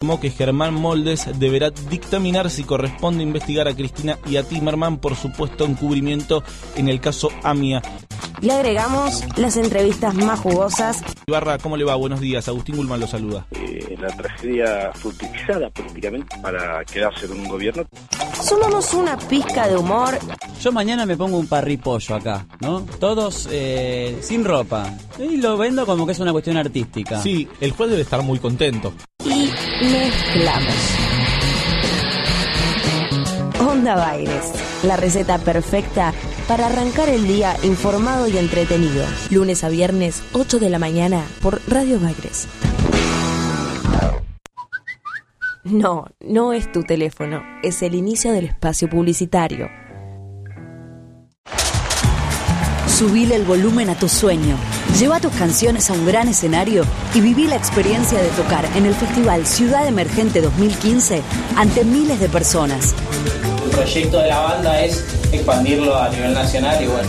que Germán Moldes deberá dictaminar si corresponde investigar a Cristina y a Timerman por supuesto encubrimiento en el caso AMIA. Le agregamos las entrevistas más jugosas. Ibarra, ¿cómo le va? Buenos días. Agustín Gulman lo saluda. Eh, la tragedia fue utilizada políticamente para quedarse con un gobierno. Sumamos una pizca de humor. Yo mañana me pongo un parripollo acá, ¿no? Todos eh, sin ropa. Y lo vendo como que es una cuestión artística. Sí, el juez debe estar muy contento. Mezclamos. Onda Baires, la receta perfecta para arrancar el día informado y entretenido. Lunes a viernes, 8 de la mañana, por Radio Baires. No, no es tu teléfono, es el inicio del espacio publicitario. Subile el volumen a tu sueño. Lleva tus canciones a un gran escenario y viví la experiencia de tocar en el Festival Ciudad Emergente 2015 ante miles de personas. El proyecto de la banda es expandirlo a nivel nacional y bueno.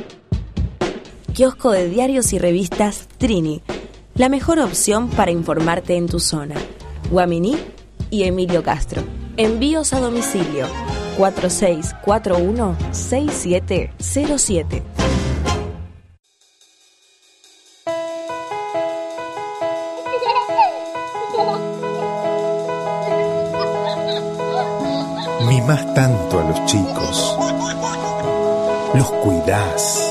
Kiosco de diarios y revistas Trini, la mejor opción para informarte en tu zona. Guaminí y Emilio Castro. Envíos a domicilio 4641-6707. Mimás tanto a los chicos. Los cuidás.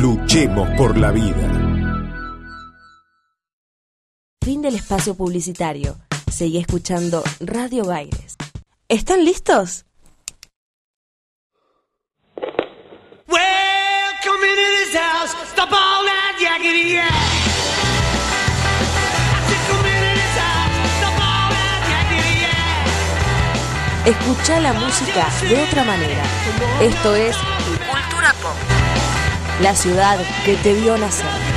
Luchemos por la vida. Fin del espacio publicitario. Seguí escuchando Radio Baires. ¿Están listos? Welcome into this house. Stop all that yakety yak. Escucha la música de otra manera. Esto es Cultura Pop. La ciudad que te vio nacer.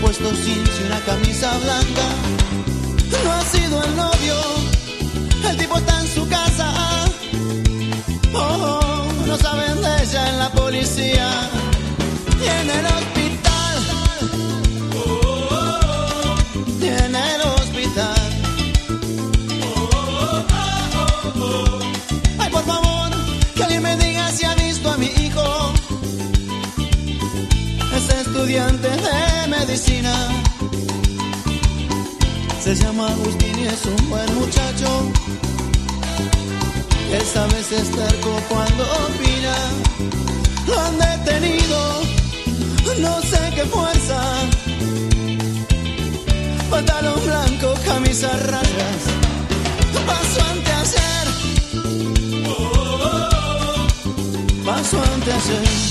Puesto jeans y una camisa blanca. No ha sido el novio, el tipo está en su casa. Oh, no saben de ella en la policía y en el hospital. Y en el hospital. Ay, por favor, que alguien me diga si ha visto a mi hijo. Es estudiante Se llama Agustín y es un buen muchacho. Esta vez es terco cuando opina. Lo han detenido, no sé qué fuerza. Pantalón blanco, camisa rayas. Paso ante ayer. Paso ante ayer.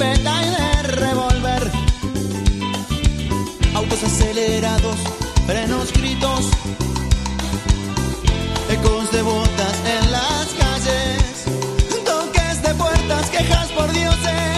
escopeta y de revólver, autos acelerados, frenos, gritos, ecos de botas en las calles, toques de puertas, quejas por dioses,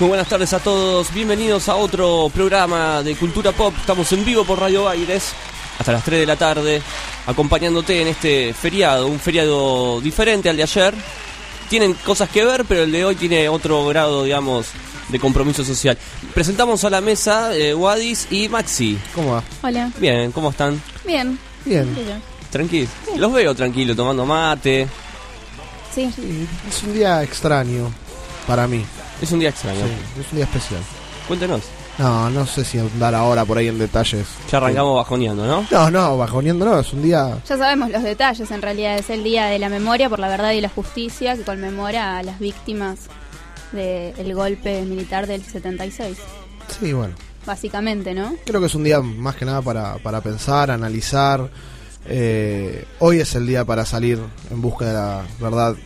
Muy buenas tardes a todos, bienvenidos a otro programa de Cultura Pop. Estamos en vivo por Radio Aires hasta las 3 de la tarde, acompañándote en este feriado, un feriado diferente al de ayer. Tienen cosas que ver, pero el de hoy tiene otro grado, digamos, de compromiso social. Presentamos a la mesa eh, Wadis y Maxi. ¿Cómo va? Hola. Bien, ¿cómo están? Bien. Bien. Tranquilos. Los veo tranquilos, tomando mate. Sí. Es un día extraño para mí. Es un día extraño. Sí, es un día especial. Cuéntenos. No, no sé si andar ahora por ahí en detalles. Ya arrancamos bajoneando, ¿no? No, no, bajoneando no, es un día... Ya sabemos los detalles, en realidad es el Día de la Memoria por la Verdad y la Justicia que conmemora a las víctimas del golpe militar del 76. Sí, bueno. Básicamente, ¿no? Creo que es un día más que nada para, para pensar, analizar. Eh, hoy es el día para salir en busca de la verdad,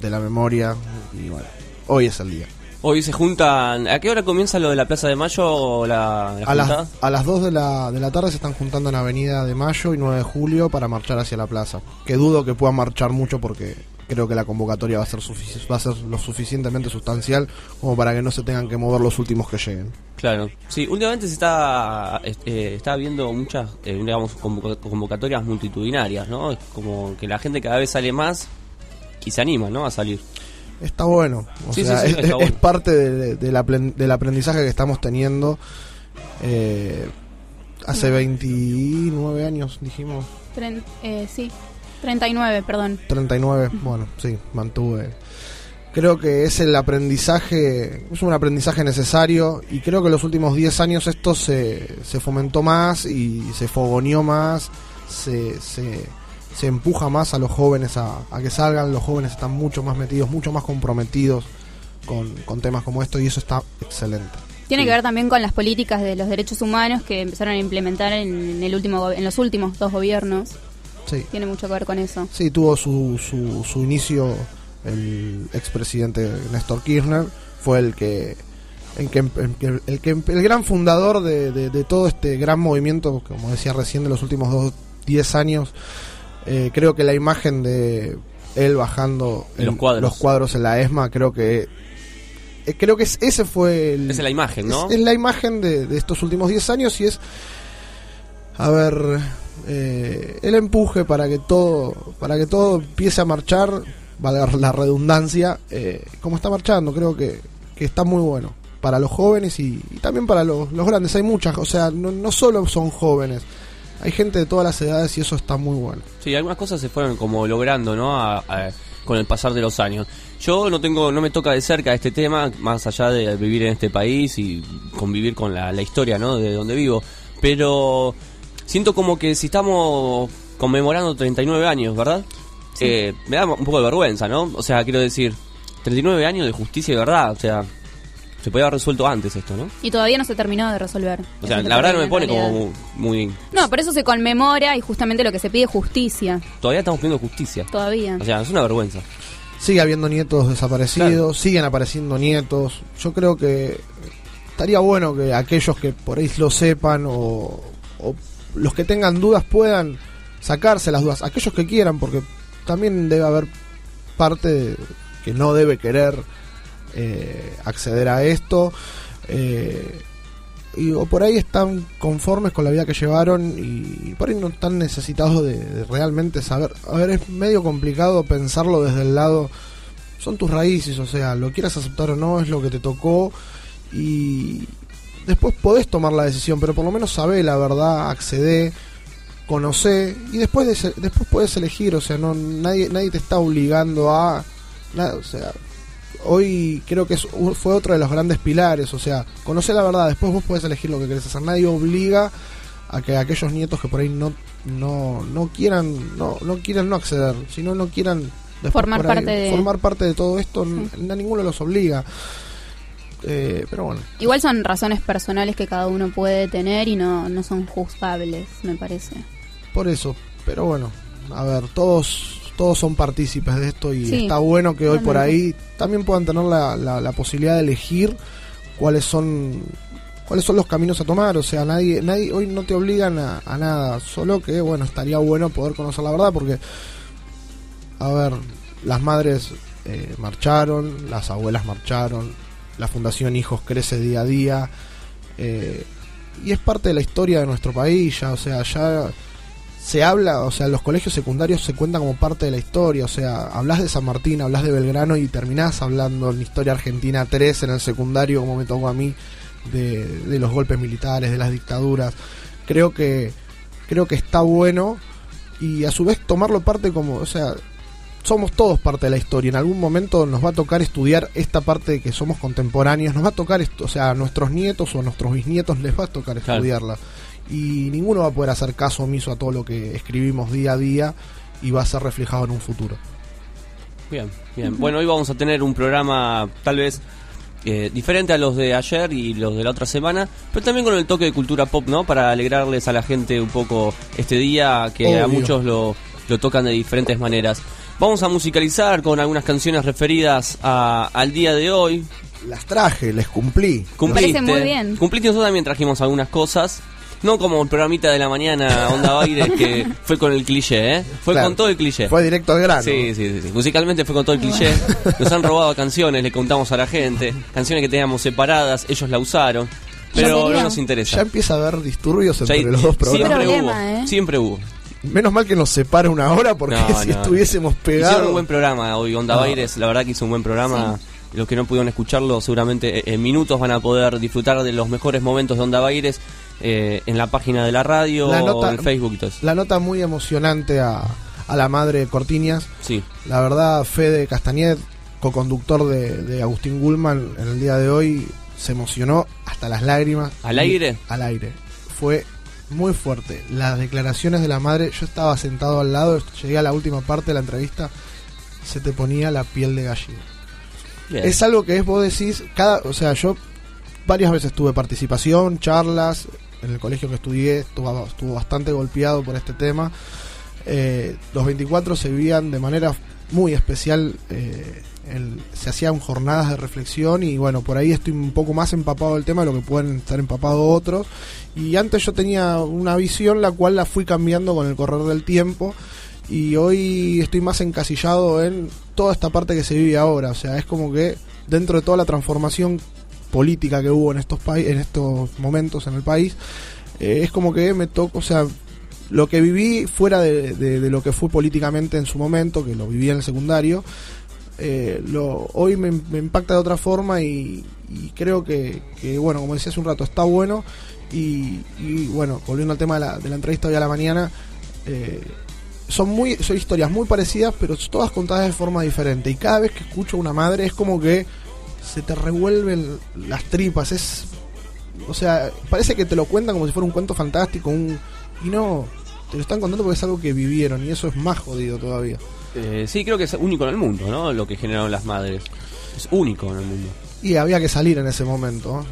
de la memoria. Y bueno, hoy es el día. Hoy se juntan. ¿A qué hora comienza lo de la Plaza de Mayo o la, la A las, a las 2 de la, de la tarde se están juntando en Avenida de Mayo y 9 de Julio para marchar hacia la plaza. Que dudo que puedan marchar mucho porque creo que la convocatoria va a ser, va a ser lo suficientemente sustancial como para que no se tengan que mover los últimos que lleguen. Claro, sí, últimamente se está eh, está viendo muchas, eh, digamos, convoca- convocatorias multitudinarias, ¿no? Es como que la gente cada vez sale más y se anima, ¿no? A salir. Está bueno. O Sí, sea, sí, sí, es, está es bueno. parte de- de la apren- del aprendizaje que estamos teniendo. Eh, hace 29 años, dijimos. Tren- eh, sí, 39, perdón. 39, bueno, sí, mantuve. Creo que es el aprendizaje, es un aprendizaje necesario y creo que en los últimos 10 años esto se, se fomentó más y se fogoneó más, se, se, se empuja más a los jóvenes a, a que salgan, los jóvenes están mucho más metidos, mucho más comprometidos con, con temas como esto y eso está excelente. Tiene que ver también con las políticas de los derechos humanos que empezaron a implementar en, el último, en los últimos dos gobiernos. Sí. Tiene mucho que ver con eso. Sí, tuvo su, su, su inicio el expresidente Néstor Kirchner, fue el que el que, el que, gran fundador de, de- de todo este gran movimiento, como decía recién, de los últimos dos, 10 años. Eh, creo que la imagen de él bajando Y los cuadros. cuadros en la ESMA, creo que eh, creo que es- ese fue el, es la imagen, ¿no? es, es la imagen de, de estos últimos 10 años y es, a ver, eh, el empuje para que todo, para que todo empiece a marchar, valga la redundancia, eh, como está marchando, creo que, que está muy bueno. Para los jóvenes y, y también para los, los grandes, hay muchas, o sea, no, no solo son jóvenes, hay gente de todas las edades y eso está muy bueno. Sí, algunas cosas se fueron como logrando, ¿no? A- a- con el pasar de los años. Yo no tengo, no me toca de cerca este tema, más allá de vivir en este país y convivir con la, la historia, ¿no? De donde vivo. Pero siento como que si estamos conmemorando 39 años, ¿verdad? Eh, me da un poco de vergüenza, ¿no? O sea, quiero decir, 39 años de justicia y verdad, o sea, se podía haber resuelto antes esto, ¿no? Y todavía no se terminó de resolver. O sea, la verdad no me pone realidad. como muy... No, por eso se conmemora y justamente lo que se pide es justicia. Todavía estamos pidiendo justicia. Todavía. O sea, es una vergüenza. Sigue habiendo nietos desaparecidos, siguen apareciendo nietos. Yo creo que estaría bueno que aquellos que por ahí lo sepan o, o los que tengan dudas puedan sacarse las dudas. Aquellos que quieran, porque también debe haber parte de- que no debe querer eh, acceder a esto. eh, y, o por ahí están conformes con la vida que llevaron y, por ahí no están necesitados de, realmente saber. A ver, es medio complicado pensarlo desde el lado. Son tus raíces, o sea, lo quieras aceptar o no, es lo que te tocó y después podés tomar la decisión, pero por lo menos sabé la verdad, accedé, conocé y después de después puedes elegir, o sea, no nadie nadie te está obligando a o sea, hoy creo que es, fue otro de los grandes pilares, o sea, conocer la verdad, después vos podés elegir lo que querés hacer, nadie obliga a que aquellos nietos que por ahí no no no quieran no no quieran no acceder, sino no quieran Formar ahí parte de- formar parte de todo esto, n- a ninguno los obliga. Eh, pero bueno, Igual son razones personales que cada uno puede tener y no, no son juzgables, me parece. por eso, pero bueno, a ver, todos todos son partícipes de esto y Sí, está bueno que hoy por ahí también puedan tener la, la, la posibilidad de elegir cuáles son cuáles son los caminos a tomar, o sea, nadie nadie hoy no te obligan a, a nada, solo que bueno, estaría bueno poder conocer la verdad porque a ver, las madres eh, marcharon, las abuelas marcharon, la Fundación Hijos crece día a día. eh, y es parte de la historia de nuestro país, ya, o sea, ya se habla, o sea, los colegios secundarios se cuentan como parte de la historia, o sea, hablas de San Martín, hablas de Belgrano y terminás hablando en Historia Argentina 3 en el secundario, como me tocó a mí, de, de los golpes militares, de las dictaduras. Creo que, creo que está bueno y a su vez tomarlo parte como, o sea, somos todos parte de la historia. En algún momento nos va a tocar estudiar esta parte de que somos contemporáneos, nos va a tocar esto, o sea, a nuestros nietos o a nuestros bisnietos les va a tocar Claro. estudiarla. Y ninguno va a poder hacer caso omiso a todo lo que escribimos día a día y va a ser reflejado en un futuro. Bien, bien. Bueno, hoy vamos a tener un programa tal vez eh, diferente a los de ayer y los de la otra semana, pero también con el toque de cultura pop, ¿no? Para alegrarles a la gente un poco este día que a muchos lo, lo tocan de diferentes maneras. Vamos a musicalizar con algunas canciones referidas a- al día de hoy. Las traje, les cumplí. Cumpliste, parece muy bien. Cumpliste, nosotros también trajimos algunas cosas. No como el programita de la mañana Onda Baires que fue con el cliché, ¿eh? Fue Claro. con todo el cliché. Fue directo al grano. Sí, sí, sí, sí. Musicalmente fue con todo el cliché. Nos han robado canciones, le contamos a la gente. Canciones que teníamos separadas, ellos la usaron. Pero no nos interesa. Ya empieza a haber disturbios entre hay- los dos programas. Siempre Problema, hubo. ¿eh? Siempre hubo. Menos mal que nos separa una hora porque No, si no. estuviésemos Hicieron pegados. un buen programa hoy, Onda No. Baires. La verdad que hizo un buen programa. Los que no pudieron escucharlo, seguramente eh, en minutos van a poder disfrutar de los mejores momentos de Onda Baires eh, en la página de la radio, La nota- en Facebook y todo eso. La nota muy emocionante a, a la madre Cortiñas. Sí. La verdad, Fede Castañet, co-conductor de, de Agustín Gullman en el día de hoy, se emocionó hasta las lágrimas. ¿Al aire? Al aire. Fue muy fuerte. Las declaraciones de la madre, yo estaba sentado al lado, llegué a la última parte de la entrevista, se te ponía la piel de gallina. Bien. Es algo que es, vos decís, cada, o sea, yo varias veces tuve participación, charlas, en el colegio que estudié estuvo, bastante golpeado por este tema. Eh, los 24 se vivían de manera muy especial, eh, se hacían jornadas de reflexión y bueno, por ahí estoy un poco más empapado del tema de lo que pueden estar empapados otros. Y antes yo tenía una visión la cual la fui cambiando con el correr del tiempo y hoy estoy más encasillado en toda esta parte que se vive ahora. O sea, es como que dentro de toda la transformación política que hubo en estos en estos momentos en el país, eh, es como que me tocó, o sea, lo que viví fuera de, lo que fue políticamente en su momento, que lo viví en el secundario, eh, hoy me, impacta de otra forma y, y creo que, que, bueno, como decía hace un rato, está bueno. Y, y, bueno, volviendo al tema de la, de la entrevista hoy a la mañana, eh, son muy son historias muy parecidas, pero todas contadas de forma diferente. Y cada vez que escucho a una madre es como que se te revuelven las tripas. Es, o sea, parece que te lo cuentan como si fuera un cuento fantástico, un y no, te lo están contando porque es algo que vivieron y eso es más jodido todavía. Eh, sí, creo que es único en el mundo, ¿no? Lo que generaron las madres. Es único en el mundo. Y había que salir en ese momento. ¿eh?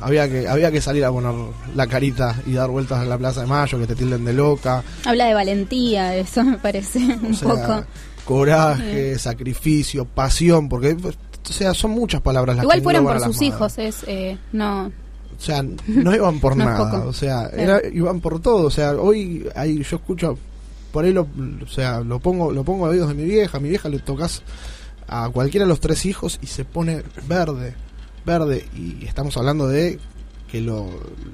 Había que, había que salir a poner la carita y dar vueltas en la Plaza de Mayo, que te tilden de loca. Habla de valentía, eso me parece un O sea, poco. coraje, sacrificio, pasión, porque o sea, son muchas palabras las Igual que fueron por sus hijos, es. Eh, no. O sea, no iban por No nada, o sea, era- iban por todo, o sea, hoy ahí yo escucho por ahí lo, o sea, lo pongo lo pongo a oídos de mi vieja, a mi vieja le tocas a cualquiera de los tres hijos y se pone verde, verde y estamos hablando de que lo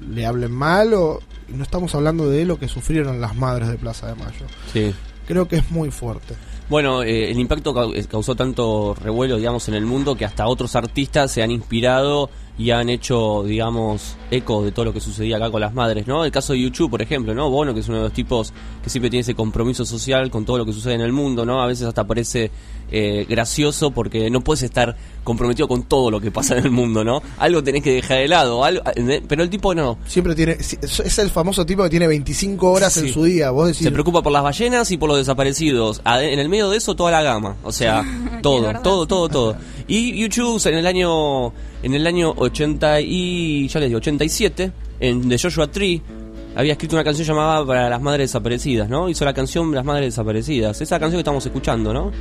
le hablen mal o no estamos hablando de lo que sufrieron las madres de Plaza de Mayo. Sí. Creo que es muy fuerte. Bueno, eh, el impacto eh, causó tanto revuelo, digamos, en el mundo que hasta otros artistas se han inspirado y han hecho, digamos, eco de todo lo que sucedía acá con las madres, ¿no? El caso de YouTube, por ejemplo, ¿no? Bono, que es uno de los tipos que siempre tiene ese compromiso social con todo lo que sucede en el mundo, ¿no? A veces hasta parece eh, gracioso porque no puedes estar comprometido con todo lo que pasa en el mundo, ¿no? Algo tenés que dejar de lado, algo, pero el tipo no. Siempre tiene es el famoso tipo que tiene 25 horas en su día, vos decís Se preocupa por las ballenas y por los desaparecidos. En el medio de eso toda la gama, o sea, todo, todo, todo, todo. Y YouTube en el año en el año 80 y ya les digo, 87 en The Joshua Tree había escrito una canción llamada para las madres desaparecidas, ¿no? Hizo la canción Las madres desaparecidas. Esa canción que estamos escuchando, ¿no?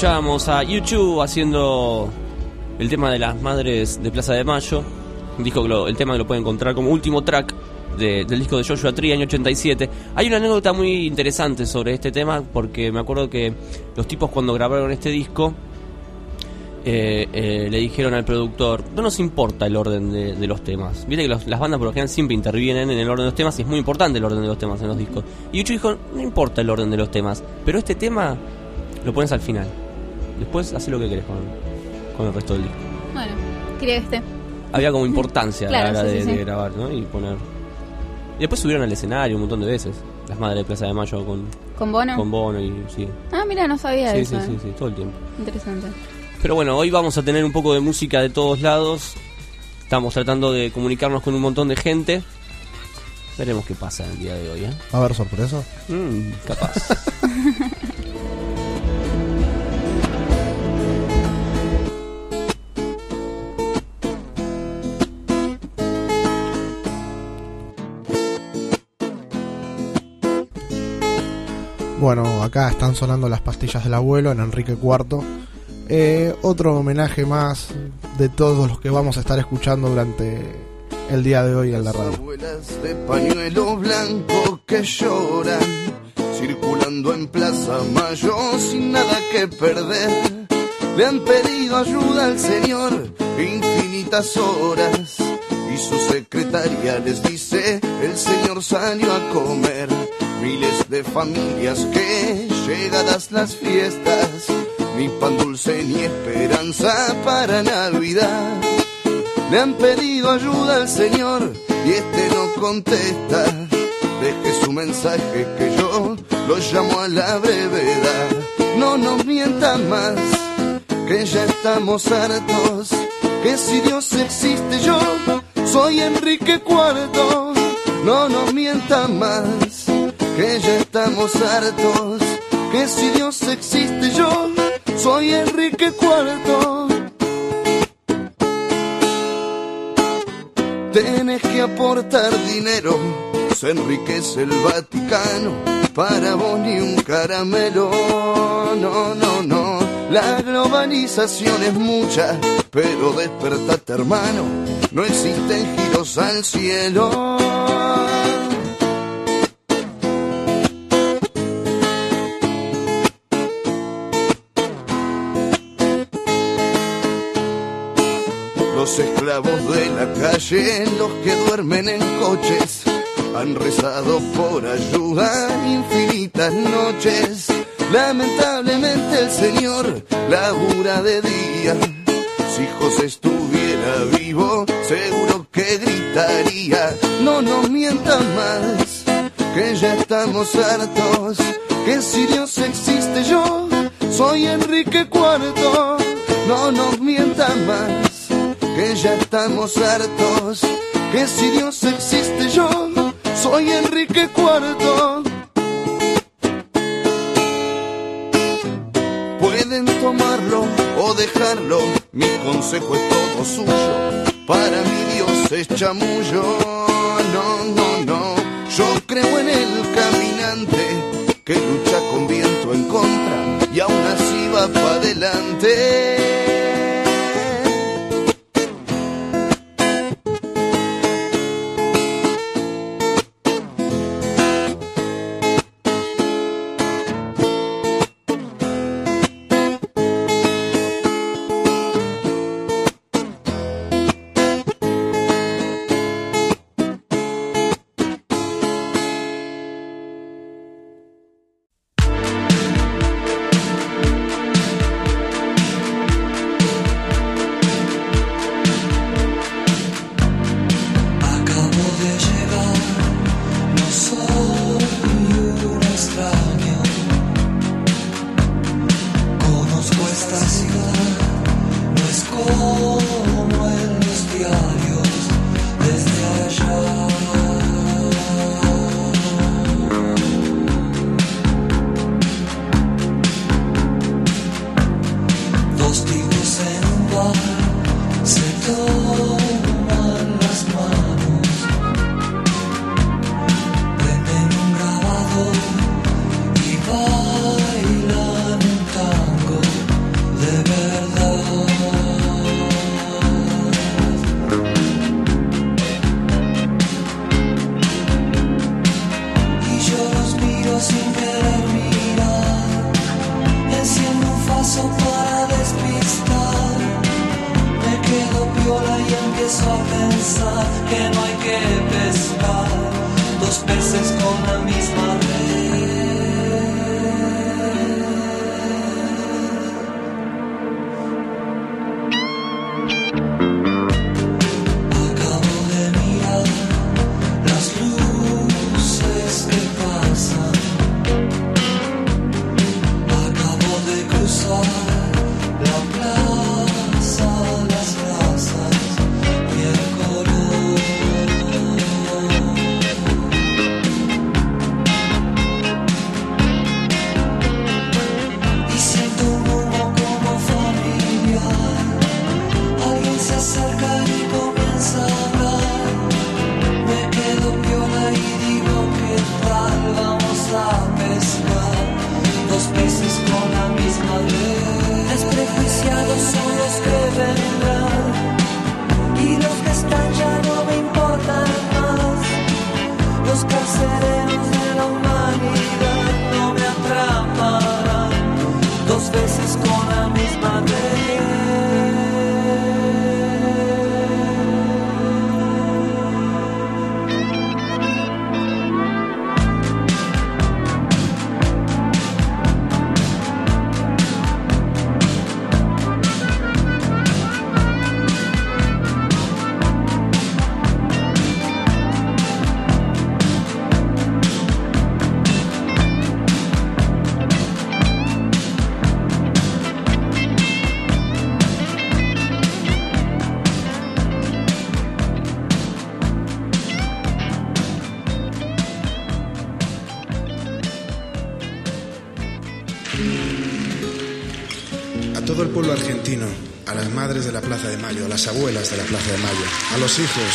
Escuchábamos a YouTube haciendo el tema de las madres de Plaza de Mayo. Un que el tema que lo pueden encontrar como último track de- del disco de Joshua Tree, año 87. Hay una anécdota muy interesante sobre este tema porque me acuerdo que los tipos cuando grabaron este disco eh, eh, le dijeron al productor, no nos importa el orden de, los temas. Viste que las bandas por lo general siempre intervienen en el orden de los temas y es muy importante el orden de los temas en los discos. Y Yuchu dijo, no importa el orden de los temas, pero este tema lo pones al final. Después hace lo que querés con, con el resto del disco. Bueno, quería que esté. Había como importancia Claro, a la hora sí, de, sí, sí. de grabar, ¿no? Y poner... Y después subieron al escenario un montón de veces. Las madres de Plaza de Mayo con, ¿Con Bono? con Bono y sí. Ah, mira, no sabía Sí, eso. sí, sí, eh. sí, todo el tiempo. Interesante. Pero bueno, hoy vamos a tener un poco de música de todos lados. Estamos tratando de comunicarnos con un montón de gente. Veremos qué pasa el día de hoy, ¿eh? ¿Va a haber sorpresa? Mm, capaz. Bueno, acá están sonando las pastillas del abuelo en Enrique IV. Eh, otro homenaje más de todos los que vamos a estar escuchando durante el día de hoy en la radio. Abuelas de pañuelo blanco que lloran, circulando en Plaza Mayo sin nada que perder. Le han pedido ayuda al Señor infinitas horas y su secretaria les dice, el Señor salió a comer. Miles de familias que llegadas las fiestas, ni pan dulce ni esperanza para Navidad. Le han pedido ayuda al Señor y este no contesta. Deje su mensaje que yo lo llamo a la brevedad. No nos mientan más, que ya estamos hartos. Que si Dios existe yo soy Enrique IV. No nos mientan más, que ya estamos hartos. Que si Dios existe yo soy Enrique IV. Tienes que aportar dinero, se enriquece el Vaticano, para vos ni un caramelo. No, no, no, la globalización es mucha, pero despertate hermano, no existen giros al cielo. Los esclavos de la calle, los que duermen en coches, han rezado por ayuda infinitas noches. Lamentablemente el Señor labura de día. Si José estuviera vivo, seguro que gritaría. No nos mientan más, que ya estamos hartos. Que si Dios existe yo, soy Enrique IV. No nos mientan más, que ya estamos hartos. Que si Dios existe yo, soy Enrique IV. Pueden tomarlo o dejarlo, mi consejo es todo suyo. Para mi Dios es chamullo, no, no, no. Yo creo en el caminante que lucha con viento en contra y aún así va para adelante. Los hijos,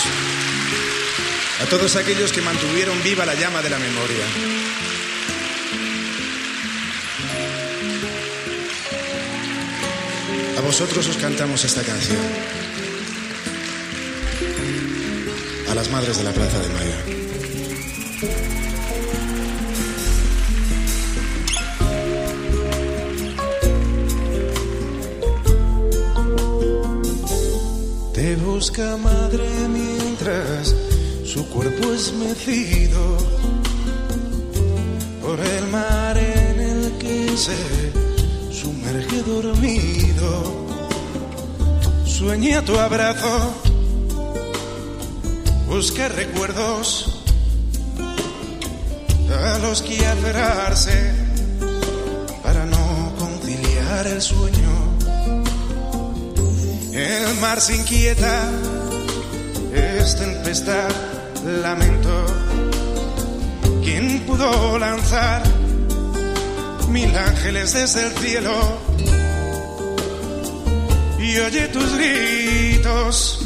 a todos aquellos que mantuvieron viva la llama de la memoria. A vosotros os cantamos esta canción. A las madres de la Plaza de Mayo. Su cuerpo es mecido por el mar en el que se sumerge dormido. Sueña tu abrazo, busca recuerdos a los que aferrarse para no conciliar el sueño. El mar se inquieta, es tempestad, lamento. ¿Quién pudo lanzar mil ángeles desde el cielo? Y oye tus gritos,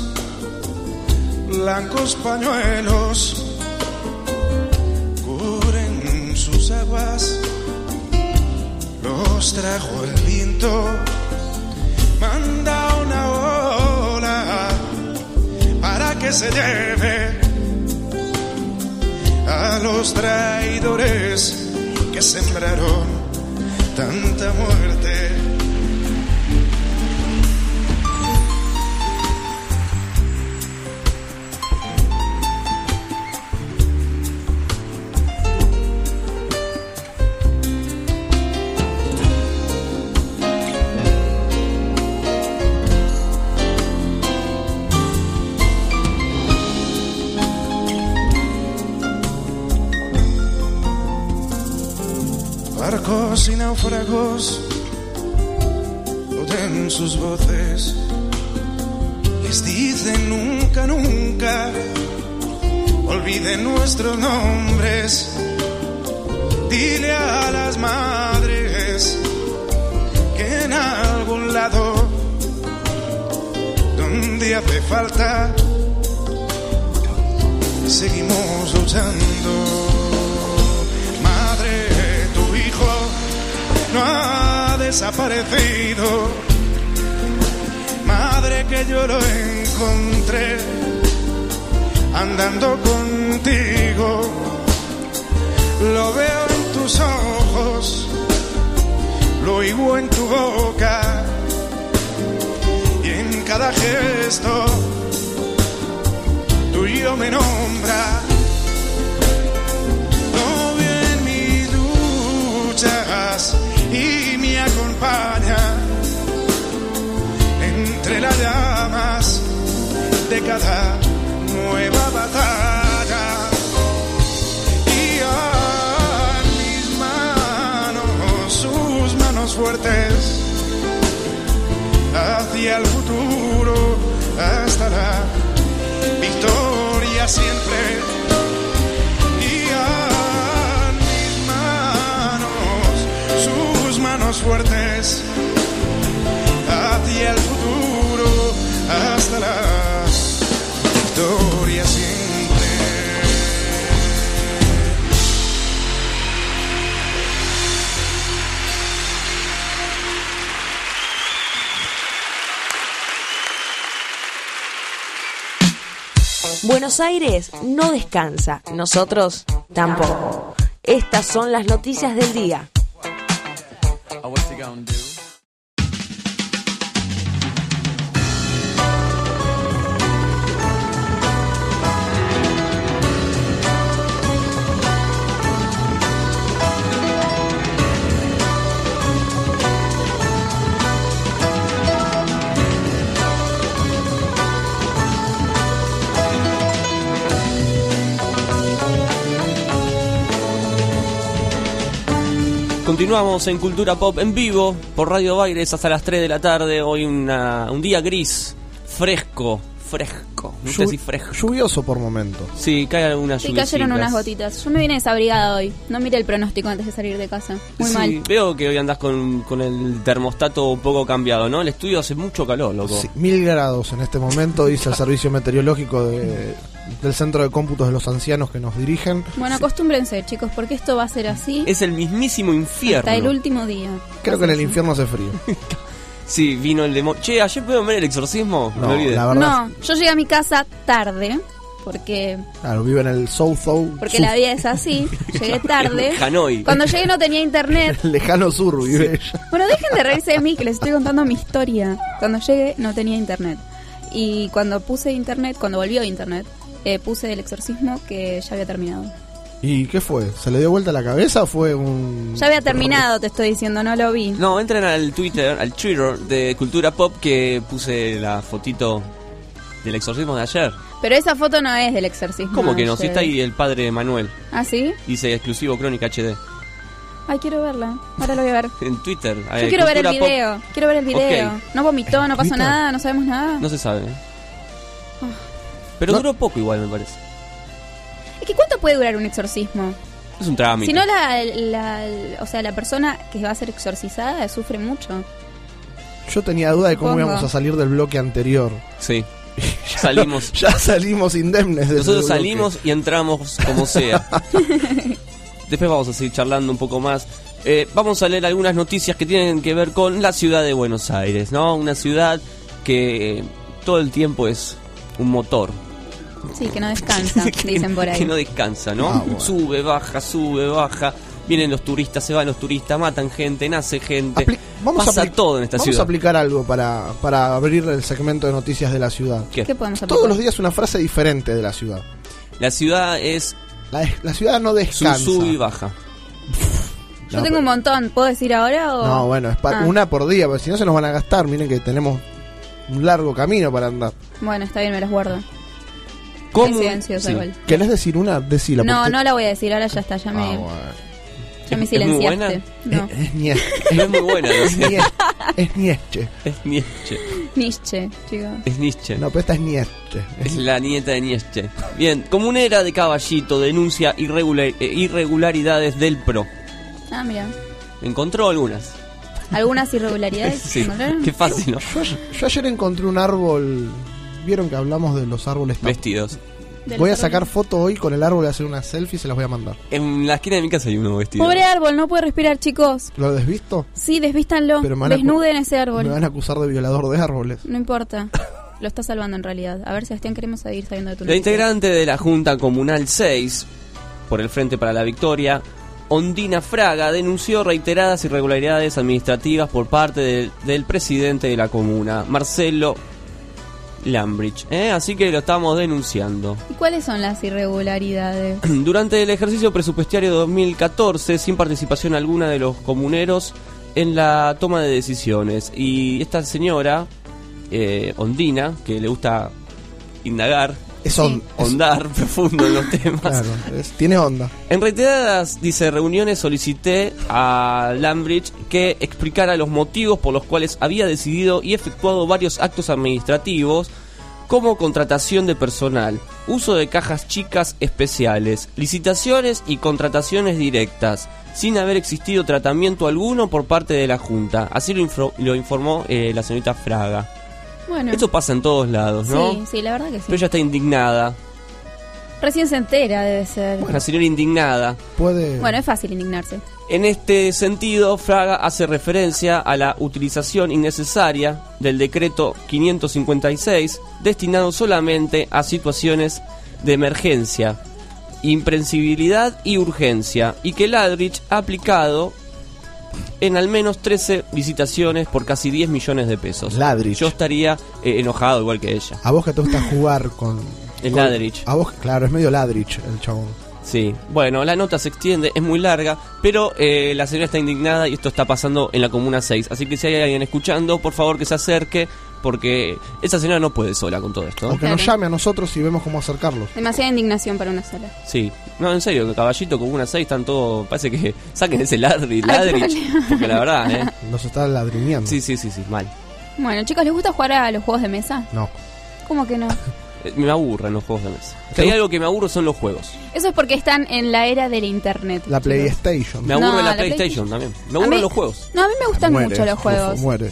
blancos pañuelos, cubren sus aguas, los trajo el viento manda una ola para que se lleve a los traidores que sembraron tanta muerte. Náufragos oyen sus voces, les dicen nunca, nunca, olviden nuestros nombres, dile a las madres que en algún lado donde hace falta seguimos luchando. Desaparecido. Madre que yo lo encontré andando contigo. Lo veo en tus ojos, lo oigo en tu boca y en cada gesto diario me nombra. Las llamas de cada nueva batalla. Y a mis manos, sus manos fuertes, hacia el futuro, hasta la victoria siempre. Y a mis manos, sus manos fuertes, hasta la victoria siempre. Buenos Aires no descansa, nosotros tampoco. Estas son las noticias del día. Continuamos en Cultura Pop en vivo por Radio Baires hasta las 3 de la tarde. Hoy una- un día gris, fresco, fresco. Llu- fresco. Lluvioso por momentos. Sí, cae algunas Sí, cayeron unas gotitas. Yo me vine desabrigada hoy. No miré el pronóstico antes de salir de casa. Muy Sí, mal. Veo que hoy andás con, con el termostato un poco cambiado, ¿no? El estudio hace mucho calor, loco. Sí, mil grados en este momento, dice el servicio meteorológico de- del Centro de Cómputos de los Ancianos que nos dirigen. Bueno, acostúmbrense, chicos, porque esto va a ser así Es el mismísimo infierno. hasta el último día. Creo que en el infierno hace frío. Sí, vino el demonio. Che, ayer pudieron ver el exorcismo. No, me la verdad. No, yo llegué a mi casa tarde, porque Claro, vive en el South South. porque la vida es así. Llegué tarde. Hanoi. Cuando llegué no tenía internet. El lejano sur vive ella. Bueno, dejen de reírse de mí, que les estoy contando mi historia. Cuando llegué no tenía internet. Y cuando puse internet, cuando volvió internet, eh, puse el exorcismo que ya había terminado. ¿Y qué fue? ¿Se le dio vuelta la cabeza o fue un.? Ya había terminado, te estoy diciendo, no lo vi. No, entren al Twitter, al Twitter de Cultura Pop que puse la fotito del exorcismo de ayer. Pero esa foto no es del exorcismo. ¿Cómo que no? Si está ahí el padre Manuel. ¿Ah, sí? Dice exclusivo Crónica HD. Ay, quiero verla. Ahora lo voy a ver. En Twitter. Yo eh, quiero ver el video. Quiero ver el video. No vomitó, no pasó nada, no sabemos nada. No se sabe. Ah. Pero duró poco igual, me parece. Es que ¿cuánto puede durar un exorcismo? Es un trámite. Si no, la, la- o sea, la persona que va a ser exorcizada sufre mucho. Yo tenía duda de cómo íbamos a salir del bloque anterior. Sí. Salimos. Ya salimos indemnes Nosotros bloque. salimos y entramos como sea. Después vamos a seguir charlando un poco más. Eh, vamos a leer algunas noticias que tienen que ver con la ciudad de Buenos Aires, ¿no? Una ciudad que eh, todo el tiempo es un motor. Sí, que no descansa, dicen por ahí. Que no descansa, ¿no? Ah, bueno. Sube, baja, sube, baja. Vienen los turistas, se van los turistas, matan gente, nace gente. Apli- vamos Pasa a todo en esta vamos ciudad. a aplicar algo para, para abrir el segmento de noticias de la ciudad. ¿Qué? ¿Qué podemos aplicar? Todos los días una frase diferente de la ciudad. La ciudad es La, la ciudad no su descansa. sub y baja. Yo No, tengo un montón, ¿puedo decir ahora o...? No, bueno, es Ah, una por día, porque si no se nos van a gastar. Miren que tenemos un largo camino para andar. Bueno, está bien, me las guardo. ¿Cómo? Silenciosa Sí. igual. ¿Querés decir una? Decila. No, porque- no la voy a decir, ahora ya está, ya me, Ah, bueno. ya me ¿Es- es muy silenciaste. buena? No, Es Nietzsche. No es muy buena, Es ¿no? Nietzsche. Es Nietzsche. Es Nietzsche. Nietzsche, chicos. Es Nietzsche. No, pero esta es Nietzsche. Es la nieta de Nietzsche. Bien, comunera de Caballito denuncia irregular- eh, irregularidades del PRO. Ah, mira. Encontró algunas. ¿Algunas irregularidades? Sí, ¿Encontraron? qué fácil, ¿no? Yo, yo ayer encontré un árbol. ¿Vieron que hablamos de los árboles? Vestidos. Voy a sacar foto hoy con el árbol y hacer una selfie y se las voy a mandar. En la esquina de mi casa hay uno vestido. Pobre árbol, no puede respirar, chicos. ¿Lo desvisto? Sí, desvístanlo. Pero me Desnuden ese Me árbol. van a acusar de violador de árboles. No importa. Lo está salvando en realidad. A ver, Sebastián, queremos seguir sabiendo de tu La noticia. integrante de la Junta Comunal 6, por el Frente para la Victoria, Ondina Fraga, denunció reiteradas irregularidades administrativas por parte del presidente de la comuna, Marcelo Lambridge. ¿eh? Así que lo estamos denunciando. ¿Y cuáles son las irregularidades? Durante el ejercicio presupuestario 2014, sin participación alguna de los comuneros en la toma de decisiones. Y esta señora, eh, Ondina, que le gusta indagar, Es on- ondar profundo en los temas. Claro, es- tiene onda. En reiteradas, dice, reuniones solicité a Lambridge que explicara los motivos por los cuales había decidido y efectuado varios actos administrativos como contratación de personal, uso de cajas chicas especiales, licitaciones y contrataciones directas, sin haber existido tratamiento alguno por parte de la Junta. Así lo, infro- lo informó eh, la señorita Fraga. Bueno. Esto pasa en todos lados, ¿no? Sí, sí, la verdad que sí. Pero ella está indignada. Recién se entera, debe ser. La señora indignada. Puede. Bueno, es fácil indignarse. En este sentido, Fraga hace referencia a la utilización innecesaria del decreto 556, destinado solamente a situaciones de emergencia, imprensibilidad y urgencia, y que Ladrich ha aplicado en al menos 13 visitaciones por casi 10 millones de pesos. Ladrich. Yo estaría eh, enojado igual que ella. A vos que te gusta jugar con. Es con- Ladrich. A vos, claro, es medio Ladrich el chabón. Sí, bueno, la nota se extiende, es muy larga, pero eh, la señora está indignada y esto está pasando en la Comuna 6. Así que si hay alguien escuchando, por favor que se acerque, porque esa señora no puede sola con todo esto. O que nos llame a nosotros y vemos cómo acercarlos. Demasiada indignación para una sola. Sí, no, en serio, que caballito Comuna 6 están todos, parece que saquen ese ladri, problema. porque la verdad, ¿eh? Nos está ladriñando. Sí, sí, sí, sí, mal. Bueno, chicos, ¿les gusta jugar a los juegos de mesa? No. ¿Cómo que no? Eh, Me aburren los juegos de mesa. Si hay algo que me aburro son los juegos. Eso es porque están en la era del internet. La chicos. PlayStation. Me aburre No, la la PlayStation también. Me aburren mí- los juegos. No, a mí me gustan Muere, mucho los juegos. Muere.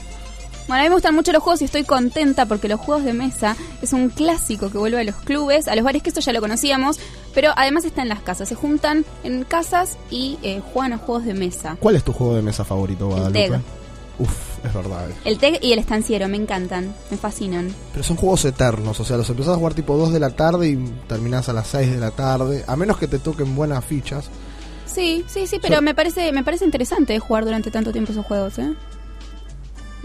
Bueno, a mí me gustan mucho los juegos y estoy contenta porque los juegos de mesa es un clásico que vuelve a los clubes, a los bares, que esto ya lo conocíamos, pero además está en las casas. Se juntan en casas y eh, juegan a juegos de mesa. ¿Cuál es tu juego de mesa favorito, Guadalupe? TEG. Uf, es verdad. eh. El TEG y el estanciero me encantan, me fascinan. Pero son juegos eternos, o sea, los empezás a jugar tipo 2 de la tarde y terminás a las 6 de la tarde, a menos que te toquen buenas fichas. Sí, sí, sí, pero So- me parece me parece interesante jugar durante tanto tiempo esos juegos, ¿eh?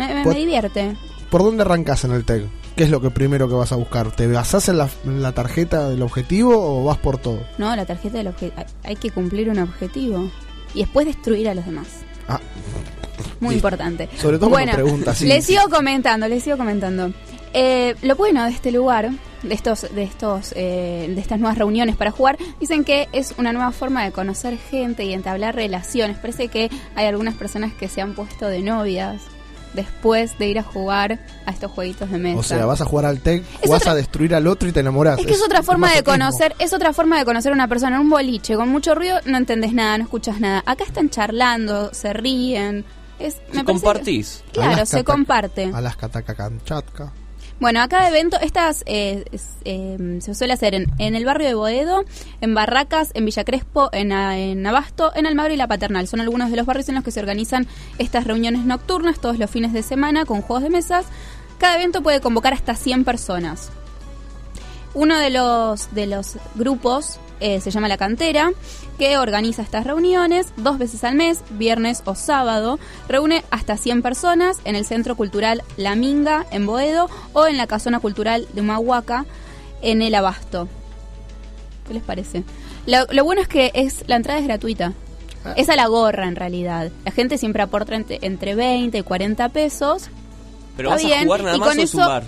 Me, me- me divierte. ¿Por dónde arrancás en el TEG? ¿Qué es lo que primero que vas a buscar? ¿Te basás en la, en la tarjeta del objetivo o vas por todo? No, la tarjeta del objetivo. Hay que cumplir un objetivo y después destruir a los demás. Ah. Muy Listo. importante. Sobre todo bueno, preguntas, sí, les sigo comentando, les sigo comentando. Eh, lo bueno de este lugar, de estos, de estos, eh, de estas nuevas reuniones para jugar, dicen que es una nueva forma de conocer gente y entablar relaciones. Parece que hay algunas personas que se han puesto de novias después de ir a jugar a estos jueguitos de mesa. O sea, vas a jugar al TEG, jugás a destruir al otro y te enamorás. Es que es otra forma de conocer, es otra forma de conocer a una persona. En un boliche con mucho ruido no entendés nada, no escuchas nada. Acá están charlando, se ríen. Es, me parece que- Compartís. Claro, Alaska, se comparte. Alaska, Taca, Kamchatka. Bueno, a cada evento, estas eh, eh, se suele hacer en, en el barrio de Boedo, en Barracas, en Villa Crespo, en, A- en Abasto, en Almagro y La Paternal. Son algunos de los barrios en los que se organizan estas reuniones nocturnas todos los fines de semana con juegos de mesas. Cada evento puede convocar hasta 100 personas. Uno de los, de los grupos eh, se llama La Cantera, que organiza estas reuniones dos veces al mes, viernes o sábado. Reúne hasta 100 personas en el Centro Cultural La Minga, en Boedo, o en la Casona Cultural de Humahuaca, en El Abasto. ¿Qué les parece? Lo, lo bueno es que es la entrada es gratuita. Es a la gorra, en realidad. La gente siempre aporta entre, entre 20 y 40 pesos. Pero Está vas a bien, jugar nada y más con o eso- bar.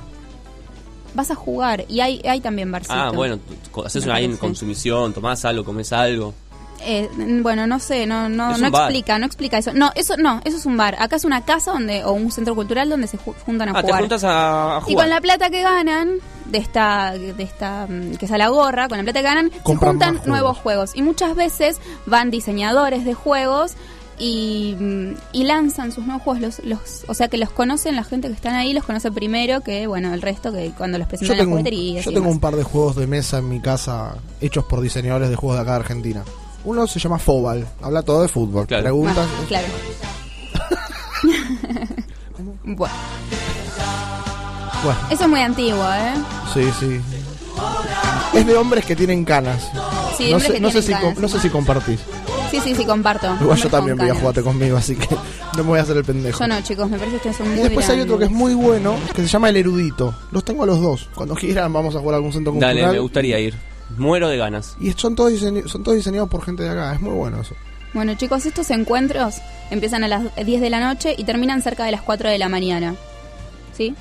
Vas a jugar y hay, hay también barcito. Ah, bueno, haces Me ahí en parece. consumición, tomás algo, comes algo. Eh, bueno, no sé, no, no, no explica, no explica eso. No, eso no, eso es un bar. Acá es una casa donde o un centro cultural donde se ju- juntan a Ah, te jugar. juntas a, a y jugar. con la plata que ganan de esta, de esta mm, que es a la gorra, con la plata que ganan, se juntan juegos. nuevos juegos. Y muchas veces van diseñadores de juegos y, y lanzan sus nuevos juegos. Los, los, o sea que los conocen, la gente que están ahí los conoce primero que, bueno, el resto que cuando los Yo presentan en jugueterías. yo tengo un par de juegos de mesa en mi casa hechos por diseñadores de juegos de acá de Argentina. Uno se llama Fobal, habla todo de fútbol. Preguntas. Ah, claro. bueno, Bueno, eso es muy antiguo, ¿eh? sí, sí. Es de hombres que tienen canas. Sí, no sé, que no sé si canas, no sé si compartís. Sí, sí, sí, comparto. Igual yo también voy a jugarte conmigo, así que no me voy a hacer el pendejo. Yo no, chicos, me parece que ustedes son muy Y después hay otro que es muy bueno, que se llama El Erudito. Los tengo a los dos. Cuando quieran vamos a jugar a algún centro cultural. Dale, me gustaría ir. Muero de ganas. Y son todos, son todos diseñados por gente de acá. Es muy bueno eso. Bueno, chicos, estos encuentros empiezan a las 10 de la noche y terminan cerca de las 4 de la mañana. ¿Sí?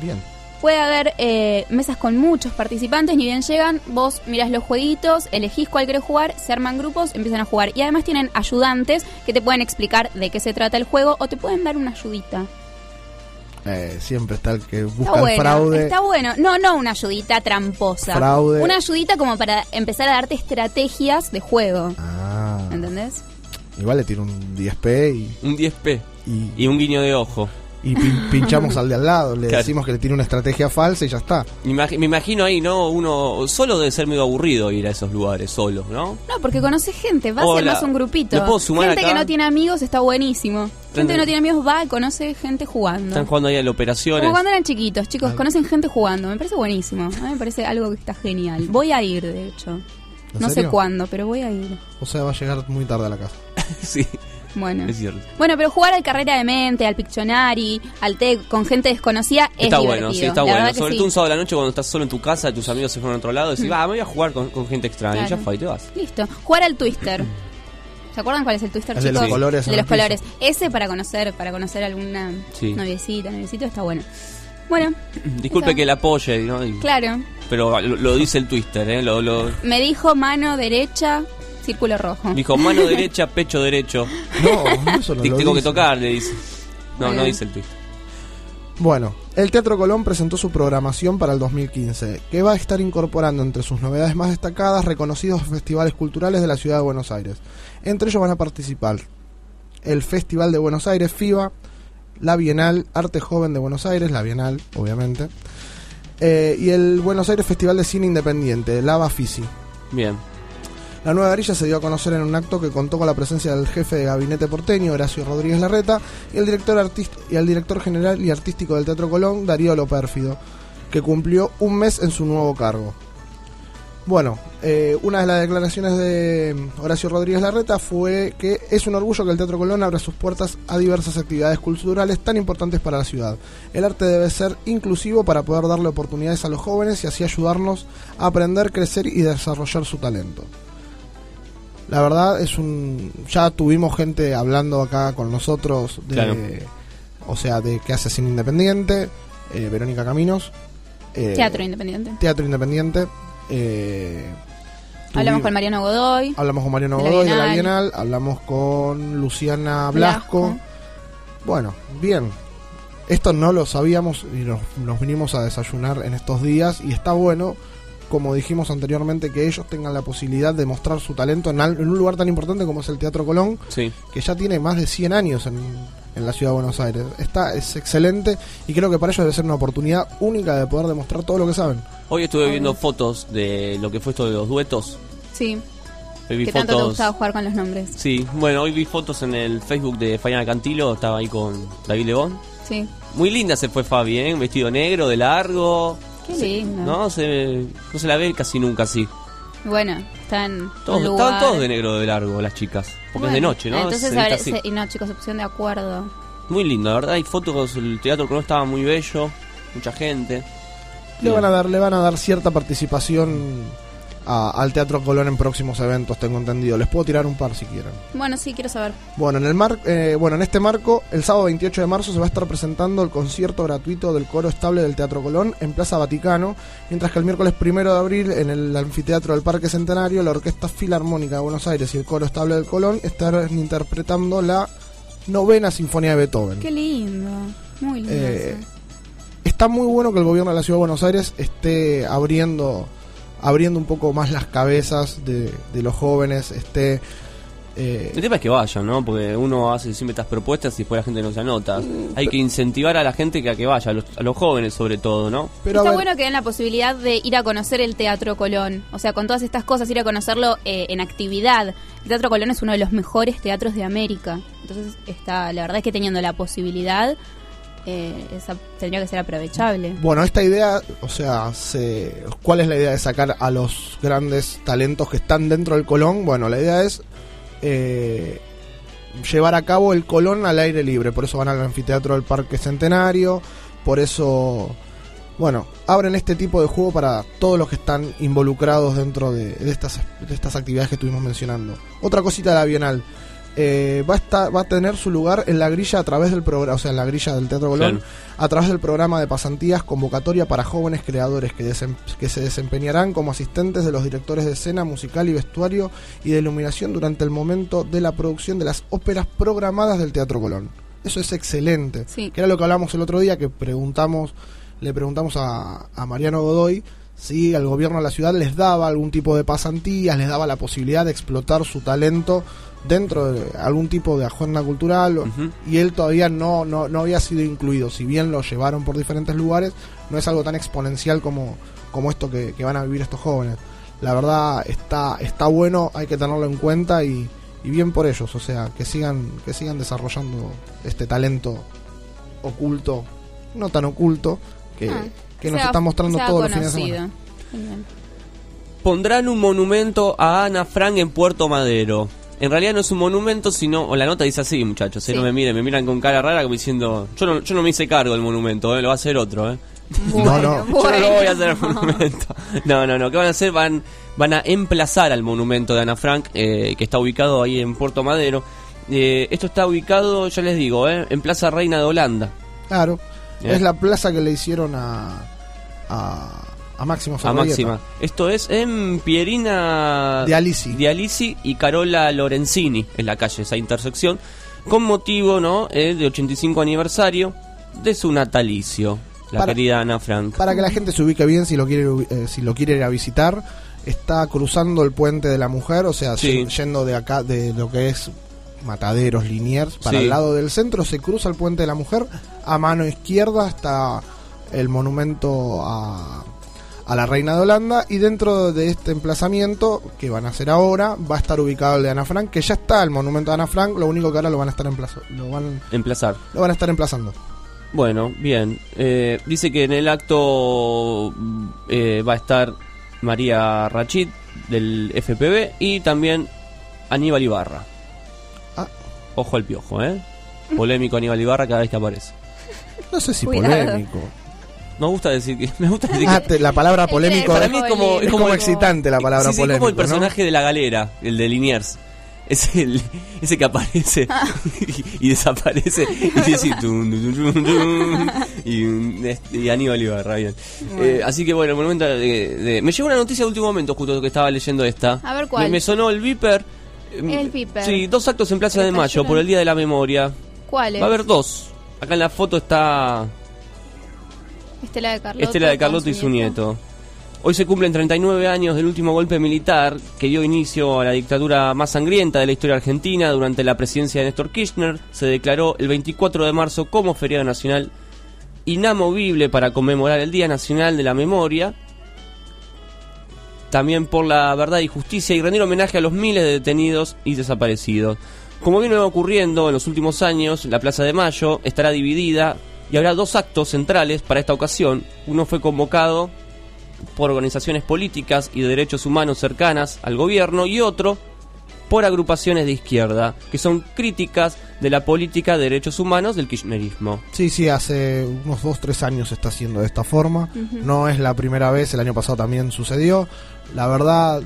Bien. Puede haber eh, mesas con muchos participantes, ni bien llegan, vos mirás los jueguitos, elegís cuál querés jugar, se arman grupos, empiezan a jugar. Y además tienen ayudantes que te pueden explicar de qué se trata el juego o te pueden dar una ayudita. Eh, siempre está el que busca Está el fraude. está bueno. No, no una ayudita tramposa. Fraude. Una ayudita como para empezar a darte estrategias de juego. Ah. ¿Entendés? Igual le tiro un 10p y, Un 10p. Y, Y un guiño de ojo. Y pin- pinchamos al de al lado. Le Claro. decimos que le tiene una estrategia falsa y ya está. Me imag- me imagino ahí, ¿no? Uno solo debe ser medio aburrido ir a esos lugares solo, ¿no? No, porque conoces gente, va a ser Hola. más un grupito. ¿Me puedo sumar gente acá? que no tiene amigos está buenísimo. Gente que no tiene amigos va y conoce gente jugando. Están jugando ahí a las operaciones. Como cuando eran chiquitos, chicos, conocen gente jugando. Me parece buenísimo. A mí me parece algo que está genial. Voy a ir, de hecho. ¿En No sé cuándo, pero voy a ir. O sea, va a llegar muy tarde a la casa. sí, Bueno. es cierto. Bueno, pero jugar al Carrera de Mente, al Pictionary, al TEC con gente desconocida es Está divertido. bueno, sí, está La bueno. verdad que Sobre sí. todo un sábado a la noche cuando estás solo en tu casa, tus amigos se fueron a otro lado, decís, Mm. va, me voy a jugar con, con gente extraña. Claro. Y ya fue, y te vas. Listo. Jugar al Twister. ¿Se acuerdan cuál es el Twister, El de chicos? los colores en de el los colores. Ese para conocer, para conocer alguna Sí. noviecita, noviecito está bueno. Bueno, Disculpe Eso. que la apoye, ¿no? Y- claro. Pero lo, lo dice el Twister, ¿eh? Lo, lo- Me dijo mano derecha, círculo rojo. dijo mano derecha, pecho derecho. No, eso no Tengo que tocar, le dice. No, Bueno. no dice el Twister. Bueno, el Teatro Colón presentó su programación para el 2015, que va a estar incorporando entre sus novedades más destacadas reconocidos festivales culturales de la ciudad de Buenos Aires. Entre ellos van a participar el Festival de Buenos Aires, FIBA, la Bienal Arte Joven de Buenos Aires, la Bienal, obviamente, eh, y el Buenos Aires Festival de Cine Independiente, Lava Fisi. Bien. La nueva grilla se dio a conocer en un acto que contó con la presencia del jefe de gabinete porteño, Horacio Rodríguez Larreta, y el director, y el director general y artístico del Teatro Colón, Darío Lopérfido, que cumplió un mes en su nuevo cargo. Bueno, eh, una de las declaraciones de Horacio Rodríguez Larreta fue que es un orgullo que el Teatro Colón abra sus puertas a diversas actividades culturales tan importantes para la ciudad. El arte debe ser inclusivo para poder darle oportunidades a los jóvenes y así ayudarnos a aprender, crecer y desarrollar su talento. La verdad es un... Ya tuvimos gente hablando acá con nosotros de... Claro. O sea, de que hace cine independiente, eh, Verónica Caminos. eh, Teatro independiente. Teatro independiente. eh, Hablamos con Mariano Godoy. Hablamos con Mariano de Godoy de la Bienal. Bienal, hablamos con Luciana Blasco. Blasco. Bueno, bien. Esto no lo sabíamos y nos, nos vinimos a desayunar en estos días y está bueno, como dijimos anteriormente, que ellos tengan la posibilidad de mostrar su talento en, al- en un lugar tan importante como es el Teatro Colón, Sí. que ya tiene más de 100 años en, en la ciudad de Buenos Aires. Está, es excelente y creo que para ellos debe ser una oportunidad única de poder demostrar todo lo que saben. Hoy estuve viendo fotos de lo que fue esto de los duetos. Sí. Hoy vi Que tanto te fotos. gustaba jugar con los nombres. Sí, bueno, hoy vi fotos en el Facebook de Fabiana Cantilo, estaba ahí con David Lebón. Sí. Muy linda se fue Fabi, ¿eh? Un vestido negro, de largo. Qué lindo. No se, no se la ve casi nunca así. Bueno, están. Todos, estaban todos de negro de largo las chicas. Porque es de noche, ¿no? Entonces, Se a viste ver, así. se- y no, chicos, se pusieron de acuerdo. Muy lindo, la verdad. Hay fotos, el teatro Colón estaba muy bello, mucha gente. Le van a dar, le van a dar cierta participación a- al Teatro Colón en próximos eventos, tengo entendido. Les puedo tirar un par si quieren. Bueno, sí, quiero saber. Bueno, en el mar, eh, bueno, en este marco, el sábado 28 de marzo se va a estar presentando el concierto gratuito del coro estable del Teatro Colón en Plaza Vaticano, mientras que el miércoles primero de abril en el anfiteatro del Parque Centenario, la Orquesta Filarmónica de Buenos Aires y el coro estable del Colón estarán interpretando la novena Sinfonía de Beethoven. Qué lindo. Muy lindo. Eh, está muy bueno que el gobierno de la Ciudad de Buenos Aires esté abriendo abriendo un poco más las cabezas de, de los jóvenes, esté eh, El tema es que vayan, ¿no? Porque uno hace siempre estas propuestas y después la gente no se anota. Mm, Hay que incentivar a la gente que a que vaya, a los, a los jóvenes sobre todo, ¿no? pero Está ver, bueno que den la posibilidad de ir a conocer el Teatro Colón. O sea, con todas estas cosas, ir a conocerlo eh, en actividad. El Teatro Colón es uno de los mejores teatros de América. Entonces, está, la verdad es que teniendo la posibilidad, eh, esa tendría que ser aprovechable. Bueno, esta idea, o sea, se, ¿cuál es la idea de sacar a los grandes talentos que están dentro del Colón? Bueno, la idea es eh, llevar a cabo el Colón al aire libre. Por eso van al anfiteatro del Parque Centenario. Por eso, bueno, abren este tipo de juego para todos los que están involucrados dentro de, estas, de estas actividades que estuvimos mencionando. Otra cosita de la Bienal. Eh, va, a estar, va a tener su lugar en la grilla a través del programa, o sea, en la grilla del Teatro Colón, Claro. a través del programa de pasantías convocatoria para jóvenes creadores que, desem- que se desempeñarán como asistentes de los directores de escena, musical y vestuario y de iluminación durante el momento de la producción de las óperas programadas del Teatro Colón. Eso es excelente. Sí. Que era lo que hablamos el otro día, que preguntamos, le preguntamos a, a Mariano Godoy si al gobierno de la ciudad les daba algún tipo de pasantías, les daba la posibilidad de explotar su talento dentro de algún tipo de agenda cultural y él todavía no, no, no había sido incluido. Si bien lo llevaron por diferentes lugares, no es algo tan exponencial como, como esto que, que van a vivir estos jóvenes. La verdad está, está bueno, hay que tenerlo en cuenta y, y bien por ellos, o sea, que sigan, que sigan desarrollando este talento oculto, no tan oculto, que, Ah, que nos sea- está mostrando todos los fines de semana. Pondrán un monumento a Ana Frank en Puerto Madero. En realidad no es un monumento, sino. O la nota dice así, muchachos. eh, Sí. No me miren, me miran con cara rara como diciendo. Yo no, yo no me hice cargo del monumento, eh, lo va a hacer otro, ¿eh? No, no. Yo no lo voy a hacer al monumento. No, no, no. ¿Qué van a hacer? Van, van a emplazar al monumento de Ana Frank, eh, que está ubicado ahí en Puerto Madero. Eh, esto está ubicado, ya les digo, eh, en Plaza Reina de Holanda. Claro, Bien. es la plaza que le hicieron a, a, a Máximo A. Máxima. Esto es en Pierina De Alisi. de Alisi y Carola Lorenzini, en la calle, esa intersección, con motivo ¿no? Eh, de 85 aniversario de su natalicio, la Para- querida Ana Frank. Para que la gente se ubique bien si lo quiere eh, si lo quiere ir a visitar, está cruzando el puente de la mujer, o sea, Sí. yendo de acá de lo que es Mataderos, Liniers, para Sí. el lado del centro, se cruza el puente de la mujer, a mano izquierda está el monumento a, a la reina de Holanda y dentro de este emplazamiento que van a hacer ahora va a estar ubicado el de Ana Frank, que ya está el monumento de Ana Frank, lo único que ahora lo van a estar emplazo- lo van, Emplazar. lo van a estar emplazando. Bueno, bien. Eh, dice que en el acto eh, va a estar María Rachid del FPV y también Aníbal Ibarra. Ah. Ojo al piojo, ¿eh? Polémico Aníbal Ibarra cada vez que aparece. No sé si Cuidado. polémico. Me gusta decir que. Me gusta decir Ah, que- la palabra polémico Para es, mí es como, es como excitante la palabra sí, sí, polémico. como el ¿no? personaje de la galera, el de Liniers. Es el, ese que aparece y, y desaparece y dice tum, tum, tum, tum, tum, y, este, y Aníbal Ibarra, bien. Eh, así que bueno, el momento de, de- me llegó una noticia de último momento justo que estaba leyendo esta. A ver, ¿cuál? Me, me sonó el Viper. El Viper. Sí, dos actos en Plaza de Mayo por el Día de la Memoria. ¿Cuál es? Va a haber dos. Acá en la foto está Estela de Carlotto. Estela de Carlotto y su nieto. Hoy se cumplen 39 años del último golpe militar que dio inicio a la dictadura más sangrienta de la historia argentina durante la presidencia de Néstor Kirchner. Se declaró el 24 de marzo como feriado nacional inamovible para conmemorar el Día Nacional de la Memoria. También por la verdad y justicia y rendir homenaje a los miles de detenidos y desaparecidos. Como viene ocurriendo en los últimos años, la Plaza de Mayo estará dividida y habrá dos actos centrales para esta ocasión. Uno fue convocado por organizaciones políticas y de derechos humanos cercanas al gobierno y otro por agrupaciones de izquierda, que son críticas de la política de derechos humanos del kirchnerismo. Sí, sí, hace unos 2, 3 años se está haciendo de esta forma. No es la primera vez, el año pasado también sucedió. La verdad,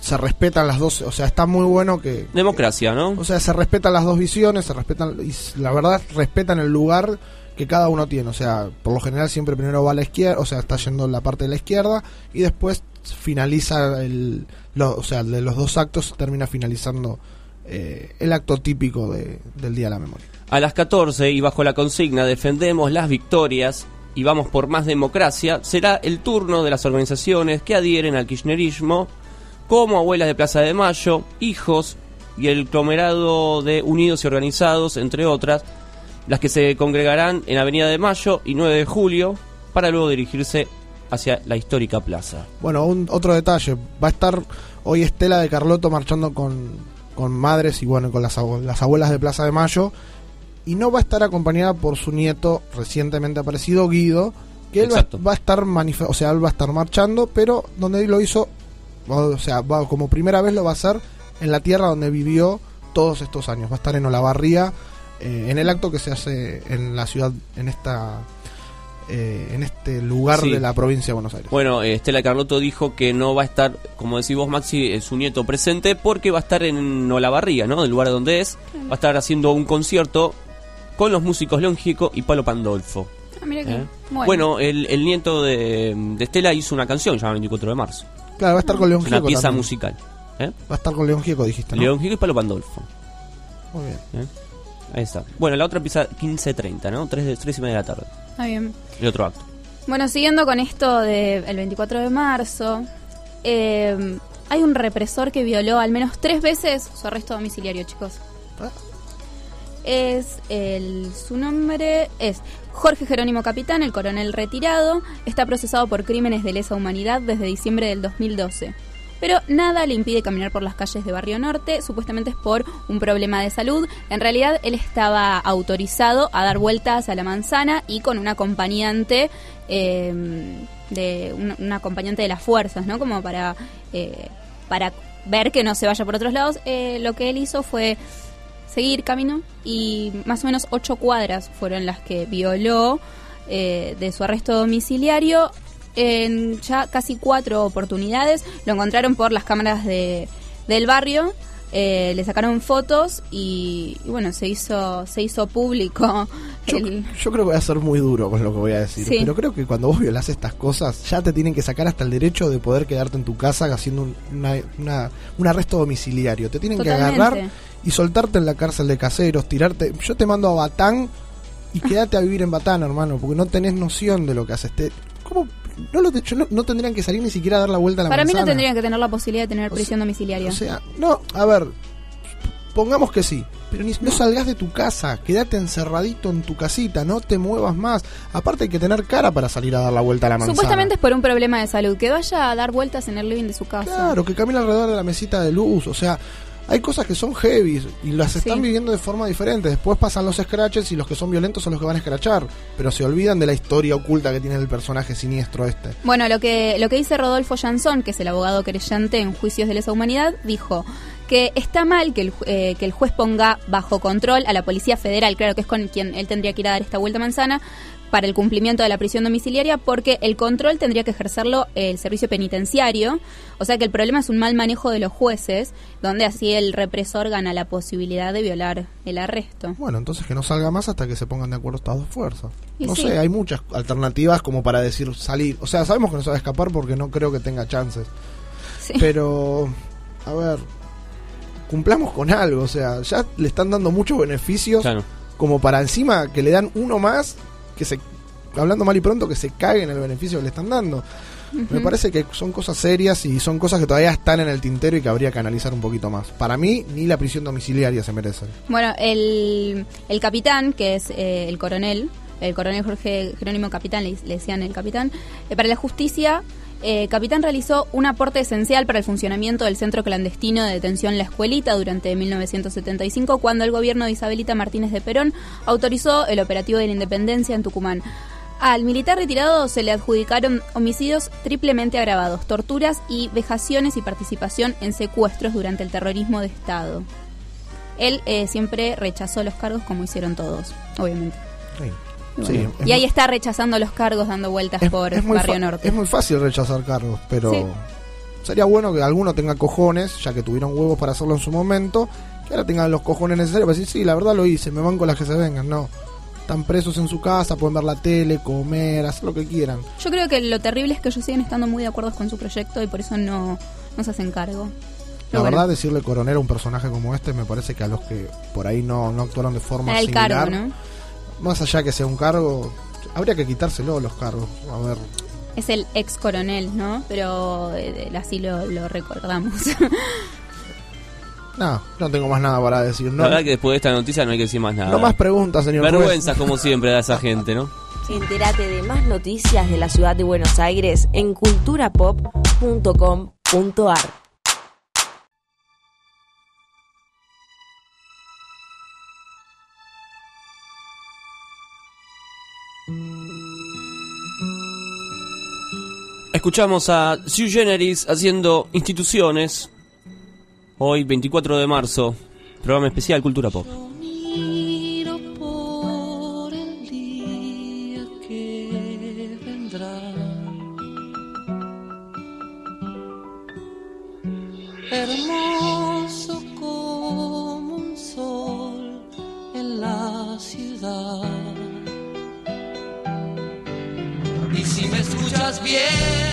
se respetan las dos, o sea, está muy bueno que... Democracia, ¿no? O sea, se respetan las dos visiones, se respetan, y la verdad, respetan el lugar que cada uno tiene. O sea, por lo general siempre primero va a la izquierda, o sea, está yendo la parte de la izquierda y después finaliza el, o sea, de los dos actos termina finalizando eh, el acto típico de- del Día de la Memoria. A las 14 y bajo la consigna Defendemos las victorias y vamos por más democracia, será el turno de las organizaciones que adhieren al kirchnerismo, como Abuelas de Plaza de Mayo, Hijos y el conglomerado de Unidos y Organizados, entre otras, las que se congregarán en Avenida de Mayo y 9 de Julio para luego dirigirse hacia la histórica plaza. Bueno, un, otro detalle, va a estar hoy Estela de Carlotto marchando con, con madres y bueno, con las, las abuelas de Plaza de Mayo y no va a estar acompañada por su nieto recientemente aparecido Guido, que él va, Exacto. va a estar o sea, él va a estar marchando, pero donde él lo hizo, o sea, va- como primera vez lo va a hacer en la tierra donde vivió todos estos años. Va a estar en Olavarría, eh, en el acto que se hace en la ciudad, en esta eh, en este lugar Sí. de la provincia de Buenos Aires. Bueno, eh, Estela Carlotto dijo que no va a estar, como decís vos, Maxi, eh, su nieto presente, porque va a estar en Olavarría, ¿no? Del lugar donde es. Va a estar haciendo un concierto con los músicos Longico y Palo Pandolfo. Ah, mira que ¿eh? bueno. Bueno, el, el nieto de, de Estela hizo una canción llamada 24 de marzo. Claro, va a estar con León Una Gieco pieza también. musical. ¿eh? Va a estar con León Gieco, dijiste, ¿no? León Gieco y Palo Pandolfo. Muy bien. Ahí está. Bueno, la otra empieza 15.30, ¿no? 3, de, 3 y media de la tarde. Está bien. El otro acto. Bueno, siguiendo con esto del 24 de marzo, eh, hay un represor que violó al menos tres veces su arresto domiciliario, chicos. Es el, su nombre es Jorge Jerónimo Capitán, el coronel retirado. Está procesado por crímenes de lesa humanidad desde diciembre del 2012. Pero nada le impide caminar por las calles de Barrio Norte, supuestamente es por un problema de salud. En realidad él estaba autorizado a dar vueltas a la manzana y con un acompañante eh, de un, acompañante de las fuerzas, ¿no? Como para eh, para ver que no se vaya por otros lados. Eh, lo que él hizo fue seguir camino y más o menos ocho cuadras fueron las que violó eh, de su arresto domiciliario en ya casi cuatro oportunidades. Lo encontraron por las cámaras de, del barrio, eh, le sacaron fotos y, y bueno, se hizo, se hizo público. Yo, el- yo creo que voy a ser muy duro con lo que voy a decir, Sí. pero creo que cuando vos violás estas cosas ya te tienen que sacar hasta el derecho de poder quedarte en tu casa haciendo un, una- una- un arresto domiciliario. Te tienen Totalmente. que agarrar y soltarte en la cárcel de caseros, tirarte. Yo te mando a Batán y quédate a vivir en Batán, hermano, porque no tenés noción de lo que haces. Te, ¿Cómo? No, lo, yo no, no tendrían que salir ni siquiera a dar la vuelta a la Para mí no manzana. tendrían que tener la posibilidad de tener prisión domiciliaria. O sea, no, a ver, pongamos que sí, pero ni, no salgas de tu casa, quédate encerradito en tu casita, no te muevas más. Aparte hay que tener cara para salir a dar la vuelta a la manzana. Supuestamente es por un problema de salud, que vaya a dar vueltas en el living de su casa. Claro, que camina alrededor de la mesita de luz, o sea, hay cosas que son heavy y las están Sí. viviendo de forma diferente. Después pasan los scratches y los que son violentos son los que van a escrachar, pero se olvidan de la historia oculta que tiene el personaje siniestro este. Bueno, lo que, lo que dice Rodolfo Jansón, que es el abogado querellante en juicios de lesa humanidad, dijo que está mal que el, eh, que el juez ponga bajo control a la Policía Federal, claro que es con quien él tendría que ir a dar esta vuelta a manzana, para el cumplimiento de la prisión domiciliaria, porque el control tendría que ejercerlo el servicio penitenciario, o sea que el problema es un mal manejo de los jueces, donde así el represor gana la posibilidad de violar el arresto. Bueno, entonces que no salga más hasta que se pongan de acuerdo estas dos fuerzas. Y no sí. sé, hay muchas alternativas como para decir salir. O sea, sabemos que no se va a escapar porque no creo que tenga chances. Pero, a ver, cumplamos con algo. O sea, ya le están dando muchos beneficios como para encima que le dan uno más, que se, hablando mal y pronto, que se cague en el beneficio que le están dando. Me parece que son cosas serias y son cosas que todavía están en el tintero y que habría que analizar un poquito más. Para mí, ni la prisión domiciliaria se merece. Bueno, el, el capitán, que es eh, el coronel, el coronel Jorge Jerónimo Capitán, le, le decían el capitán, eh, para la justicia, eh, Capitán realizó un aporte esencial para el funcionamiento del centro clandestino de detención La Escuelita durante 1975, cuando el gobierno de Isabelita Martínez de Perón autorizó el operativo de la independencia en Tucumán. Al militar retirado se le adjudicaron homicidios triplemente agravados, torturas y vejaciones y participación en secuestros durante el terrorismo de Estado. Él eh, siempre rechazó los cargos como hicieron todos, obviamente. Sí. Y, Sí, bueno, es y ahí está rechazando los cargos dando vueltas por es Barrio Norte. Es muy fácil rechazar cargos, pero Sí. sería bueno que alguno tenga cojones, ya que tuvieron huevos para hacerlo en su momento, que ahora tengan los cojones necesarios para decir, sí, la verdad lo hice, me van con las que se vengan. No, están presos en su casa, pueden ver la tele, comer, hacer lo que quieran. Yo creo que lo terrible es que ellos siguen estando muy de acuerdo con su proyecto y por eso no, no se hacen cargo. La bueno, verdad, decirle coronel a un personaje como este me parece que a los que por ahí no, no actuaron de forma el similar, cargo, ¿no? Más allá que sea un cargo, habría que quitárselo los cargos. A ver, Es el ex coronel, ¿no? Pero eh, así lo, lo recordamos. no, no tengo más nada para decir. No, La verdad que después de esta noticia no hay que decir más nada. no más preguntas, señor. Vergüenza, como siempre, da esa gente, ¿no? Entérate de más noticias de la ciudad de Buenos Aires en culturapop.com.ar. Escuchamos a Sue Generis haciendo instituciones. Hoy, 24 de marzo. Programa especial Cultura Pop. Escuchas bien,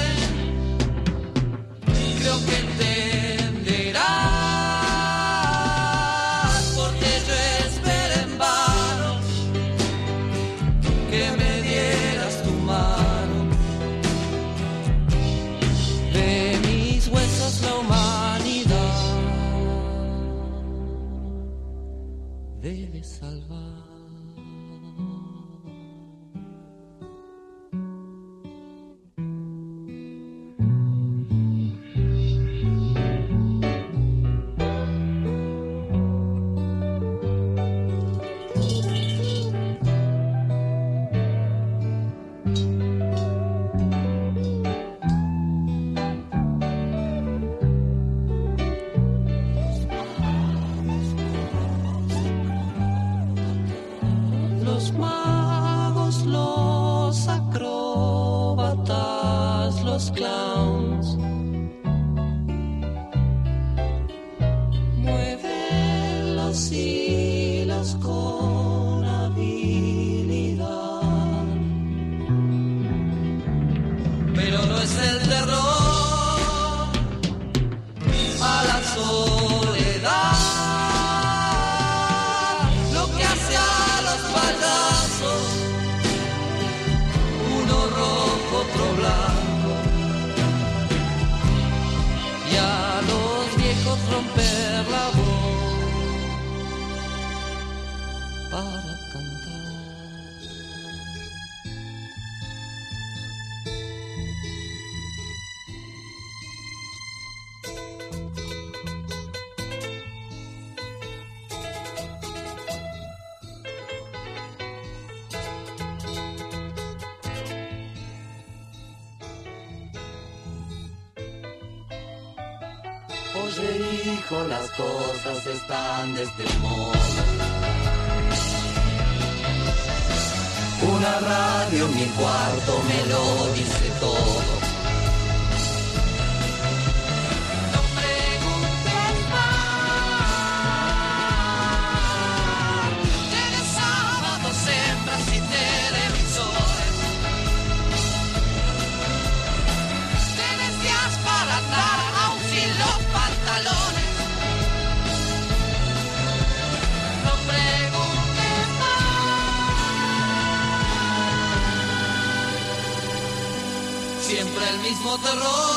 el mismo terror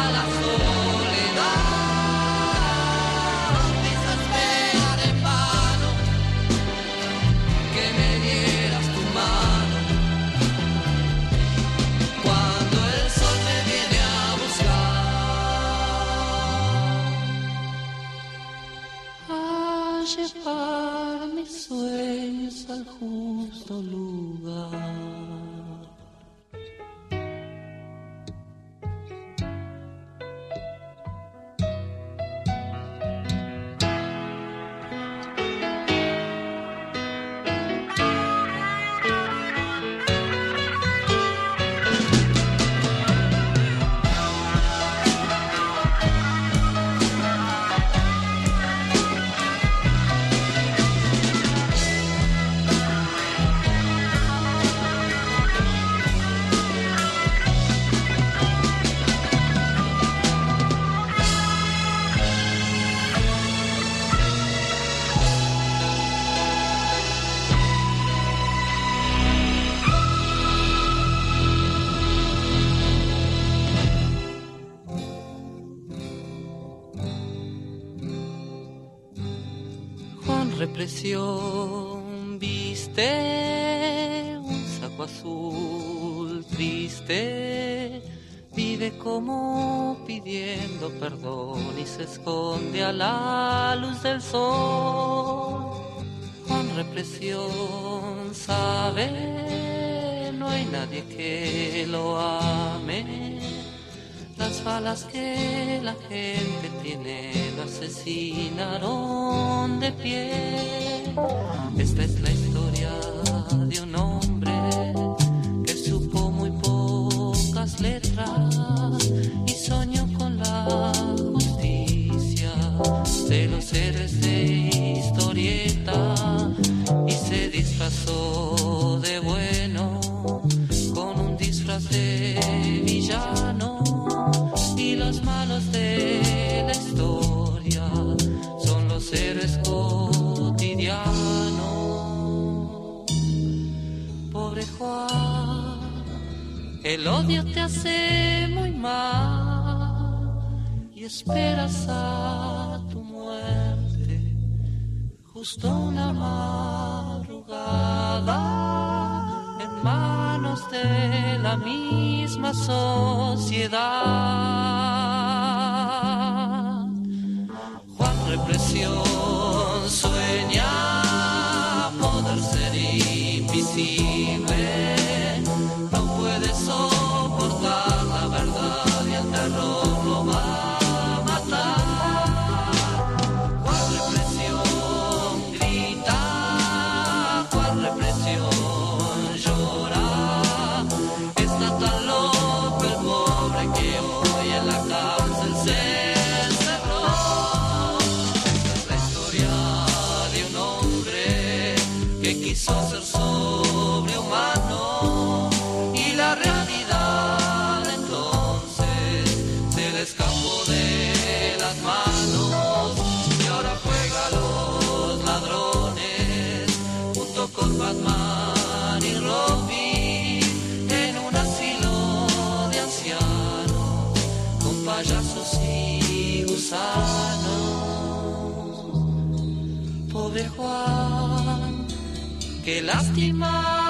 a la soledad. Desesperar en vano que me dieras tu mano. Cuando el sol me viene a buscar a llevar mis sueños al justo lugar. Y se esconde a la luz del sol Juan represión sabe no hay nadie que lo ame las las balas que la gente tiene lo asesinaron de pie. Esta es el odio te hace muy mal y esperas a tu muerte justo una madrugada en manos de la misma sociedad. Qué lástima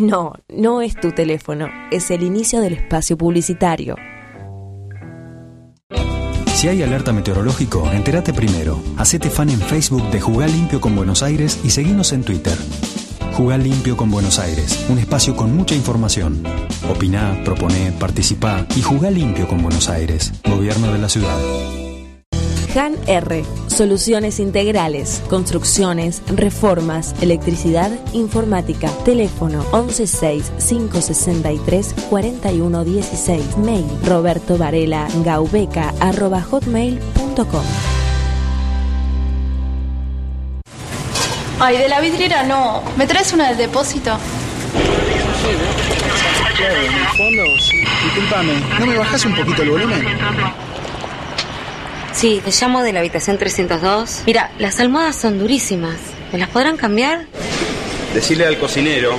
No, no es tu teléfono, es el inicio del espacio publicitario. Si hay alerta meteorológico, entérate primero. Hacete fan en Facebook de Jugar Limpio con Buenos Aires y seguinos en Twitter. Jugar Limpio con Buenos Aires, un espacio con mucha información. Opiná, proponé, participá y jugá limpio con Buenos Aires, Gobierno de la Ciudad. Han R. Soluciones integrales, construcciones, reformas, electricidad, informática. Teléfono 116-563-4116. Mail roberto varela gaubeca arroba hotmail.com. Ay, de la vidriera no. ¿Me traes una del depósito? Claro, en el fondo, sí. Disculpame, ¿no me bajas un poquito el volumen? Sí, te llamo de la habitación 302. Mira, las almohadas son durísimas. ¿Me las podrán cambiar? Decirle al cocinero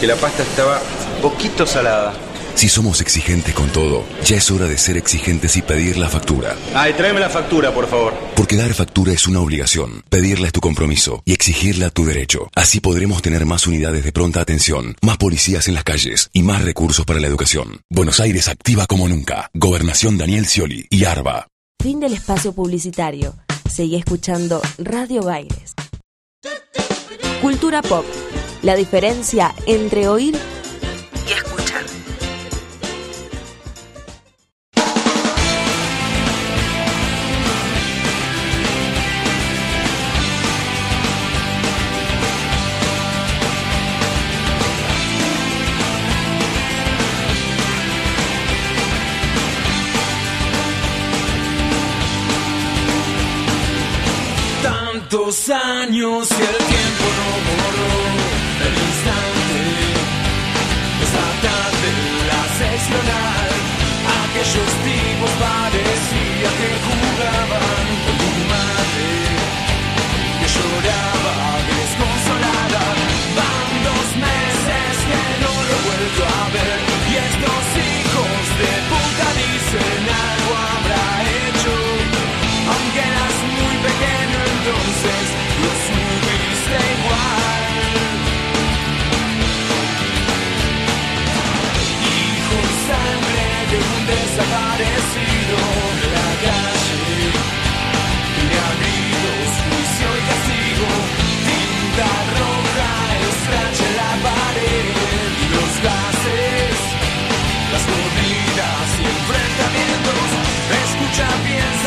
que la pasta estaba poquito salada. Si somos exigentes con todo, ya es hora de ser exigentes y pedir la factura. Ay, tráeme la factura, por favor. Porque dar factura es una obligación, pedirla es tu compromiso y exigirla tu derecho. Así podremos tener más unidades de pronta atención, más policías en las calles y más recursos para la educación. Buenos Aires activa como nunca. Gobernación Daniel Scioli y ARBA. Fin del espacio publicitario. Seguí escuchando Radio Baires. Cultura pop. La diferencia entre oír y escuchar. Años y el tiempo no borró el instante. Esa tarde la seccional, aquellos tipos Escucha,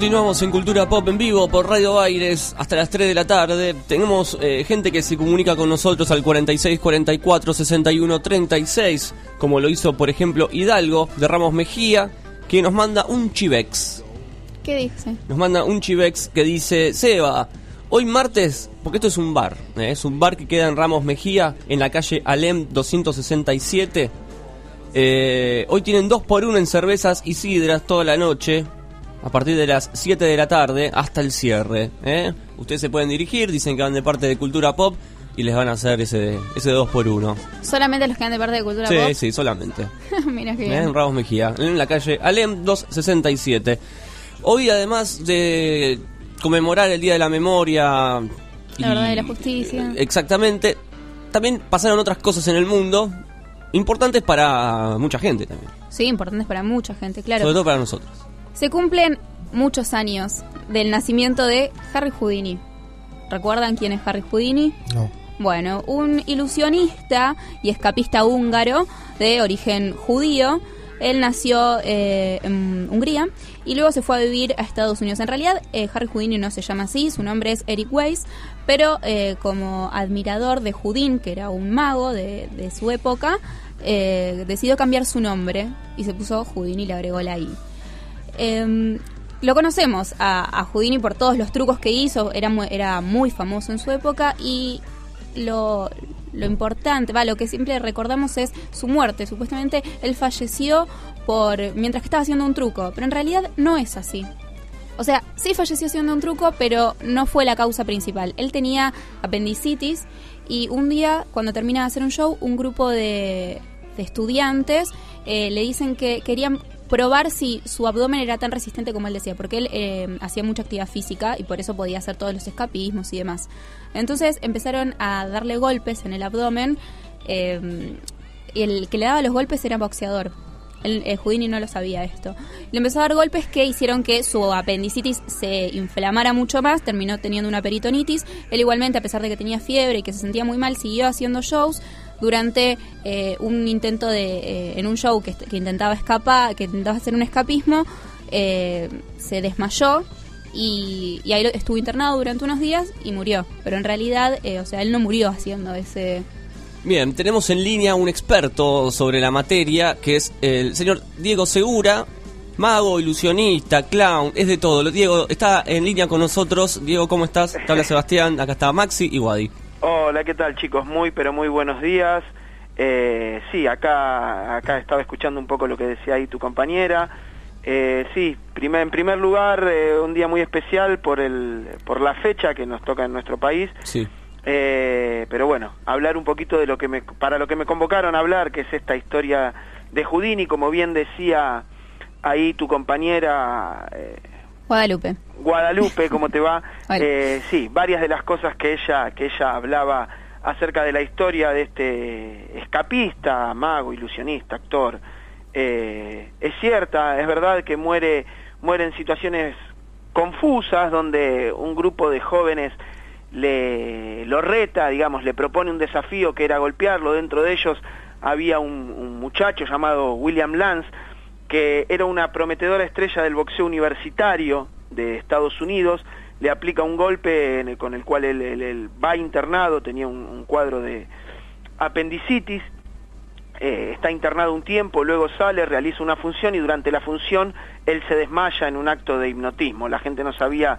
Continuamos en Cultura Pop en vivo por Radio Aires hasta las 3 de la tarde. Tenemos eh, gente que se comunica con nosotros al 46 44 61 36, como lo hizo por ejemplo Hidalgo de Ramos Mejía, que nos manda un chivex. ¿Qué dice? Nos manda un chivex que dice, Seba, hoy martes, porque esto es un bar, ¿eh? es un bar que queda en Ramos Mejía, en la calle Alem 267. Eh, hoy tienen dos por uno en cervezas y sidras toda la noche, a partir de las 7 de la tarde hasta el cierre. ¿eh? Ustedes se pueden dirigir, dicen que van de parte de Cultura Pop y les van a hacer ese, ese 2 por 1 Solamente los que dan de parte de cultura Sí, pop. sí, solamente. Mira que ¿eh? bien. en Ramos Mejía, en la calle Alem 267. Hoy, además de conmemorar el Día de la Memoria, y- La verdad de la justicia. exactamente, también pasaron otras cosas en el mundo importantes para mucha gente también, Sí, importantes para mucha gente, claro. sobre todo para nosotros. Se cumplen muchos años del nacimiento de Harry Houdini. ¿Recuerdan quién es Harry Houdini? No. Bueno, un ilusionista y escapista húngaro de origen judío. Él nació eh, en Hungría y luego se fue a vivir a Estados Unidos. En realidad, eh, Harry Houdini no se llama así, su nombre es Eric Weiss, pero eh, como admirador de Houdin, que era un mago de, de su época, eh, decidió cambiar su nombre y se puso Houdini y le agregó la I. Em, lo conocemos a, a Houdini por todos los trucos que hizo, era muy, era muy famoso en su época y lo, lo importante, va, lo que siempre recordamos es su muerte. Supuestamente él falleció por mientras que estaba haciendo un truco, pero en realidad no es así. O sea, sí falleció haciendo un truco, pero no fue la causa principal. Él tenía apendicitis y un día, cuando termina de hacer un show, un grupo de, estudiantes eh, le dicen que querían probar si su abdomen era tan resistente como él decía, porque él eh, hacía mucha actividad física y por eso podía hacer todos los escapismos y demás. Entonces empezaron a darle golpes en el abdomen. eh, el que le daba los golpes era boxeador. El, el Houdini no lo sabía esto. Le empezó a dar golpes que hicieron que su apendicitis se inflamara mucho más, terminó teniendo una peritonitis. Él igualmente, a pesar de que tenía fiebre y que se sentía muy mal, siguió haciendo shows. Durante eh, un intento de, eh, en un show que, intentaba escapar, que intentaba hacer un escapismo, eh, se desmayó y, y ahí estuvo internado durante unos días y murió. Pero en realidad, eh, o sea, él no murió haciendo ese, Bien, tenemos en línea un experto sobre la materia, que es el señor Diego Segura, mago, ilusionista, clown, es de todo. Diego está en línea con nosotros. Diego, ¿cómo estás? Te habla Sebastián, acá está Maxi y Wadi. Hola, ¿qué tal chicos? Muy, pero muy buenos días. Eh, sí, acá, acá estaba escuchando un poco lo que decía ahí tu compañera. Eh, sí, primer, en primer lugar, eh, un día muy especial por, el, por la fecha que nos toca en nuestro país. Sí. Eh, pero bueno, hablar un poquito de lo que me, para lo que me convocaron a hablar, que es esta historia de Houdini, como bien decía ahí tu compañera eh, Guadalupe. Guadalupe, ¿cómo te va? Eh, sí, varias de las cosas que ella, que ella hablaba acerca de la historia de este escapista, mago, ilusionista, actor, eh, es cierta, es verdad que muere, muere en situaciones confusas donde un grupo de jóvenes le lo reta, digamos, le propone un desafío que era golpearlo. Dentro de ellos había un, un muchacho llamado William Lance, que era una prometedora estrella del boxeo universitario de Estados Unidos, le aplica un golpe con el cual él, va internado, tenía un, un cuadro de apendicitis, eh, está internado un tiempo, luego sale, realiza una función y durante la función él se desmaya en un acto de hipnotismo. La gente no sabía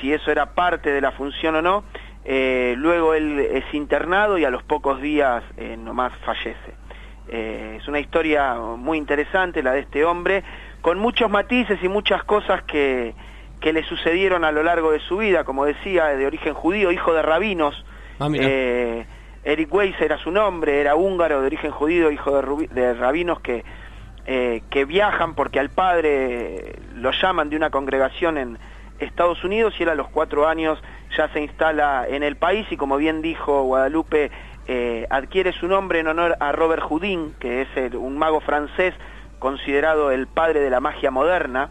si eso era parte de la función o no. Eh, luego él es internado y a los pocos días eh, nomás fallece. Eh, es una historia muy interesante la de este hombre, con muchos matices y muchas cosas que, que le sucedieron a lo largo de su vida, como decía, de origen judío, hijo de rabinos. Ah. Eh, Eric Weiss era su nombre, era húngaro de origen judío, hijo de, rubi- de rabinos que, eh, que viajan porque al padre lo llaman de una congregación en Estados Unidos y él a los cuatro años ya se instala en el país y como bien dijo Guadalupe, eh, adquiere su nombre en honor a Robert Houdin, que es un mago francés considerado el padre de la magia moderna,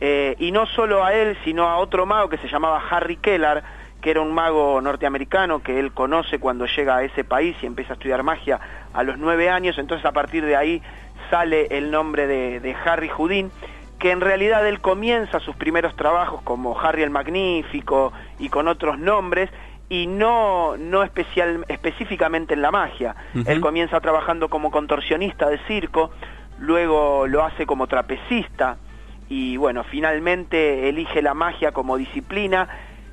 eh, y no solo a él, sino a otro mago que se llamaba Harry Kellar, que era un mago norteamericano que él conoce cuando llega a ese país y empieza a estudiar magia a los nueve años, entonces a partir de ahí sale el nombre de, de Harry Houdin, que en realidad él comienza sus primeros trabajos como Harry el Magnífico y con otros nombres, y no, no especial, específicamente en la magia. Él comienza trabajando como contorsionista de circo, luego lo hace como trapecista, y bueno, finalmente elige la magia como disciplina,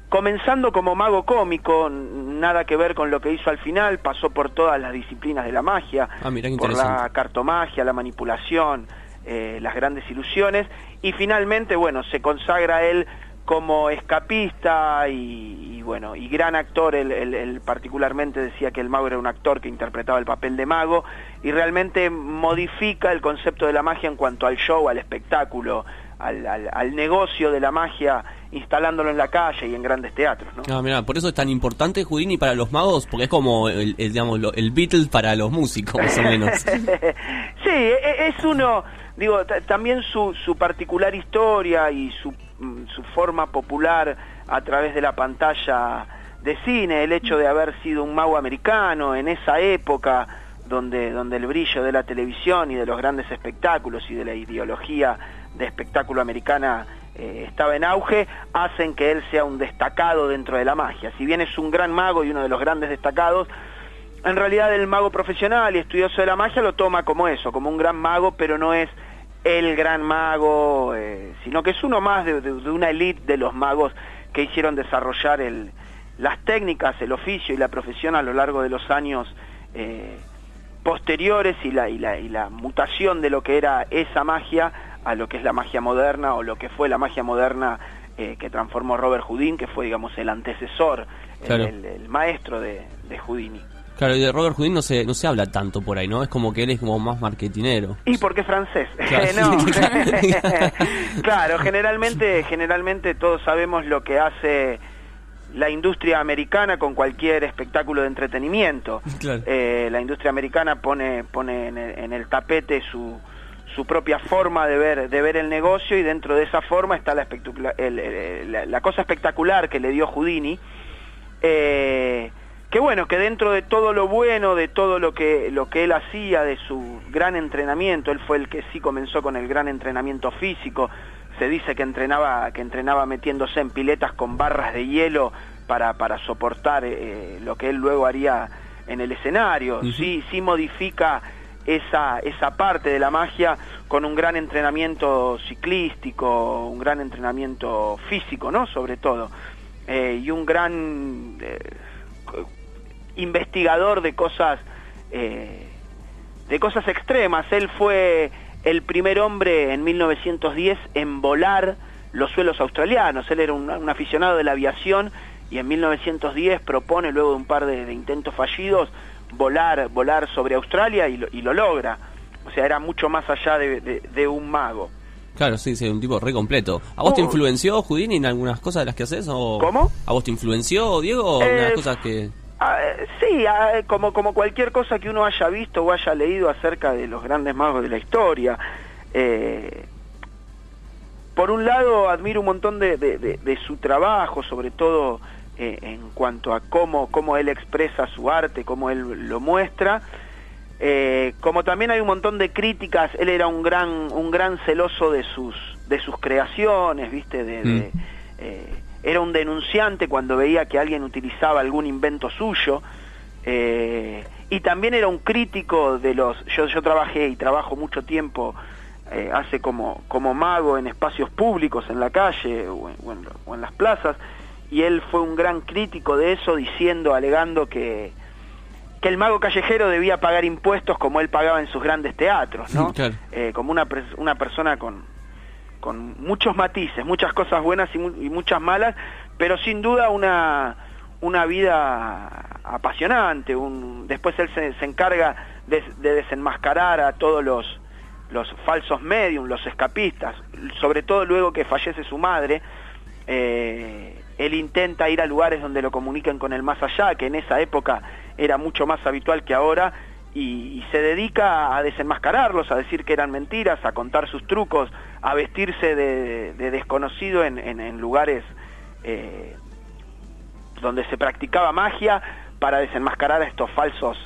comenzando como mago cómico, nada que ver con lo que hizo al final, pasó por todas las disciplinas de la magia, Ah, por la cartomagia, la manipulación, eh, las grandes ilusiones, y finalmente, bueno, se consagra él como escapista y, y, bueno, y gran actor, él, él- él particularmente decía que el mago era un actor que interpretaba el papel de mago, y realmente modifica el concepto de la magia en cuanto al show, al espectáculo, al, al- al negocio de la magia, instalándolo en la calle y en grandes teatros, ¿no? Ah, mira, por eso es tan importante Houdini para los magos, porque es como el, el, digamos, el Beatles para los músicos, más o menos. sí, e- es uno, digo, ta- también su, su particular historia y su, su forma popular a través de la pantalla de cine, el hecho de haber sido un mago americano en esa época donde, donde el brillo de la televisión y de los grandes espectáculos y de la ideología de espectáculo americana eh, estaba en auge, hacen que él sea un destacado dentro de la magia. Si bien es un gran mago y uno de los grandes destacados, en realidad el mago profesional y estudioso de la magia lo toma como eso, como un gran mago, pero no es el gran mago, eh, sino que es uno más de, de- de una élite de los magos que hicieron desarrollar el, las técnicas, el oficio y la profesión a lo largo de los años eh, posteriores y la, y, la, y la mutación de lo que era esa magia a lo que es la magia moderna o lo que fue la magia moderna eh, que transformó Robert Houdin, que fue, digamos, el antecesor, el- Claro. el, el maestro de, de Houdini. Claro, y de Robert Houdin no se, no se habla tanto por ahí, ¿no? Es como que él es como más marketinero. Y porque es francés. Claro. no. claro, generalmente, generalmente todos sabemos lo que hace la industria americana con cualquier espectáculo de entretenimiento. Claro. Eh, la industria americana pone, pone en, el, en el tapete su, su propia forma de ver, de ver el negocio y dentro de esa forma está la, el- el- la, la cosa espectacular que le dio Houdini. Eh, que bueno, que dentro de todo lo bueno, de todo lo que, lo que él hacía, de su gran entrenamiento, él fue el que sí comenzó con el gran entrenamiento físico, se dice que entrenaba, que entrenaba metiéndose en piletas con barras de hielo para, para soportar eh, lo que él luego haría en el escenario, sí, sí modifica esa, esa parte de la magia con un gran entrenamiento ciclístico, un gran entrenamiento físico, ¿no? Sobre todo. Eh, y un gran eh, investigador de cosas eh, de cosas extremas. Él fue el primer hombre en 1910 en volar los suelos australianos. Él era un, un aficionado de la aviación y en 1910 propone, luego de un par de, de intentos fallidos, volar, volar sobre Australia y lo, y lo logra. O sea, era mucho más allá de, de- de un mago. Claro, sí, sí, un tipo re completo. ¿A vos te Oh. influenció Houdini en algunas cosas de las que haces? O... ¿Cómo? ¿A vos te influenció, Diego, o en Eh, las cosas que...? Ah, eh, sí, ah, como, como cualquier cosa que uno haya visto o haya leído acerca de los grandes magos de la historia. Eh, por un lado, admiro un montón de, de- de- de su trabajo, sobre todo eh, en cuanto a cómo, cómo él expresa su arte, cómo él lo muestra. Eh, como también hay un montón de críticas, él era un gran, un gran celoso de sus, de sus creaciones, ¿viste? De, de, eh, era un denunciante cuando veía que alguien utilizaba algún invento suyo. eh, y también era un crítico de los... Yo, yo trabajé y trabajo mucho tiempo, eh, hace como, como mago en espacios públicos, en la calle o en, o en- o en las plazas, y él fue un gran crítico de eso, diciendo, alegando que, que el mago callejero debía pagar impuestos como él pagaba en sus grandes teatros, ¿no? Claro. Eh, como una, una persona con, con muchos matices, muchas cosas buenas y, mu- y muchas malas, pero sin duda una, una vida apasionante. Un, después él se, encarga de, de desenmascarar a todos los, los falsos medium, los escapistas, sobre todo luego que fallece su madre. eh, él intenta ir a lugares donde lo comuniquen con el más allá, que en esa época era mucho más habitual que ahora, y, y se dedica a desenmascararlos, a decir que eran mentiras, a contar sus trucos, a vestirse de, de desconocido en, en- en lugares eh, donde se practicaba magia para desenmascarar a estos falsos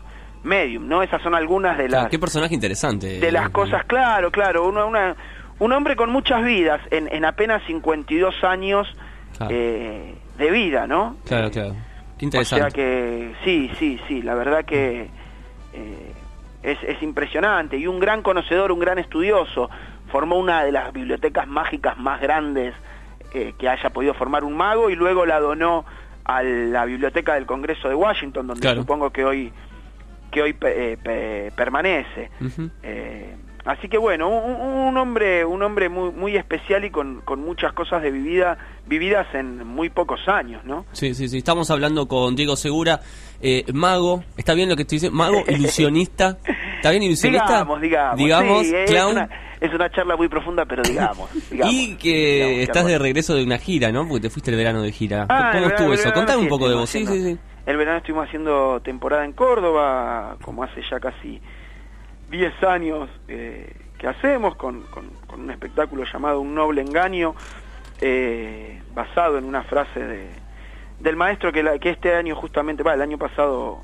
medium, ¿no? Esas son algunas de las Qué personaje interesante. de las cosas, claro, claro, uno- una- un hombre con muchas vidas en, en apenas 52 años Claro. eh, de vida, ¿no? Claro, claro. Qué O interesante. sea que sí, sí, sí, la verdad que eh, es, es impresionante y un gran conocedor, un gran estudioso, formó una de las bibliotecas mágicas más grandes eh, que haya podido formar un mago y luego la donó a la biblioteca del Congreso de Washington, donde Claro. supongo que hoy que hoy pe- eh, pe- permanece. Eh, así que bueno, un, un hombre, un hombre muy, muy especial y con, con muchas cosas de vivida, vividas en muy pocos años, ¿no? Sí, sí, sí. Estamos hablando con Diego Segura, eh, mago. ¿Está bien lo que estoy diciendo? Mago, ilusionista. ¿Está bien ilusionista? Digamos, digamos. Digamos, sí, es clown. una, es una charla muy profunda, pero digamos. digamos. Y que digamos, estás de regreso de una gira, ¿no? Porque te fuiste el verano de gira. Ah, ¿Cómo estuvo eso? Contame un sí poco de vos. Sí, sí, sí. El verano estuvimos haciendo temporada en Córdoba, como hace ya casi 10 años eh, que hacemos, con, con- con un espectáculo llamado Un Noble Engaño, eh, basado en una frase de, del maestro que, la- que este año justamente, va, el año pasado,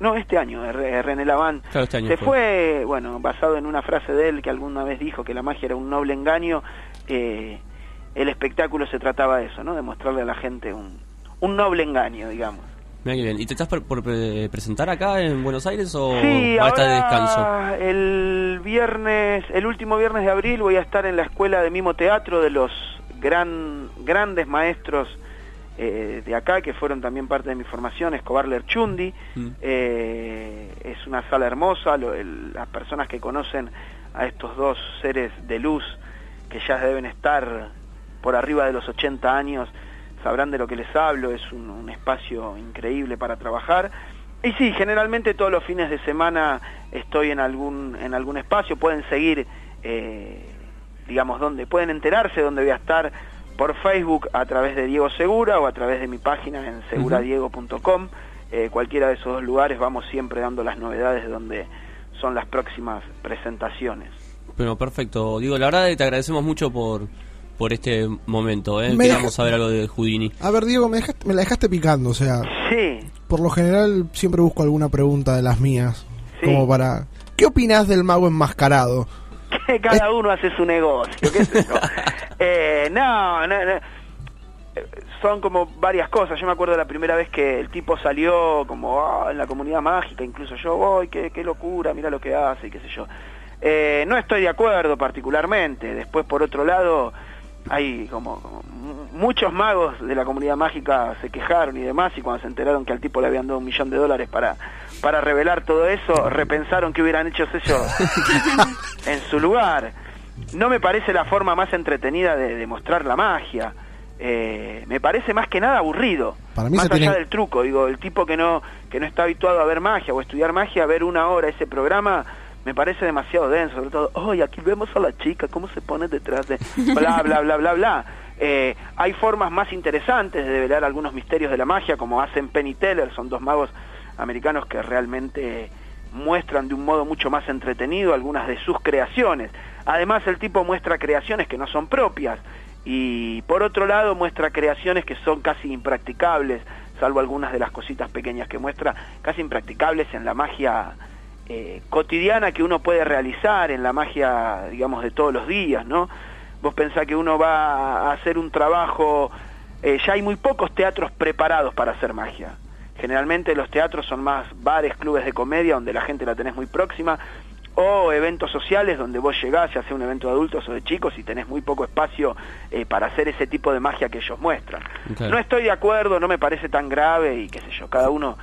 no, este año, René Laván, Claro, este se fue. fue, bueno, basado en una frase de él que alguna vez dijo que la magia era un noble engaño, eh, el espectáculo se trataba de eso, ¿no? De mostrarle a la gente un, un noble engaño, digamos. Mira qué bien. ¿Y te estás por, por pre- presentar acá en Buenos Aires o Sí, estás de descanso? el viernes, el último viernes de abril voy a estar en la escuela de mimo teatro de los gran, grandes maestros eh, de acá que fueron también parte de mi formación, Escobar Lerchundi. Mm. Eh, es una sala hermosa, lo- el- las personas que conocen a estos dos seres de luz que ya deben estar por arriba de los 80 años sabrán de lo que les hablo, es un, un espacio increíble para trabajar. Y sí, generalmente todos los fines de semana estoy en algún, en algún espacio, pueden seguir, eh, digamos, donde pueden enterarse dónde voy a estar por Facebook a través de Diego Segura o a través de mi página en seguradiego.com. Eh, cualquiera de esos dos lugares vamos siempre dando las novedades de donde son las próximas presentaciones. Bueno, perfecto. Digo, la verdad que te agradecemos mucho por, por este momento. ¿eh? Queríamos saber algo de Houdini. A ver, Diego, me, dejaste- me la dejaste picando, o sea, Sí, por lo general siempre busco alguna pregunta de las mías, Sí. como para... ¿Qué opinás del mago enmascarado? que cada uno hace su negocio, qué sé yo. Eh, no, no, no. Son como varias cosas. Yo me acuerdo la primera vez que el tipo salió como "Ah, en la comunidad mágica, incluso yo, voy, qué, qué locura, mira lo que hace y qué sé yo. Eh, no estoy de acuerdo particularmente. Después, por otro lado, hay como, como mu- muchos magos de la comunidad mágica se quejaron y demás, y cuando se enteraron que al tipo le habían dado un millón de dólares para, para revelar todo eso, repensaron que hubieran hecho ellos en su lugar. No me parece la forma más entretenida de demostrar la magia. Eh, me parece más que nada aburrido. Para mí más allá tiene- del truco, digo, el tipo que no que no está habituado a ver magia o estudiar magia, ver una hora ese programa me parece demasiado denso, sobre todo, hoy aquí vemos a la chica, cómo se pone detrás de bla, bla, bla, bla, bla. Eh, hay formas más interesantes de develar algunos misterios de la magia, como hacen Penn y Teller, son dos magos americanos que realmente muestran de un modo mucho más entretenido algunas de sus creaciones. Además, el tipo muestra creaciones que no son propias y por otro lado muestra creaciones que son casi impracticables, salvo algunas de las cositas pequeñas que muestra, casi impracticables en la magia eh, cotidiana que uno puede realizar, en la magia, digamos, de todos los días, ¿no? Vos pensás que uno va a hacer un trabajo, eh, ya hay muy pocos teatros preparados para hacer magia. Generalmente los teatros son más bares, clubes de comedia, donde la gente la tenés muy próxima, o eventos sociales donde vos llegás, ya sea un evento de adultos o de chicos, y tenés muy poco espacio eh, para hacer ese tipo de magia que ellos muestran. No estoy de acuerdo, no me parece tan grave, y qué sé yo, cada uno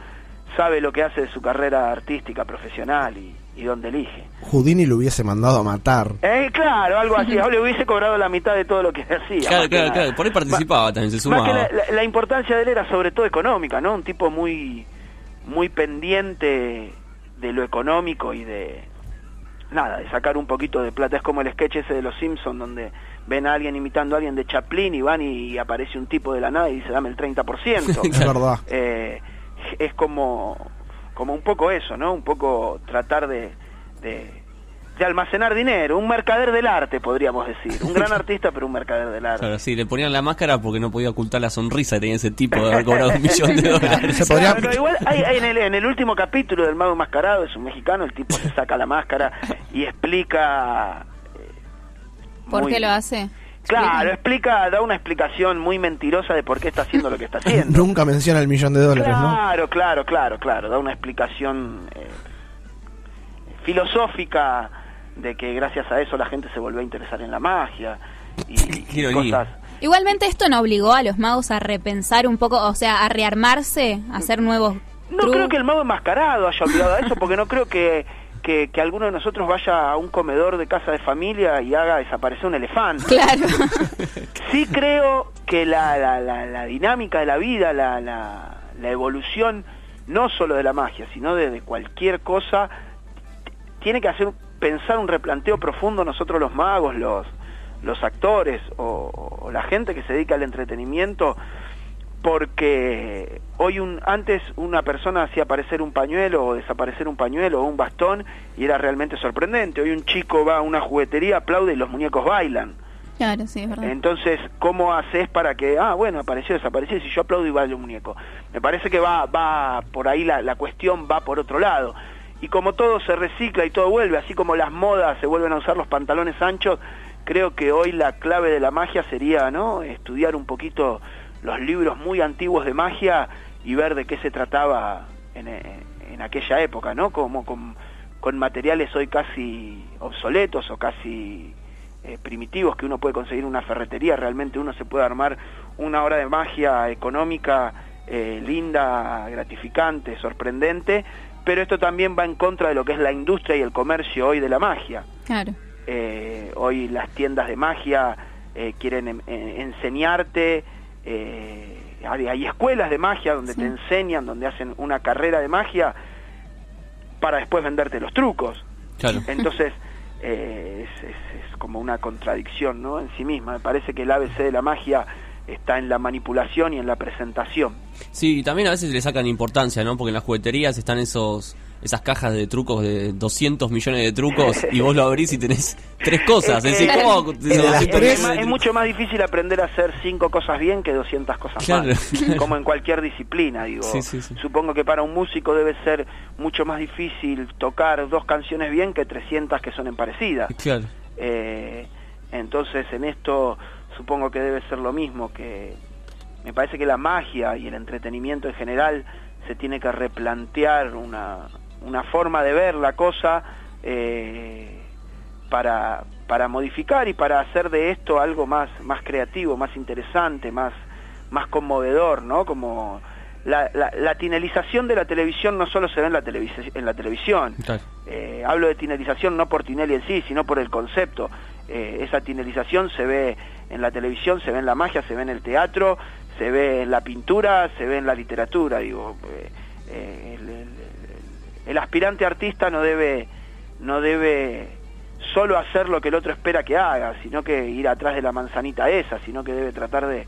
sabe lo que hace de su carrera artística, profesional y, y dónde elige. Houdini lo hubiese mandado a matar. Eh, claro, algo así, o le hubiese cobrado la mitad de todo lo que hacía. Claro, claro, nada. claro. Por ahí participaba también, se Más que sumaba. la, la- la importancia de él era sobre todo económica, ¿no? Un tipo muy, muy pendiente de lo económico y de nada, de sacar un poquito de plata. Es como el sketch ese de los Simpsons donde ven a alguien imitando a alguien de Chaplin y van y aparece un tipo de la nada y dice dame el 30%. Es verdad. Eh, es como, como un poco eso, ¿no? Un poco tratar de, de, de almacenar dinero, un mercader del arte, podríamos decir. Un gran artista, pero un mercader del arte. Claro, sí, le ponían la máscara porque no podía ocultar la sonrisa que tenía ese tipo de haber cobrado un millón de dólares. Claro, pero igual hay, hay en, el, en el último capítulo del Mago Enmascarado, es un mexicano, el tipo se saca la máscara y explica... ¿Por muy- qué lo hace? Claro, explica, da una explicación muy mentirosa de por qué está haciendo lo que está haciendo. Nunca menciona el millón de dólares, ¿no? Claro, claro, claro, claro. Da una explicación eh, filosófica de que gracias a eso la gente se volvió a interesar en la magia y, y cosas. Igualmente esto no obligó a los magos a repensar un poco, o sea, a rearmarse, a hacer nuevos No creo que el mago enmascarado haya olvidado eso, porque no creo que, que, que alguno de nosotros vaya a un comedor de casa de familia y haga desaparecer un elefante. Claro. Sí creo que la, la, la, la dinámica de la vida, la, la, la evolución, no solo de la magia, sino de, de cualquier cosa, tiene que hacer pensar un replanteo profundo nosotros los magos, los, los actores o, o la gente que se dedica al entretenimiento, porque hoy un antes una persona hacía aparecer un pañuelo o desaparecer un pañuelo o un bastón y era realmente sorprendente. Hoy un chico va a una juguetería, aplaude y los muñecos bailan. Claro, sí, es verdad. Entonces, ¿cómo haces para que, ah, bueno, apareció, desapareció, y si yo aplaudo y bailo un muñeco? Me parece que va, va por ahí la, la cuestión, va por otro lado. Y como todo se recicla y todo vuelve, así como las modas se vuelven a usar los pantalones anchos, creo que hoy la clave de la magia sería, ¿no? Estudiar un poquito los libros muy antiguos de magia y ver de qué se trataba en, en- en aquella época, ¿no? Como con, con materiales hoy casi obsoletos o casi eh, primitivos que uno puede conseguir en una ferretería, realmente uno se puede armar una hora de magia económica eh, linda, gratificante, sorprendente, pero esto también va en contra de lo que es la industria y el comercio hoy de la magia. Claro. Eh, hoy las tiendas de magia eh, quieren em- eh, enseñarte, eh, hay, hay escuelas de magia donde te enseñan, donde hacen una carrera de magia para después venderte los trucos. Claro. Entonces, eh, es, es- es como una contradicción ¿no? en sí misma. Me parece que el ABC de la magia está en la manipulación y en la presentación. Sí, y también a veces le sacan importancia, ¿no? Porque en las jugueterías están esos esas cajas de trucos de 200 millones de trucos y vos lo abrís y tenés tres cosas. Es decir, Eh, ¿cómo? es, 200 es mucho más difícil aprender a hacer cinco cosas bien que 200 cosas Claro, mal, claro. como en cualquier disciplina, digo. Sí, sí, sí. Supongo que para un músico debe ser mucho más difícil tocar dos canciones bien que 300 que son parecidas. Claro. Eh, entonces en esto supongo que debe ser lo mismo, que me parece que la magia y el entretenimiento en general se tiene que replantear una, una forma de ver la cosa eh, para, para modificar y para hacer de esto algo más, más creativo, más interesante, más, más conmovedor, ¿no? Como la, la, la tinelización de la televisión no solo se ve en la, en la televisión, eh, hablo de tinelización no por Tinelli en sí, sino por el concepto. Eh, esa tinelización se ve en la televisión, se ve en la magia, se ve en el teatro, se ve en la pintura, se ve en la literatura. Digo, eh, eh, el, el- el- aspirante artista no debe, no debe solo hacer lo que el otro espera que haga, sino que ir atrás de la manzanita esa, sino que debe tratar de,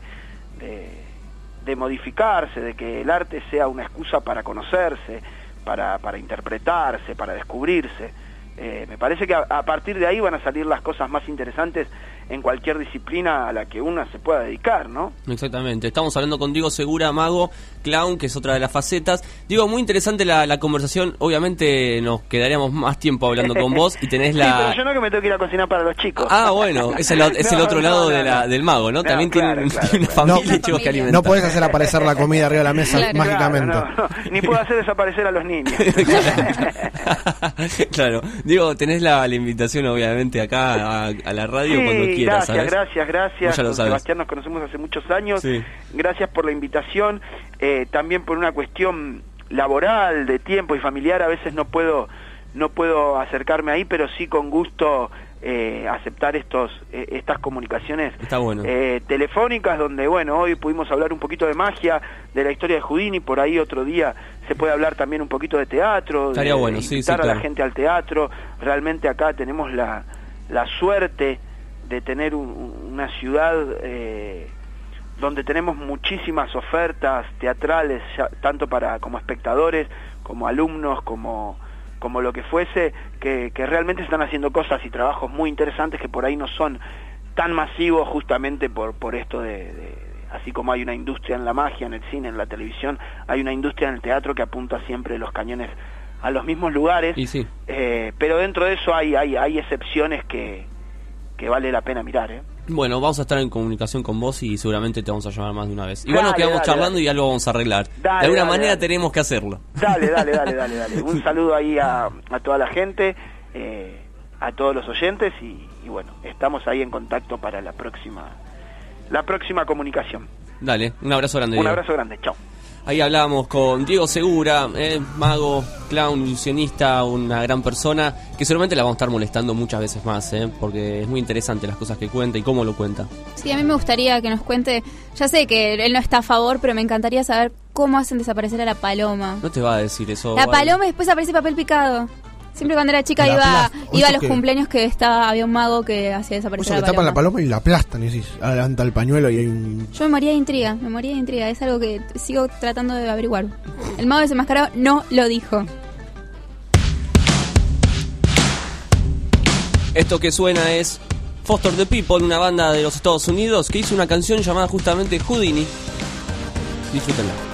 de, modificarse, de que el arte sea una excusa para conocerse, para, interpretarse, para descubrirse. Eh, me parece que a partir de ahí van a salir las cosas más interesantes en cualquier disciplina a la que una se pueda dedicar, ¿no? Exactamente. Estamos hablando con Diego Segura, mago, clown, que es otra de las facetas. Diego, muy interesante la, la conversación. Obviamente nos quedaríamos más tiempo hablando con vos y tenés Sí, pero la... yo no que me tengo que ir a cocinar para los chicos. Ah, bueno, es el, es el otro no, lado no, de la- no. del mago, ¿no? No, También claro, tiene claro, una claro. familia y chicos que alimentar. No podés hacer aparecer la comida arriba de la mesa Claro. mágicamente. Claro, no, no, ni puedo hacer desaparecer a los niños. claro. Diego, tenés la, la invitación obviamente acá a, a la radio Sí, cuando quieras, gracias, ¿sabes? gracias, gracias. Con. Sebastián nos conocemos hace muchos años. Sí. Gracias por la invitación. Eh, también por una cuestión laboral, de tiempo y familiar, a veces no puedo no puedo acercarme ahí, pero sí con gusto eh, aceptar estos eh, estas comunicaciones bueno. eh, telefónicas donde bueno hoy pudimos hablar un poquito de magia de la historia de Houdini por ahí otro día se puede hablar también un poquito de teatro Estaría de, bueno, de invitar sí, a la gente al teatro realmente acá tenemos la, la suerte de tener un- un- una ciudad eh, donde tenemos muchísimas ofertas teatrales ya- tanto para como espectadores como alumnos como como lo que fuese que, que realmente están haciendo cosas y trabajos muy interesantes que por ahí no son tan masivos justamente por por esto de, de- así como hay una industria en la magia en el cine en la televisión hay una industria en el teatro que apunta siempre los cañones a los mismos lugares Y sí. eh, pero dentro de eso hay hay, hay excepciones que, que vale la pena mirar ¿eh? Bueno, vamos a estar en comunicación con vos y seguramente te vamos a llamar más de una vez. Igual Dale, nos quedamos dale, charlando dale. y algo vamos a arreglar. De alguna manera tenemos que hacerlo. Dale, dale, dale, dale, dale. Un saludo ahí a, a toda la gente, eh, a todos los oyentes y, y bueno, estamos ahí en contacto para la próxima, la próxima comunicación. Dale, un abrazo grande. Un Diego. abrazo grande, chao. Ahí hablábamos con Diego Segura, eh, mago, clown, ilusionista, una gran persona, que seguramente la vamos a estar molestando muchas veces más, eh, porque es muy interesante las cosas que cuenta y cómo lo cuenta. Sí, a mí me gustaría que nos cuente, ya sé que él no está a favor, pero me encantaría saber cómo hacen desaparecer a la paloma. No te va a decir eso. La Vale. paloma y después aparece papel picado. Siempre cuando era chica La iba, iba a ¿Eso los qué? cumpleaños que estaba había un mago que hacía desaparecer le a la tapan la paloma. paloma y la aplastan y decís, adelanta el pañuelo y hay un... Yo me moría de intriga, me moría de intriga. Es algo que sigo tratando de averiguar. El mago desenmascarado no lo dijo. Esto que suena es Foster the People, una banda de los Estados Unidos que hizo una canción llamada justamente Houdini. Disfrútenla.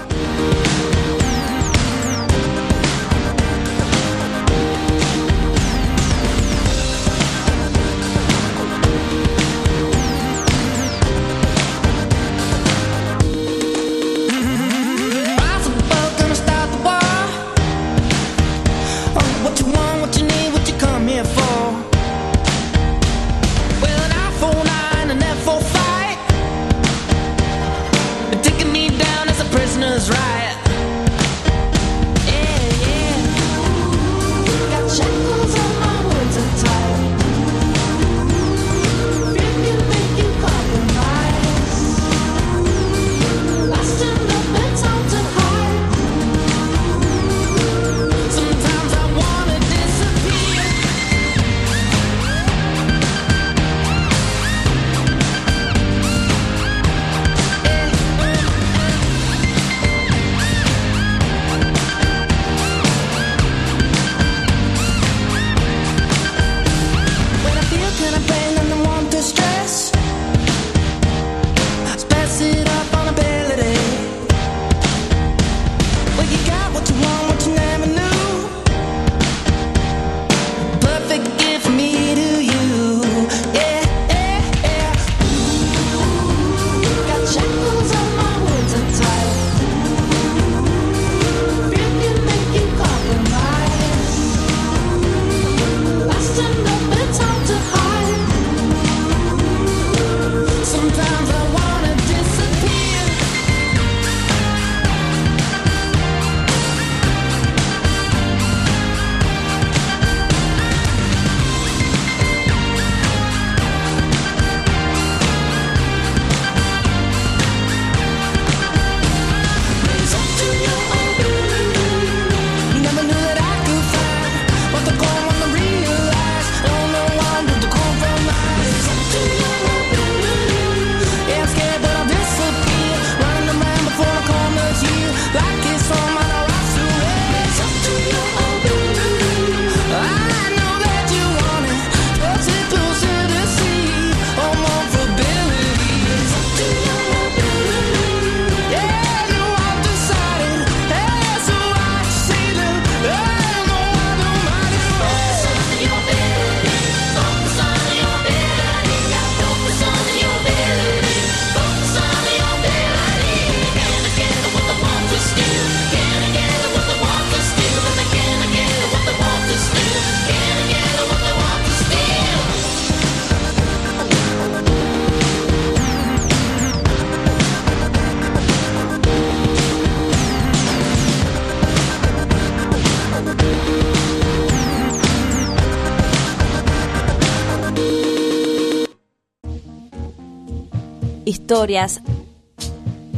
Historias,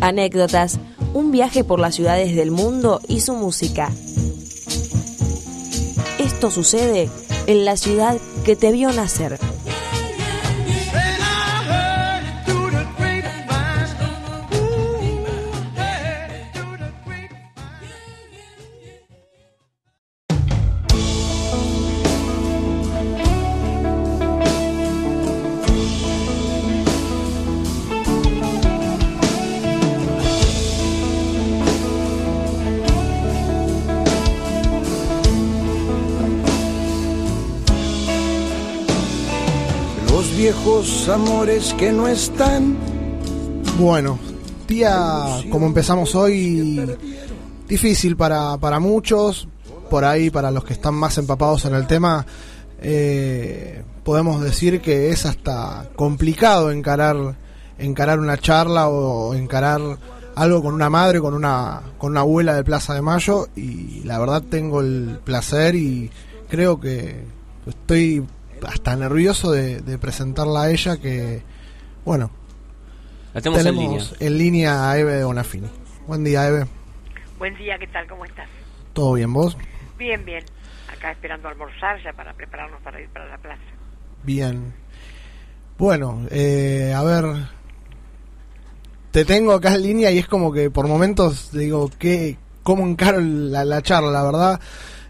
anécdotas, un viaje por las ciudades del mundo y su música. Esto sucede en la ciudad que te vio nacer. Amores que no están. Bueno, día como empezamos hoy, difícil para, para muchos, por ahí para los que están más empapados en el tema, eh, podemos decir que es hasta complicado encarar, encarar una charla o encarar algo con una madre, con una, con una abuela de Plaza de Mayo y la verdad tengo el placer y creo que estoy nervioso de, de presentarla a ella que, bueno, La tenemos en tenemos en línea a Eve de Bonafini. Buen día, Eve. Buen día, ¿qué tal? ¿Cómo estás? ¿Todo bien vos? Bien, bien. Acá esperando almorzar ya para prepararnos para ir para la plaza. Bien. Bueno, eh, a ver. Te tengo acá en línea y es como que por momentos digo, ¿qué, ¿cómo encaro la, la charla? La verdad,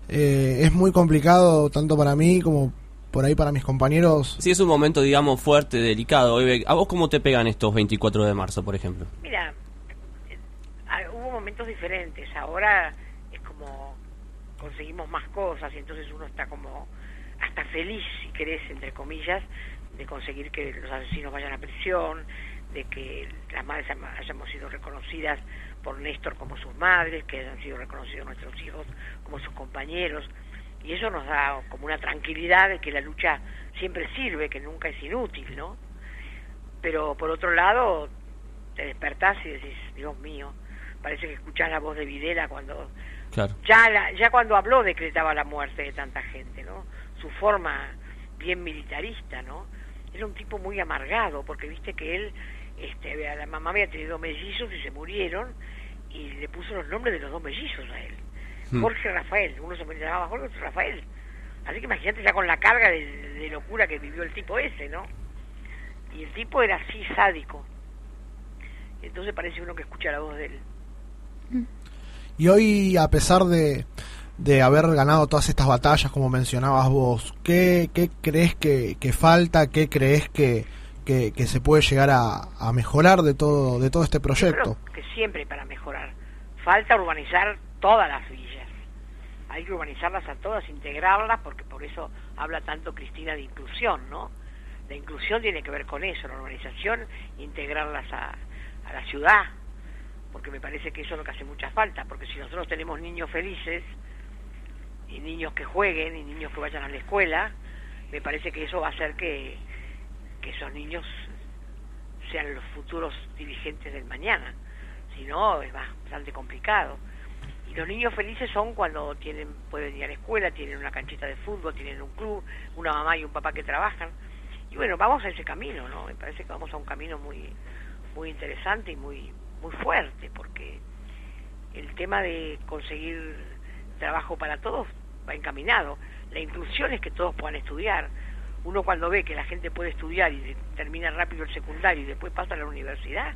eh, es muy complicado tanto para mí como por ahí para mis compañeros. Sí, es un momento, digamos, fuerte, delicado. ¿A vos cómo te pegan estos 24 de marzo, por ejemplo? Mira, eh, ah, hubo momentos diferentes. Ahora es como conseguimos más cosas y entonces uno está como hasta feliz, si querés, entre comillas, de conseguir que los asesinos vayan a prisión, de que las madres haya- hayamos sido reconocidas por Néstor como sus madres, que hayan sido reconocidos nuestros hijos como sus compañeros. Y eso nos da como una tranquilidad de que la lucha siempre sirve, que nunca es inútil, ¿no? Pero por otro lado, te despertás y decís, Dios mío, parece que escuchás la voz de Videla cuando Claro. ya la- ya cuando habló decretaba la muerte de tanta gente, ¿no? Su forma bien militarista, ¿no? Era un tipo muy amargado, porque viste que él, este, la mamá había tenido mellizos y se murieron, y le puso los nombres de los dos mellizos a él. Jorge Rafael, uno se llamaba Jorge Rafael. Así que imagínate ya con la carga de, de locura que vivió el tipo ese, ¿no? Y el tipo era así sádico. Entonces parece uno que escucha la voz de él. Y hoy, a pesar de, de haber ganado todas estas batallas, como mencionabas vos, ¿qué, qué crees que, que falta? ¿Qué crees que, que, que se puede llegar a, a mejorar de todo, de todo este proyecto? Creo que siempre para mejorar. Falta urbanizar todas las villas. Hay que urbanizarlas a todas, integrarlas, porque por eso habla tanto Cristina de inclusión, ¿no? La inclusión tiene que ver con eso, la urbanización, integrarlas a, la ciudad, porque me parece que eso es lo que hace mucha falta, porque si nosotros tenemos niños felices, y niños que jueguen, y niños que vayan a la escuela, me parece que eso va a hacer que, que esos niños sean los futuros dirigentes del mañana. Si no, es bastante complicado. Y los niños felices son cuando tienen pueden ir a la escuela, tienen una canchita de fútbol, tienen un club, una mamá y un papá que trabajan. Y bueno, vamos a ese camino, ¿no? Me parece que vamos a un camino muy muy interesante y muy muy fuerte, porque el tema de conseguir trabajo para todos va encaminado. La inclusión es que todos puedan estudiar. Uno cuando ve que la gente puede estudiar y termina rápido el secundario y después pasa a la universidad,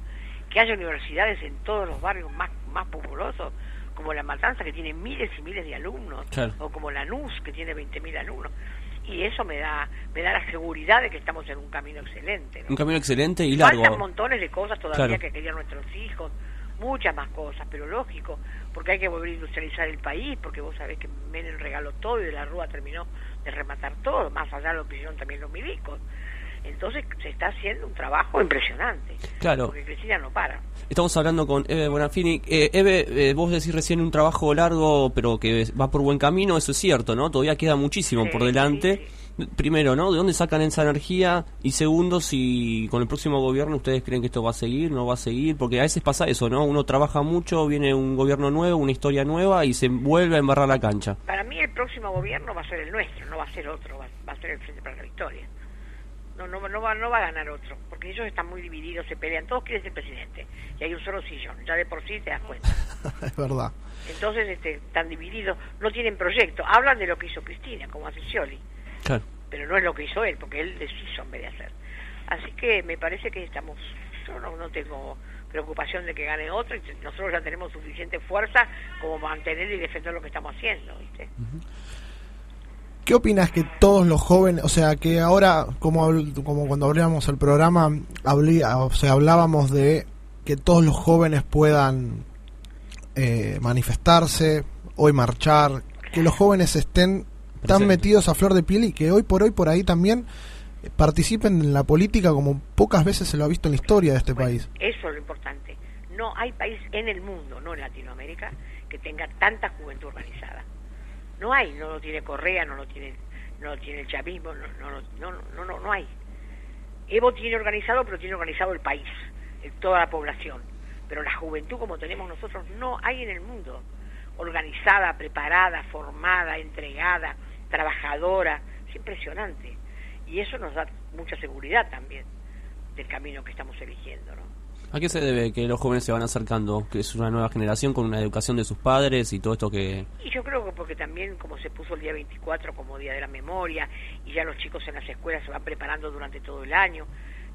que haya universidades en todos los barrios más, más populosos, como La Matanza, que tiene miles y miles de alumnos, Claro. o como Lanús, que tiene 20.000 alumnos. Y eso me da, me da la seguridad de que estamos en un camino excelente. ¿no? Un camino excelente y largo. Faltan montones de cosas todavía Claro. que querían nuestros hijos, muchas más cosas, pero lógico, porque hay que volver a industrializar el país, porque vos sabés que Menem regaló todo y de la Rúa terminó de rematar todo, más allá de lo que hicieron también los milicos. Entonces se está haciendo un trabajo impresionante, Claro. porque Cristina no para. Estamos hablando con Eve Bonafini. Eh, Eve, eh, vos decís recién un trabajo largo, pero que va por buen camino, eso es cierto, ¿no? Todavía queda muchísimo Sí, por delante. Primero, ¿no? ¿De dónde sacan esa energía? Y segundo, si con el próximo gobierno ustedes creen que esto va a seguir, no va a seguir, porque a veces pasa eso, ¿no? Uno trabaja mucho, viene un gobierno nuevo, una historia nueva y se vuelve a embarrar la cancha. Para mí el próximo gobierno va a ser el nuestro, no va a ser otro, va, va a ser el Frente para la Victoria. No, no, no, va, no va a ganar otro, porque ellos están muy divididos, se pelean, todos quieren ser presidente, y hay un solo sillón, ya de por sí te das cuenta. es verdad. Entonces este, están divididos, no tienen proyecto, hablan de lo que hizo Cristina, como hace Scioli, Claro. pero no es lo que hizo él, porque él deshizo en vez de hacer. Así que me parece que estamos, yo no, no tengo preocupación de que gane otro, y nosotros ya tenemos suficiente fuerza como mantener y defender lo que estamos haciendo, ¿viste? ¿Qué opinas que todos los jóvenes, o sea, que ahora, como, como cuando abríamos el programa, hablé- o sea, hablábamos de que todos los jóvenes puedan eh, manifestarse, hoy marchar, que los jóvenes estén tan Presente. metidos a flor de piel y que hoy por hoy por ahí también eh, participen en la política como pocas veces se lo ha visto en la historia de este país. Eso es lo importante. No hay país en el mundo, no en Latinoamérica, que tenga tanta juventud organizada. No hay, no lo tiene Correa, no lo tiene, no tiene el chavismo, no, no, no, no, no, no, hay. Evo tiene organizado, pero tiene organizado el país, toda la población. Pero la juventud como tenemos nosotros no hay en el mundo. Organizada, preparada, formada, entregada, trabajadora, es impresionante. Y eso nos da mucha seguridad también del camino que estamos eligiendo, ¿no? ¿A qué se debe que los jóvenes se van acercando? Que es una nueva generación con una educación de sus padres y todo esto que... Y yo creo que porque también como se puso el día 24 como Día de la Memoria y ya los chicos en las escuelas se van preparando durante todo el año,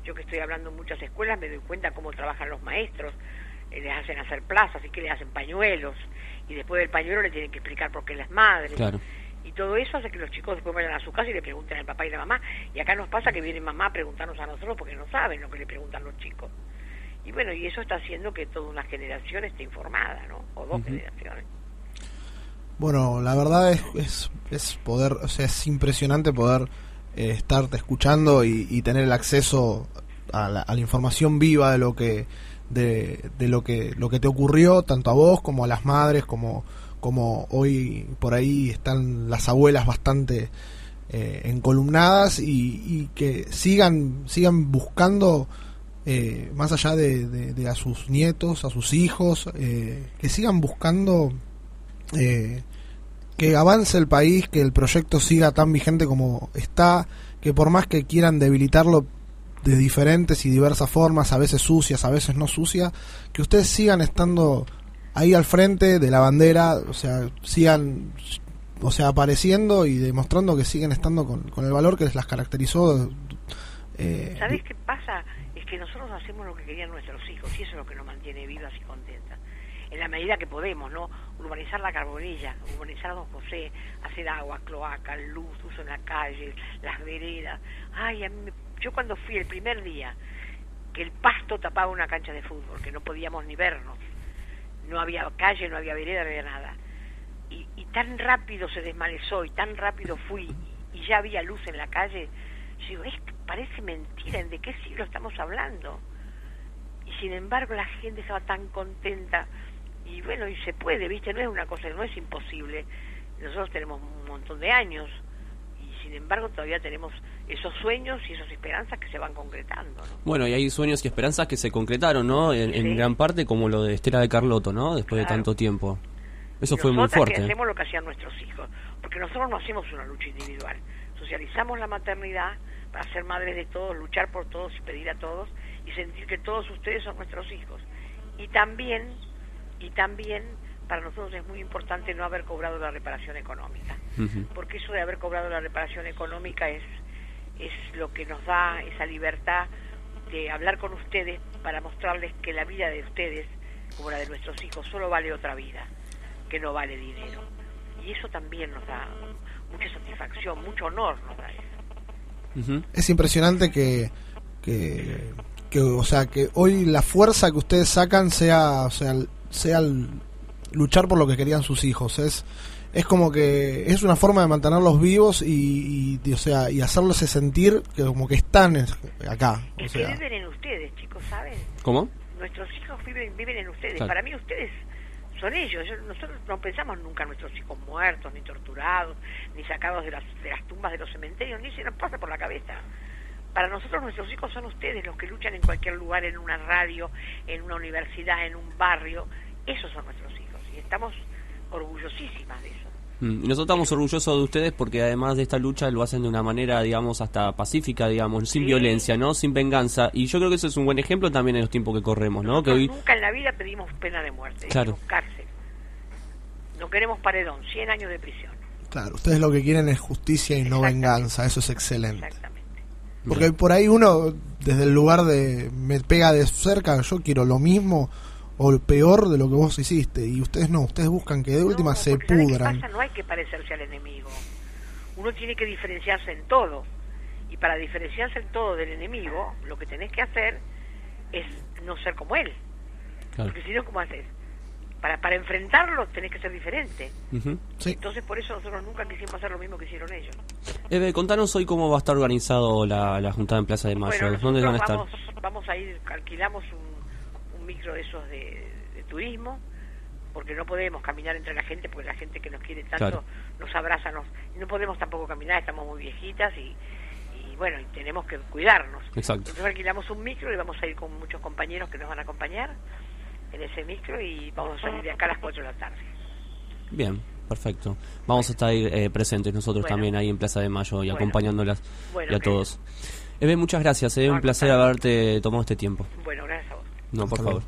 yo que estoy hablando en muchas escuelas me doy cuenta cómo trabajan los maestros, eh, les hacen hacer plazas y que les hacen pañuelos y después del pañuelo le tienen que explicar por qué las madres. Claro. Y todo eso hace que los chicos después vayan a su casa y le pregunten al papá y la mamá. Y acá nos pasa que viene mamá a preguntarnos a nosotros porque no saben lo que le preguntan los chicos. Y bueno, y eso está haciendo que toda una generación esté informada, ¿no? O dos generaciones. Bueno, la verdad es, es, es poder, o sea, es impresionante poder eh, estarte escuchando y, y tener el acceso a la, a la información viva de lo que de, de lo que lo que te ocurrió tanto a vos como a las madres como como hoy por ahí están las abuelas bastante eh, encolumnadas y, y que sigan sigan buscando eh, más allá de, a sus nietos a sus hijos eh, que sigan buscando eh, que avance el país, que el proyecto siga tan vigente como está, que por más que quieran debilitarlo de diferentes y diversas formas, a veces sucias, a veces no sucias, que ustedes sigan estando ahí al frente de la bandera, o sea, sigan o sea, apareciendo y demostrando que siguen estando con, con el valor que les las caracterizó. Eh, ¿Sabés qué pasa? Es que nosotros hacemos lo que querían nuestros hijos y eso es lo que nos mantiene vivas y contentas. En la medida que podemos, ¿no? Urbanizar la carbonilla, urbanizar Don José, hacer agua, cloaca, luz, uso en la calle, las veredas. Ay, a yo cuando fui el primer día que el pasto tapaba una cancha de fútbol, que no podíamos ni vernos, no había calle, no había vereda, no había nada. Y, y tan rápido se desmalezó y tan rápido fui y ya había luz en la calle, yo digo, es parece mentira, ¿de qué siglo estamos hablando? Y sin embargo la gente estaba tan contenta y bueno, y se puede, ¿viste? No es una cosa, no es imposible. Nosotros tenemos un montón de años y sin embargo todavía tenemos esos sueños y esas esperanzas que se van concretando, ¿no? Bueno, y hay sueños y esperanzas que se concretaron, ¿no? En, gran parte como lo de Estela de Carlotto, ¿no? Después de tanto tiempo. Eso fue muy nosotras que fuerte. hacemos lo que hacían nuestros hijos, porque nosotros no hacemos una lucha individual. Socializamos la maternidad para ser madres de todos, luchar por todos y pedir a todos y sentir que todos ustedes son nuestros hijos. Y también, y también para nosotros es muy importante no haber cobrado la reparación económica, porque eso de haber cobrado la reparación económica es es lo que nos da esa libertad de hablar con ustedes para mostrarles que la vida de ustedes, como la de nuestros hijos, solo vale otra vida, que no vale dinero. Y eso también nos da mucha satisfacción, mucho honor nos da eso. Es impresionante que, que, que, o sea, que hoy la fuerza que ustedes sacan sea, o sea, sea el luchar por lo que querían sus hijos. Es, es como que es una forma de mantenerlos vivos y, y, o sea, y hacerlos sentir que como que están acá. O Es que viven en ustedes, chicos, ¿saben? ¿Cómo? Nuestros hijos viven, viven en ustedes. Claro. Para mí ustedes son ellos. Nosotros no pensamos nunca en nuestros hijos muertos, ni torturados, ni sacados de las, de las tumbas de los cementerios, ni se nos pasa por la cabeza. Para nosotros nuestros hijos son ustedes los que luchan en cualquier lugar, en una radio, en una universidad, en un barrio. Esos son nuestros hijos y estamos orgullosísimas de eso. Mm, Y nosotros estamos orgullosos de ustedes porque además de esta lucha lo hacen de una manera, digamos, hasta pacífica, digamos, sin violencia, ¿no? Sin venganza. Y yo creo que eso es un buen ejemplo también en los tiempos que corremos, ¿no? Que hoy... Nunca en la vida pedimos pena de muerte, Claro. cárcel. No queremos paredón, 100 años de prisión. Claro, ustedes lo que quieren es justicia y no venganza, eso es excelente. Porque por ahí uno, desde el lugar de me pega de cerca, yo quiero lo mismo o lo peor de lo que vos hiciste. Y ustedes no, ustedes buscan que de última se ¿sabe qué pudran. pasa? No hay que parecerse al enemigo. Uno tiene que diferenciarse en todo. Y para diferenciarse en todo del enemigo, lo que tenés que hacer es no ser como él. Claro. Porque si no, ¿cómo haces? Para, para enfrentarlo tenés que ser diferente. Entonces por eso nosotros nunca quisimos hacer lo mismo que hicieron ellos. Eve, contanos hoy cómo va a estar organizado la, la juntada en Plaza de Mayo. Bueno, ¿Dónde van a nosotros estar? Vamos, vamos a ir, alquilamos un micro de esos de, de turismo, porque no podemos caminar entre la gente, porque la gente que nos quiere tanto Claro. nos abraza, nos, no podemos tampoco caminar, estamos muy viejitas y, y bueno, y tenemos que cuidarnos. Exacto. Entonces alquilamos un micro y vamos a ir con muchos compañeros que nos van a acompañar en ese micro y vamos a salir de acá a las 4 de la tarde. Bien, perfecto. Vamos a estar eh, presentes nosotros Bueno. también ahí en Plaza de Mayo y Bueno. acompañándolas Bueno, y a todos. Eve, muchas gracias. Es un placer haberte tomado este tiempo. Bueno, gracias. No, por favor.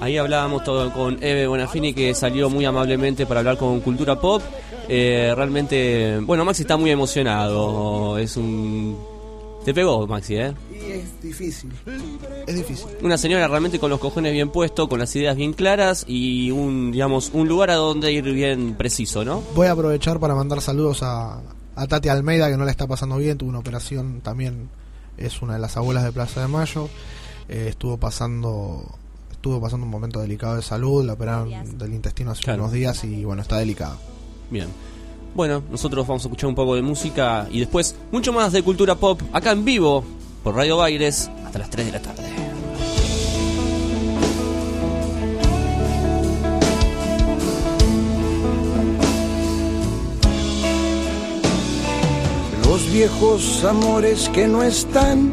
Ahí hablábamos todo con Eve Bonafini que salió muy amablemente para hablar con Cultura Pop. Eh, realmente, bueno, Maxi está muy emocionado. Es un... Te pegó, Maxi, ¿eh? Y es difícil. Es difícil. Una señora realmente con los cojones bien puestos, con las ideas bien claras y un, digamos, un lugar a donde ir bien preciso, ¿no? Voy a aprovechar para mandar saludos a, a Tati Almeida, que no la está pasando bien, tuvo una operación también, es una de las abuelas de Plaza de Mayo, Eh, estuvo pasando estuvo pasando un momento delicado de salud, la operaron del intestino hace Claro. unos días y bueno, está delicado. Bien. Bueno, nosotros vamos a escuchar un poco de música y después mucho más de cultura pop acá en vivo por Radio Baires hasta las 3 de la tarde. Los viejos amores que no están,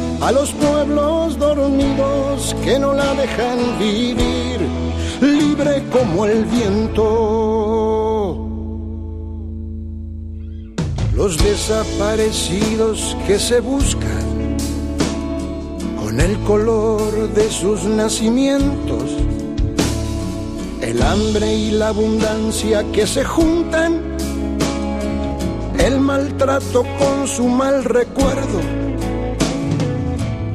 a los pueblos dormidos que no la dejan vivir, libre como el viento. Los desaparecidos que se buscan con el color de sus nacimientos, el hambre y la abundancia que se juntan el maltrato con su mal recuerdo.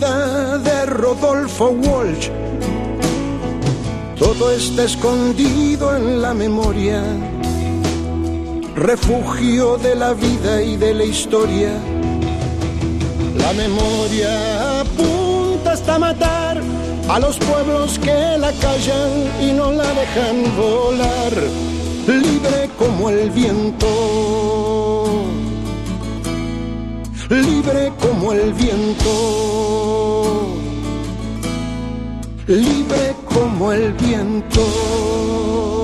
de Rodolfo Walsh. Todo está escondido en la memoria refugio de la vida y de la historia. La memoria apunta hasta matar a los pueblos que la callan y no la dejan volar, libre como el viento. Libre como el viento. Libre como el viento.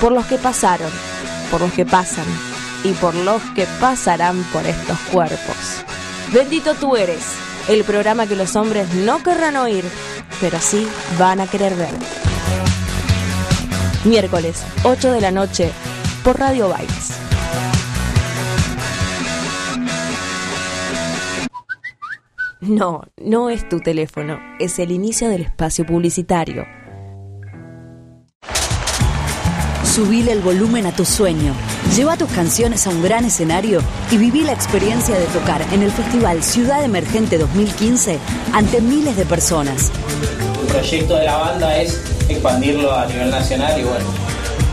Por los que pasaron, por los que pasan y por los que pasarán por estos cuerpos. Bendito tú eres, el programa que los hombres no querrán oír, pero sí van a querer ver. Miércoles, 8 de la noche, por Radio Bailes. No, no es tu teléfono, es el inicio del espacio publicitario. Subile el volumen a tu sueño. Lleva tus canciones a un gran escenario y viví la experiencia de tocar en el Festival Ciudad Emergente 2015 ante miles de personas. El proyecto de la banda es expandirlo a nivel nacional y bueno,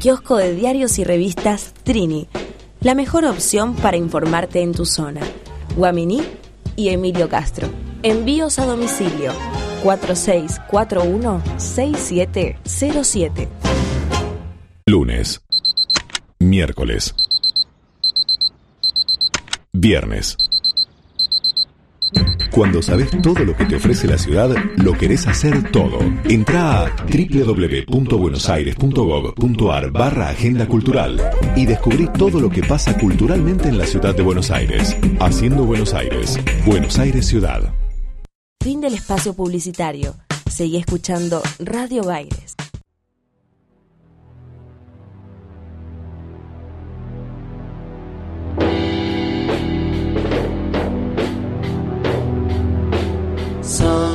Kiosco de diarios y revistas Trini, la mejor opción para informarte en tu zona. Guaminí y Emilio Castro. Envíos a domicilio 4641-6707. Lunes. Miércoles. Viernes. Cuando sabes todo lo que te ofrece la ciudad, lo querés hacer todo. Entra a www.buenosaires.gov.ar barra Agenda Cultural y descubrí todo lo que pasa culturalmente en la ciudad de Buenos Aires. Haciendo Buenos Aires. Buenos Aires Ciudad. Fin del espacio publicitario. Seguí escuchando Radio Baires. Sangre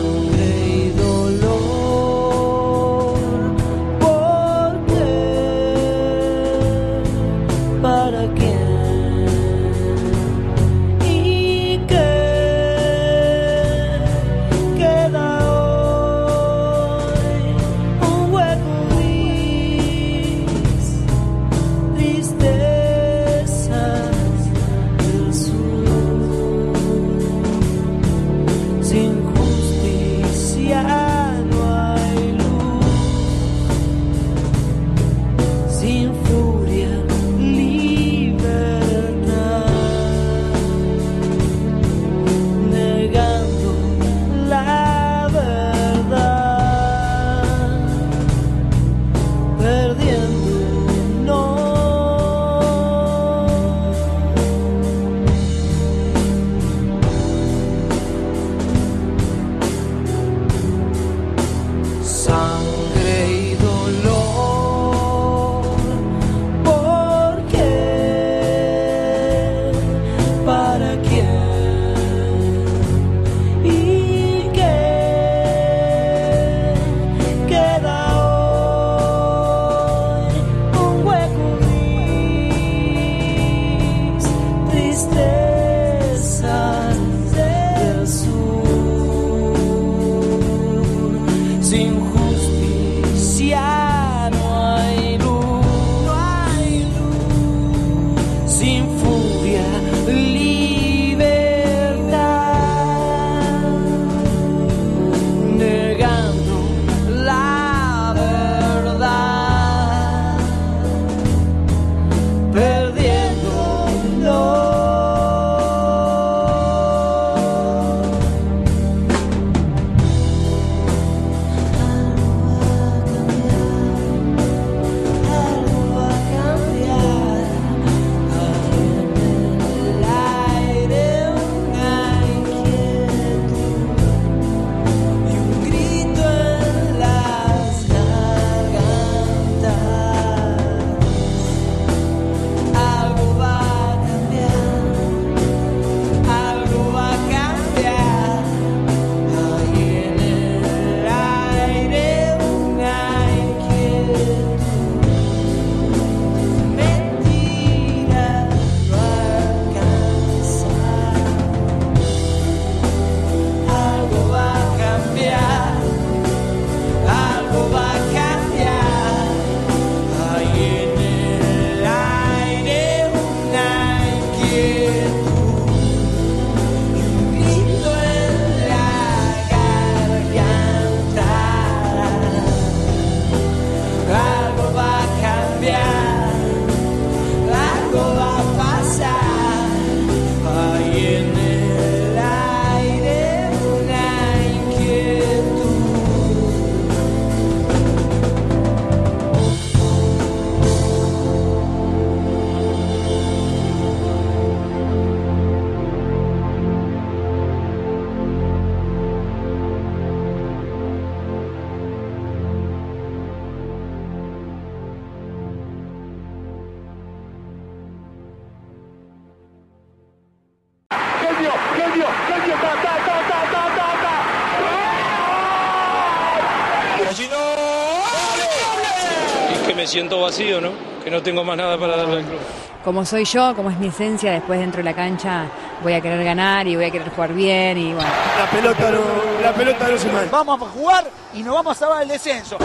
siento vacío, ¿no? Que no tengo más nada para darle al club. Como soy yo, como es mi esencia, después dentro de la cancha voy a querer ganar y voy a querer jugar bien y bueno. La pelota no, la pelota no se manda. Vamos a jugar y nos vamos a salvar el descenso.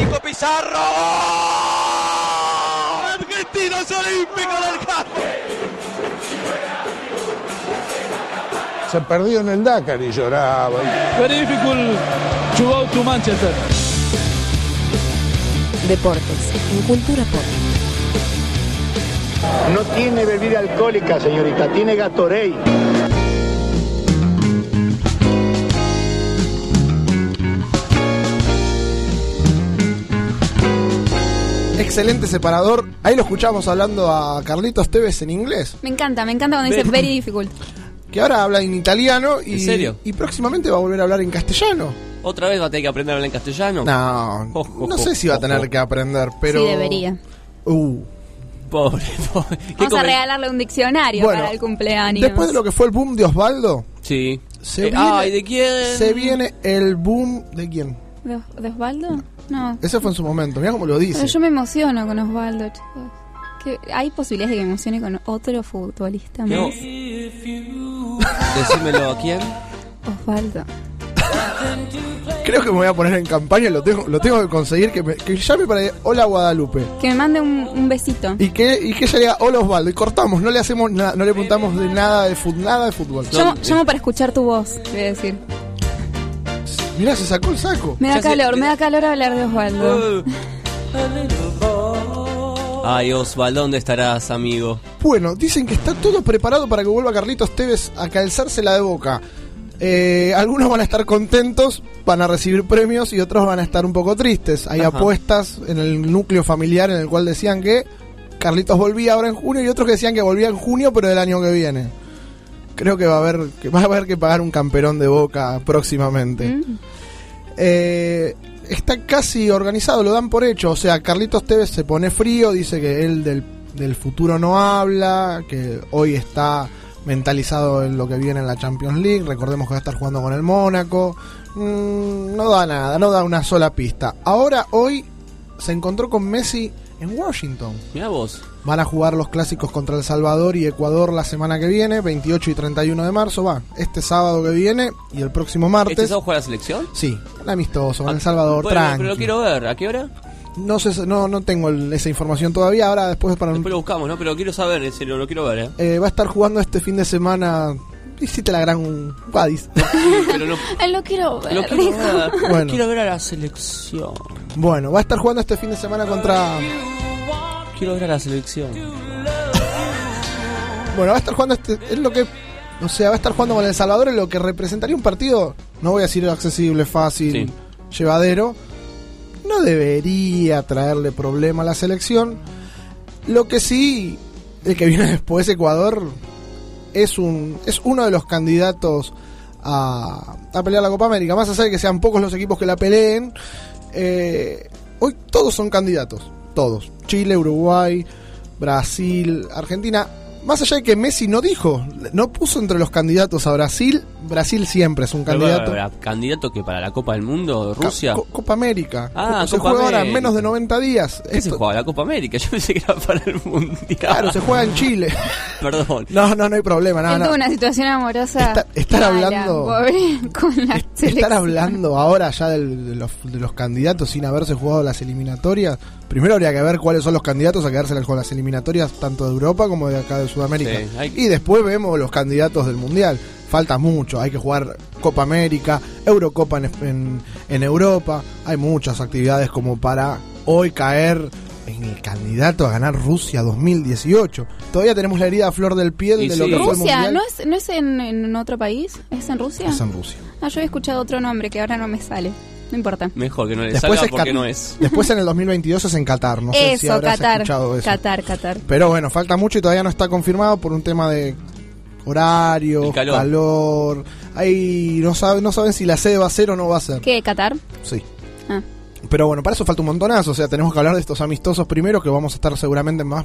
Nico Pizarro. Argentinos Olímpicos del Campo. Se perdió en el Dakar y lloraba. Very difficult to go to Manchester. Deportes, en Cultura Pop. No tiene bebida alcohólica, señorita, tiene Gatorade. Excelente separador. Ahí lo escuchamos hablando a Carlitos Tevez en inglés. Me encanta, me encanta cuando dice Ve- very difficult. Que ahora habla en italiano y, ¿En serio? y próximamente va a volver a hablar en castellano. ¿Otra vez va a tener que aprender a hablar en castellano? No, no sé si va a tener que aprender, pero. Sí, debería. Uh. Pobre, pobre. ¿Qué Vamos a regalarle un diccionario Bueno, para el cumpleaños. Después de lo que fue el boom de Osvaldo, Sí. se, Eh, viene, ay, ¿de quién? se viene el boom de quién. ¿De, de Osvaldo? No. Ese fue en su momento, mira cómo lo dice. Pero yo me emociono con Osvaldo, chicos. Que ¿Hay posibilidades de que me emocione con otro futbolista No. más? Decímelo a quién. Osvaldo. Creo que me voy a poner en campaña, lo tengo, lo tengo que conseguir, que, me, que llame para Hola Guadalupe. Que me mande un, un besito. Y que, y que ella le diga Hola Osvaldo. Y cortamos, no le hacemos nada, no le preguntamos de nada de fútbol, nada de fútbol. Llamo, llamo para escuchar tu voz, te voy a decir. Mirá, se sacó el saco. Me da calor, me da calor hablar de Osvaldo. Ay, Osvaldo, ¿dónde estarás, amigo? Bueno, dicen que está todo preparado para que vuelva Carlitos Tevez a calzársela de boca. Eh, algunos van a estar contentos, van a recibir premios y otros van a estar un poco tristes. Hay Ajá. apuestas en el núcleo familiar en el cual decían que Carlitos volvía ahora en junio y otros que decían que volvía en junio pero del año que viene. Creo que va a haber que va a haber que pagar un camperón de boca próximamente. Mm. Eh, está casi organizado, lo dan por hecho. O sea, Carlitos Tevez se pone frío, dice que él del, del futuro no habla, que hoy está mentalizado en lo que viene en la Champions League. Recordemos que va a estar jugando con el Mónaco. Mm, no da nada, no da una sola pista. Ahora, hoy se encontró con Messi en Washington. Mira vos. Van a jugar los clásicos contra El Salvador y Ecuador la semana que viene, 28 y 31 de marzo. Va, este sábado que viene y el próximo martes. ¿Este sábado juega la selección? Sí, un amistoso con El Salvador, Bueno, tranqui. pero lo quiero ver. ¿A qué hora? No sé, no, no tengo el- esa información todavía. Ahora después para Después lo buscamos, ¿no? Pero quiero saber, en serio, lo quiero ver, ¿eh? eh, va a estar jugando este fin de semana. Hiciste la gran Guadis. Pero no, Ay, lo quiero ver. lo quiero ver. Bueno. Quiero ver a la selección. Bueno, va a estar jugando este fin de semana contra. Quiero ver a la selección. Bueno, va a estar jugando este. Es lo que. O sea, va a estar jugando con El Salvador en lo que representaría un partido. No voy a decir accesible, fácil, llevadero. No debería traerle problema a la selección. Lo que sí, el que viene después, Ecuador, es un es uno de los candidatos a, a pelear la Copa América. Más allá de que sean pocos los equipos que la peleen, eh, hoy todos son candidatos. Todos. Chile, Uruguay, Brasil, Argentina. Más allá de que Messi no dijo, no puso entre los candidatos a Brasil. Brasil siempre es un Pero, candidato. bueno, ¿Candidato que para la Copa del Mundo? ¿Rusia? Co- Copa América. Ah, se Copa juega ahora en América. menos de 90 días. ¿Qué se juega? ¿La Copa América? Yo pensé que era para el Mundial. Claro, se juega en Chile. Perdón. No, no, no hay problema. No, Él no. una situación amorosa. estar mala, hablando- pobre, con la Estar selección. hablando ahora ya del- de, los, de los candidatos sin haberse jugado las eliminatorias. Primero habría que ver cuáles son los candidatos a quedarse con las eliminatorias tanto de Europa como de acá de Sudamérica. Sí, hay- Y después vemos los candidatos del Mundial. Falta mucho, hay que jugar Copa América, Eurocopa en, en- en Europa. Hay muchas actividades como para hoy caer en el candidato a ganar Rusia 2018. Todavía tenemos la herida a flor del piel Y de lo que fue el Rusia, Mundial. ¿no es, no es en, en otro país? ¿Es en Rusia? Es en Rusia. Ah, yo he escuchado otro nombre que ahora no me sale. No importa. Mejor que no le Después salga es porque no es. Después en el 2022 es en Qatar. No sé si eso, habrás Qatar. escuchado eso. Qatar, Qatar. Pero bueno, falta mucho y todavía no está confirmado por un tema de horario, El calor. calor. Ahí no saben, no saben si la sede va a ser o no va a ser. ¿Qué? ¿Qatar? Sí. Ah. Pero bueno, para eso falta un montonazo. O sea, tenemos que hablar de estos amistosos primero, que vamos a estar seguramente más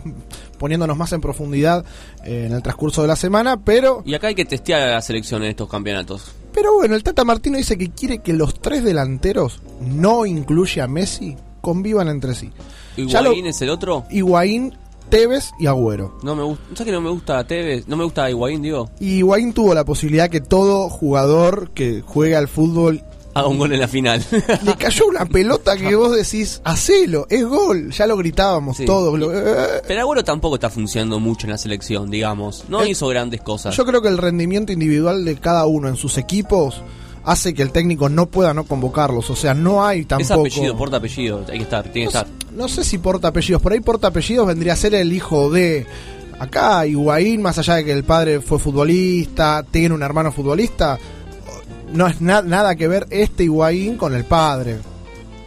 poniéndonos más en profundidad eh, en el transcurso de la semana. Pero, Y acá hay que testear a la selección en estos campeonatos. pero bueno, el Tata Martino dice que quiere que los tres delanteros, no incluye a Messi, convivan entre sí. Lo- ¿Higuaín es el otro? Higuaín, Tevez y Agüero. No me gusta. ¿Sabes que no me gusta Tevez? No me gusta Higuaín, digo. Y Higuaín tuvo la posibilidad que todo jugador que juegue al fútbol Haga un gol en la final. le cayó una pelota que vos decís, hacelo, es gol. Ya lo gritábamos Sí. todos. lo- eh. Pero Agüero tampoco está funcionando mucho en la selección, digamos. No El- hizo grandes cosas. Yo creo que el rendimiento individual de cada uno en sus equipos hace que el técnico no pueda no convocarlos. O sea, no hay Es tampoco. apellido, porta apellido. Hay que estar, tiene que estar. No sé si porta apellidos. Por ahí porta apellidos vendría a ser el hijo de. Acá, Higuaín, más allá de que el padre fue futbolista, tiene un hermano futbolista, no es na- nada que ver este Higuaín con el padre.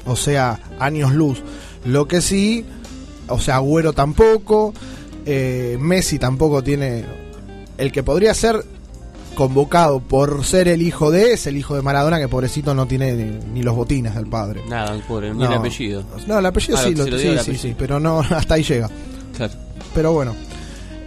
O sea, años luz. Lo que sí, o sea, Agüero tampoco, eh, Messi tampoco tiene. El que podría ser convocado por ser el hijo de, es el hijo de Maradona, que pobrecito no tiene ni, ni los botines del padre. Nada, pobre, ni el apellido. No, el apellido Ah, sí, lo, lo sí, dio el sí, apellido. sí, pero no, hasta ahí llega. Claro. Pero bueno.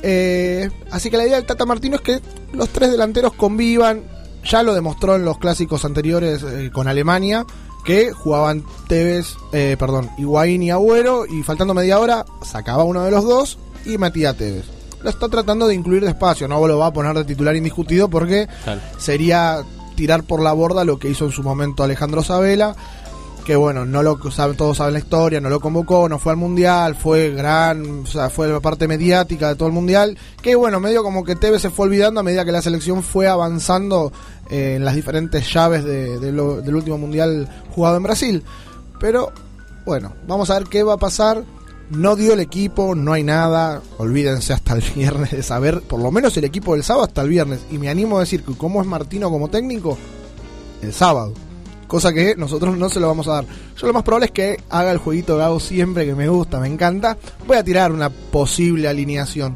Eh, así que la idea del Tata Martino es que los tres delanteros convivan. Ya lo demostró en los clásicos anteriores eh, con Alemania, que jugaban Tevez, eh, perdón, Higuaín y Agüero, y faltando media hora sacaba uno de los dos y metía a Tevez. Está tratando de incluir despacio, no lo va a poner de titular indiscutido porque sería tirar por la borda lo que hizo en su momento Alejandro Sabela, que bueno, no lo todos saben la historia, no lo convocó, no fue al mundial, fue gran, o sea, fue la parte mediática de todo el mundial, que bueno, medio como que Tevez se fue olvidando a medida que la selección fue avanzando eh, en las diferentes llaves de- de lo- del último mundial jugado en Brasil. Pero bueno, vamos a ver qué va a pasar. No dio el equipo, no hay nada. Olvídense hasta el viernes de saber, por lo menos el equipo del sábado hasta el viernes. Y me animo a decir que cómo es Martino como técnico, el sábado. Cosa que nosotros no se lo vamos a dar. Yo lo más probable es que haga el jueguito hago siempre, que me gusta, me encanta. Voy a tirar una posible alineación.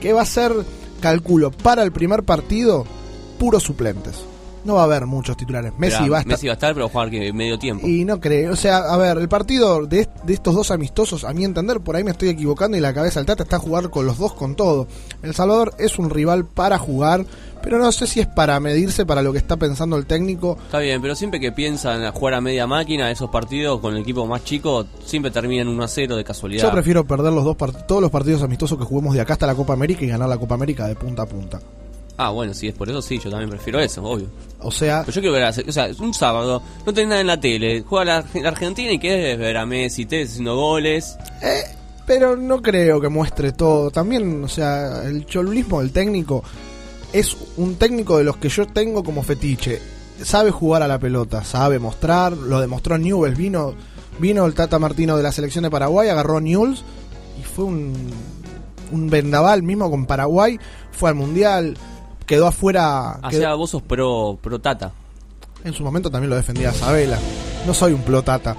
Que va a ser, calculo, para el primer partido, puros suplentes. No va a haber muchos titulares. Messi va a estar. Messi va a estar, pero va a jugar que medio tiempo. Y no creo, o sea, a ver, el partido de, de estos dos amistosos, a mi entender, por ahí me estoy equivocando y la cabeza del Tata está a jugar con los dos con todo. El Salvador es un rival para jugar, pero no sé si es para medirse para lo que está pensando el técnico. Está bien, pero siempre que piensan jugar a media máquina, esos partidos con el equipo más chico, siempre terminan 1 a 0 de casualidad. Yo prefiero perder los dos todos los partidos amistosos que juguemos de acá hasta la Copa América y ganar la Copa América de punta a punta. Ah, bueno, si es por eso, sí, yo también prefiero eso, obvio. O sea, Pero yo quiero ver, a- o sea, un sábado, no tenés nada en la tele, juega la, la Argentina y querés ver a Messi, te haciendo goles. pero no creo que muestre todo. También, o sea, el cholulismo del técnico es un técnico de los que yo tengo como fetiche. Sabe jugar a la pelota, sabe mostrar, lo demostró Newell's. Vino, vino el Tata Martino de la selección de Paraguay, agarró Newell's y fue un, un vendaval mismo con Paraguay. Fue al Mundial, quedó afuera. O quedó- sea, vos sos pro, pro Tata. en su momento también lo defendía Sabela. No soy un plotata.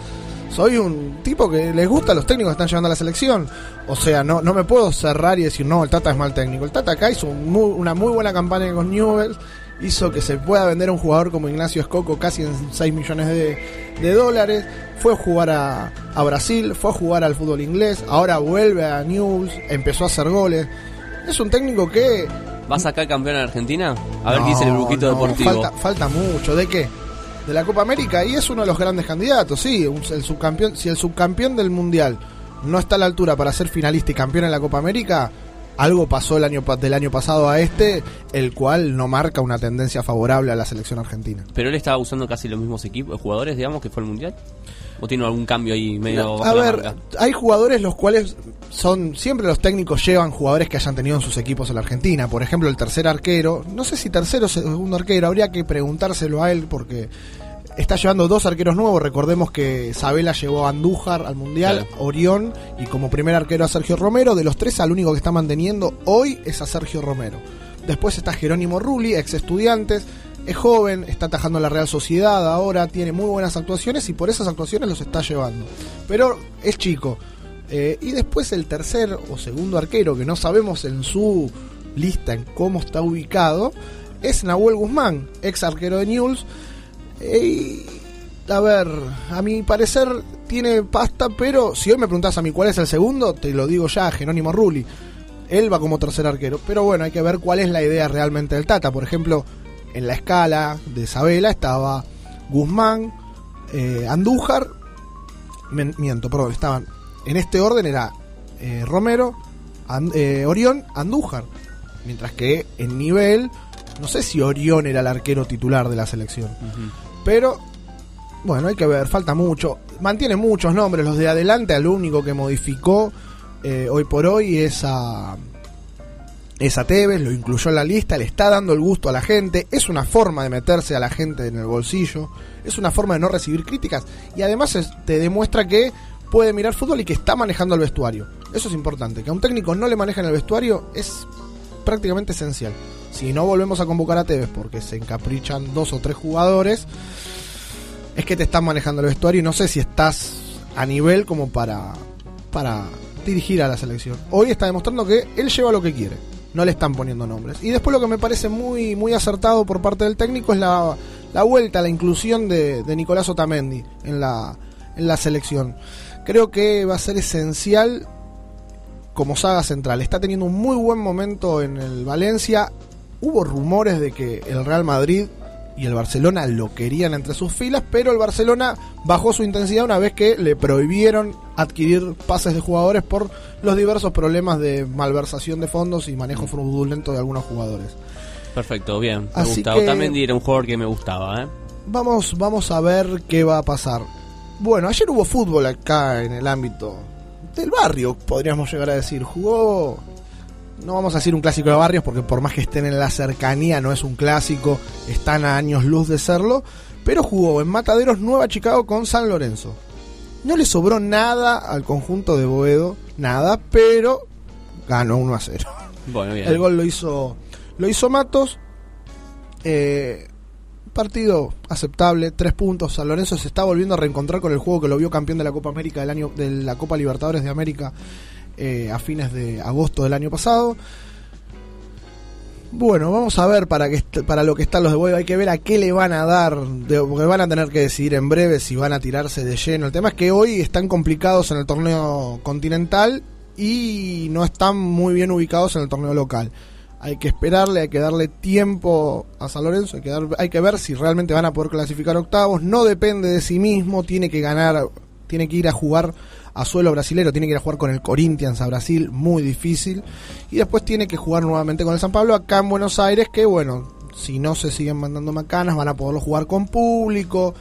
Soy un tipo que les gusta a los técnicos que están llevando a la selección. O sea, no, no me puedo cerrar y decir, no, el Tata es mal técnico. El Tata acá hizo un muy- una muy buena campaña con Newell's. Hizo que se pueda vender a un jugador como Ignacio Escoco casi en 6 millones de, de dólares. Fue a jugar a, a Brasil, fue a jugar al fútbol inglés. Ahora vuelve a Newell's, empezó a hacer goles. Es un técnico que ¿Va a sacar campeón en Argentina? A ver no, qué dice el brujito no, deportivo. Falta, falta mucho. ¿De qué? De la Copa América. Y es uno de los grandes candidatos, sí. El subcampeón, si el subcampeón del Mundial no está a la altura para ser finalista y campeón en la Copa América, algo pasó el año del año pasado a este, el cual no marca una tendencia favorable a la selección argentina. Pero él estaba usando casi los mismos equipos, jugadores, digamos, que fue el mundial. ¿O tiene algún cambio ahí medio A ver, hay jugadores los cuales son siempre los técnicos llevan jugadores que hayan tenido en sus equipos en la Argentina. Por ejemplo, el tercer arquero, no sé si tercero o segundo arquero, habría que preguntárselo a él porque está llevando dos arqueros nuevos. Recordemos que Sabela llevó a Andújar al Mundial, Orión y como primer arquero a Sergio Romero. De los tres, al único que está manteniendo hoy es a Sergio Romero. Después está Jerónimo Rulli, ex estudiantes. Es joven, está atajando la Real Sociedad ahora, tiene muy buenas actuaciones y por esas actuaciones los está llevando. Pero es chico. Eh, y después el tercer o segundo arquero, que no sabemos en su lista en cómo está ubicado, es Nahuel Guzmán, ex arquero de Newell's. A ver, a mi parecer tiene pasta, pero si hoy me preguntas a mí cuál es el segundo, te lo digo ya, Jerónimo Rulli. Él va como tercer arquero. Pero bueno, hay que ver cuál es la idea realmente del Tata. Por ejemplo, en la escala de Isabela estaba Guzmán, eh, Andújar. miento, perdón, estaban. En este orden era eh, Romero, An- eh, Orión, Andújar. Mientras que en nivel, no sé si Orión era el arquero titular de la selección. Pero, bueno, hay que ver, falta mucho. Mantiene muchos nombres, los de adelante, al único que modificó eh, hoy por hoy es a, es a Tevez, lo incluyó en la lista, le está dando el gusto a la gente, es una forma de meterse a la gente en el bolsillo, es una forma de no recibir críticas y además te demuestra que puede mirar fútbol y que está manejando el vestuario. Eso es importante, que a un técnico no le manejen el vestuario es prácticamente esencial. Si no volvemos a convocar a Tevez porque se encaprichan dos o tres jugadores, es que te están manejando el vestuario y no sé si estás a nivel como para, para dirigir a la selección. Hoy está demostrando que él lleva lo que quiere, no le están poniendo nombres. Y después lo que me parece muy, muy acertado por parte del técnico es la, la vuelta, la inclusión de, de Nicolás Otamendi en la, en la selección. Creo que va a ser esencial como saga central. Está teniendo un muy buen momento en el Valencia. Hubo rumores de que el Real Madrid y el Barcelona lo querían entre sus filas, pero el Barcelona bajó su intensidad una vez que le prohibieron adquirir pases de jugadores por los diversos problemas de malversación de fondos y manejo fraudulento de algunos jugadores. Perfecto, bien. Me Así gusta. que- Otamendi era un jugador que me gustaba, ¿eh? Vamos, vamos a ver qué va a pasar. Bueno, ayer hubo fútbol acá en el ámbito del barrio, podríamos llegar a decir. Jugó, no vamos a decir un clásico de barrios, porque por más que estén en la cercanía, no es un clásico, están a años luz de serlo. Pero jugó en Mataderos Nueva Chicago con San Lorenzo. No le sobró nada al conjunto de Boedo, nada, pero ganó 1 a 0. Bueno, bien. El gol lo hizo, lo hizo Matos. Eh, partido aceptable, tres puntos. San Lorenzo se está volviendo a reencontrar con el juego que lo vio campeón de la Copa América del año, de la Copa Libertadores de América eh, a fines de agosto del año pasado. Bueno, vamos a ver para, que para lo que están los de Boedo. Hay que ver a qué le van a dar. de- porque van a tener que decidir en breve si van a tirarse de lleno. El tema es que hoy están complicados en el torneo continental y no están muy bien ubicados en el torneo local. Hay que esperarle, hay que darle tiempo a San Lorenzo. Hay que, dar- hay que ver si realmente van a poder clasificar octavos. No depende de sí mismo. Tiene que ganar, tiene que ir a jugar a suelo brasilero, tiene que ir a jugar con el Corinthians a Brasil, muy difícil. Y después tiene que jugar nuevamente con el San Pablo acá en Buenos Aires, que bueno, si no se siguen mandando macanas, van a poderlo jugar con público.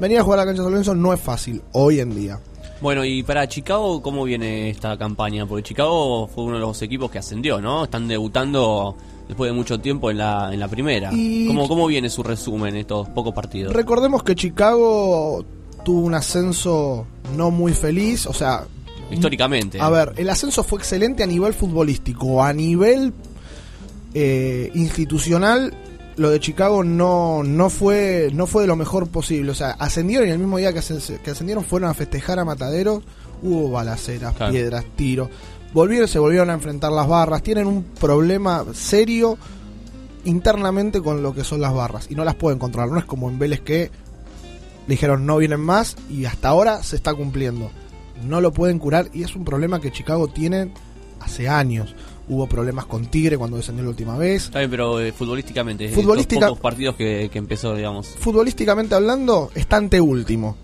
Venir a jugar a la cancha de San Lorenzo no es fácil hoy en día. Bueno, y para Chicago, ¿cómo viene esta campaña? Porque Chicago fue uno de los equipos que ascendió, ¿no? Están debutando después de mucho tiempo en la, en la primera. Y- ¿Cómo, ¿Cómo viene su resumen estos pocos partidos? Recordemos que Chicago tuvo un ascenso no muy feliz, o sea, Históricamente. A ver, el ascenso fue excelente a nivel futbolístico, a nivel eh, institucional. Lo de Chicago no, no fue no fue de lo mejor posible. O sea, ascendieron y el mismo día que, ascen- que ascendieron fueron a festejar a Matadero. Hubo balaceras, Claro. piedras, tiros. Volvieron, se volvieron a enfrentar las barras. Tienen un problema serio internamente con lo que son las barras. Y no las pueden controlar. No es como en Vélez que dijeron no vienen más y hasta ahora se está cumpliendo. No lo pueden curar y es un problema que Chicago tiene hace años. Hubo problemas con Tigre cuando descendió la última vez. Está bien, pero eh, futbolísticamente, Futbolística- pocos partidos que, que empezó, digamos. Futbolísticamente hablando, está ante último.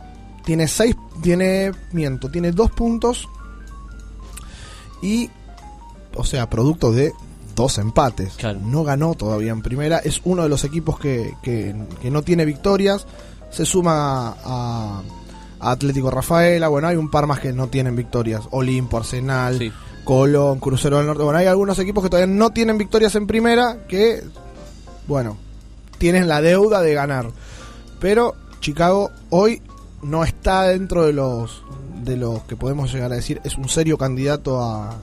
Tiene seis, tiene, miento, tiene dos puntos y, o sea, producto de dos empates. No ganó todavía en primera. Es uno de los equipos que, que, que no tiene victorias. Se suma a, a Atlético Rafaela. Bueno, hay un par más que no tienen victorias. Olimpo, Arsenal, Colón, Crucero del Norte. Bueno, hay algunos equipos que todavía no tienen victorias en primera que, bueno, tienen la deuda de ganar. Pero Chicago hoy no está dentro de los de los que podemos llegar a decir es un serio candidato a,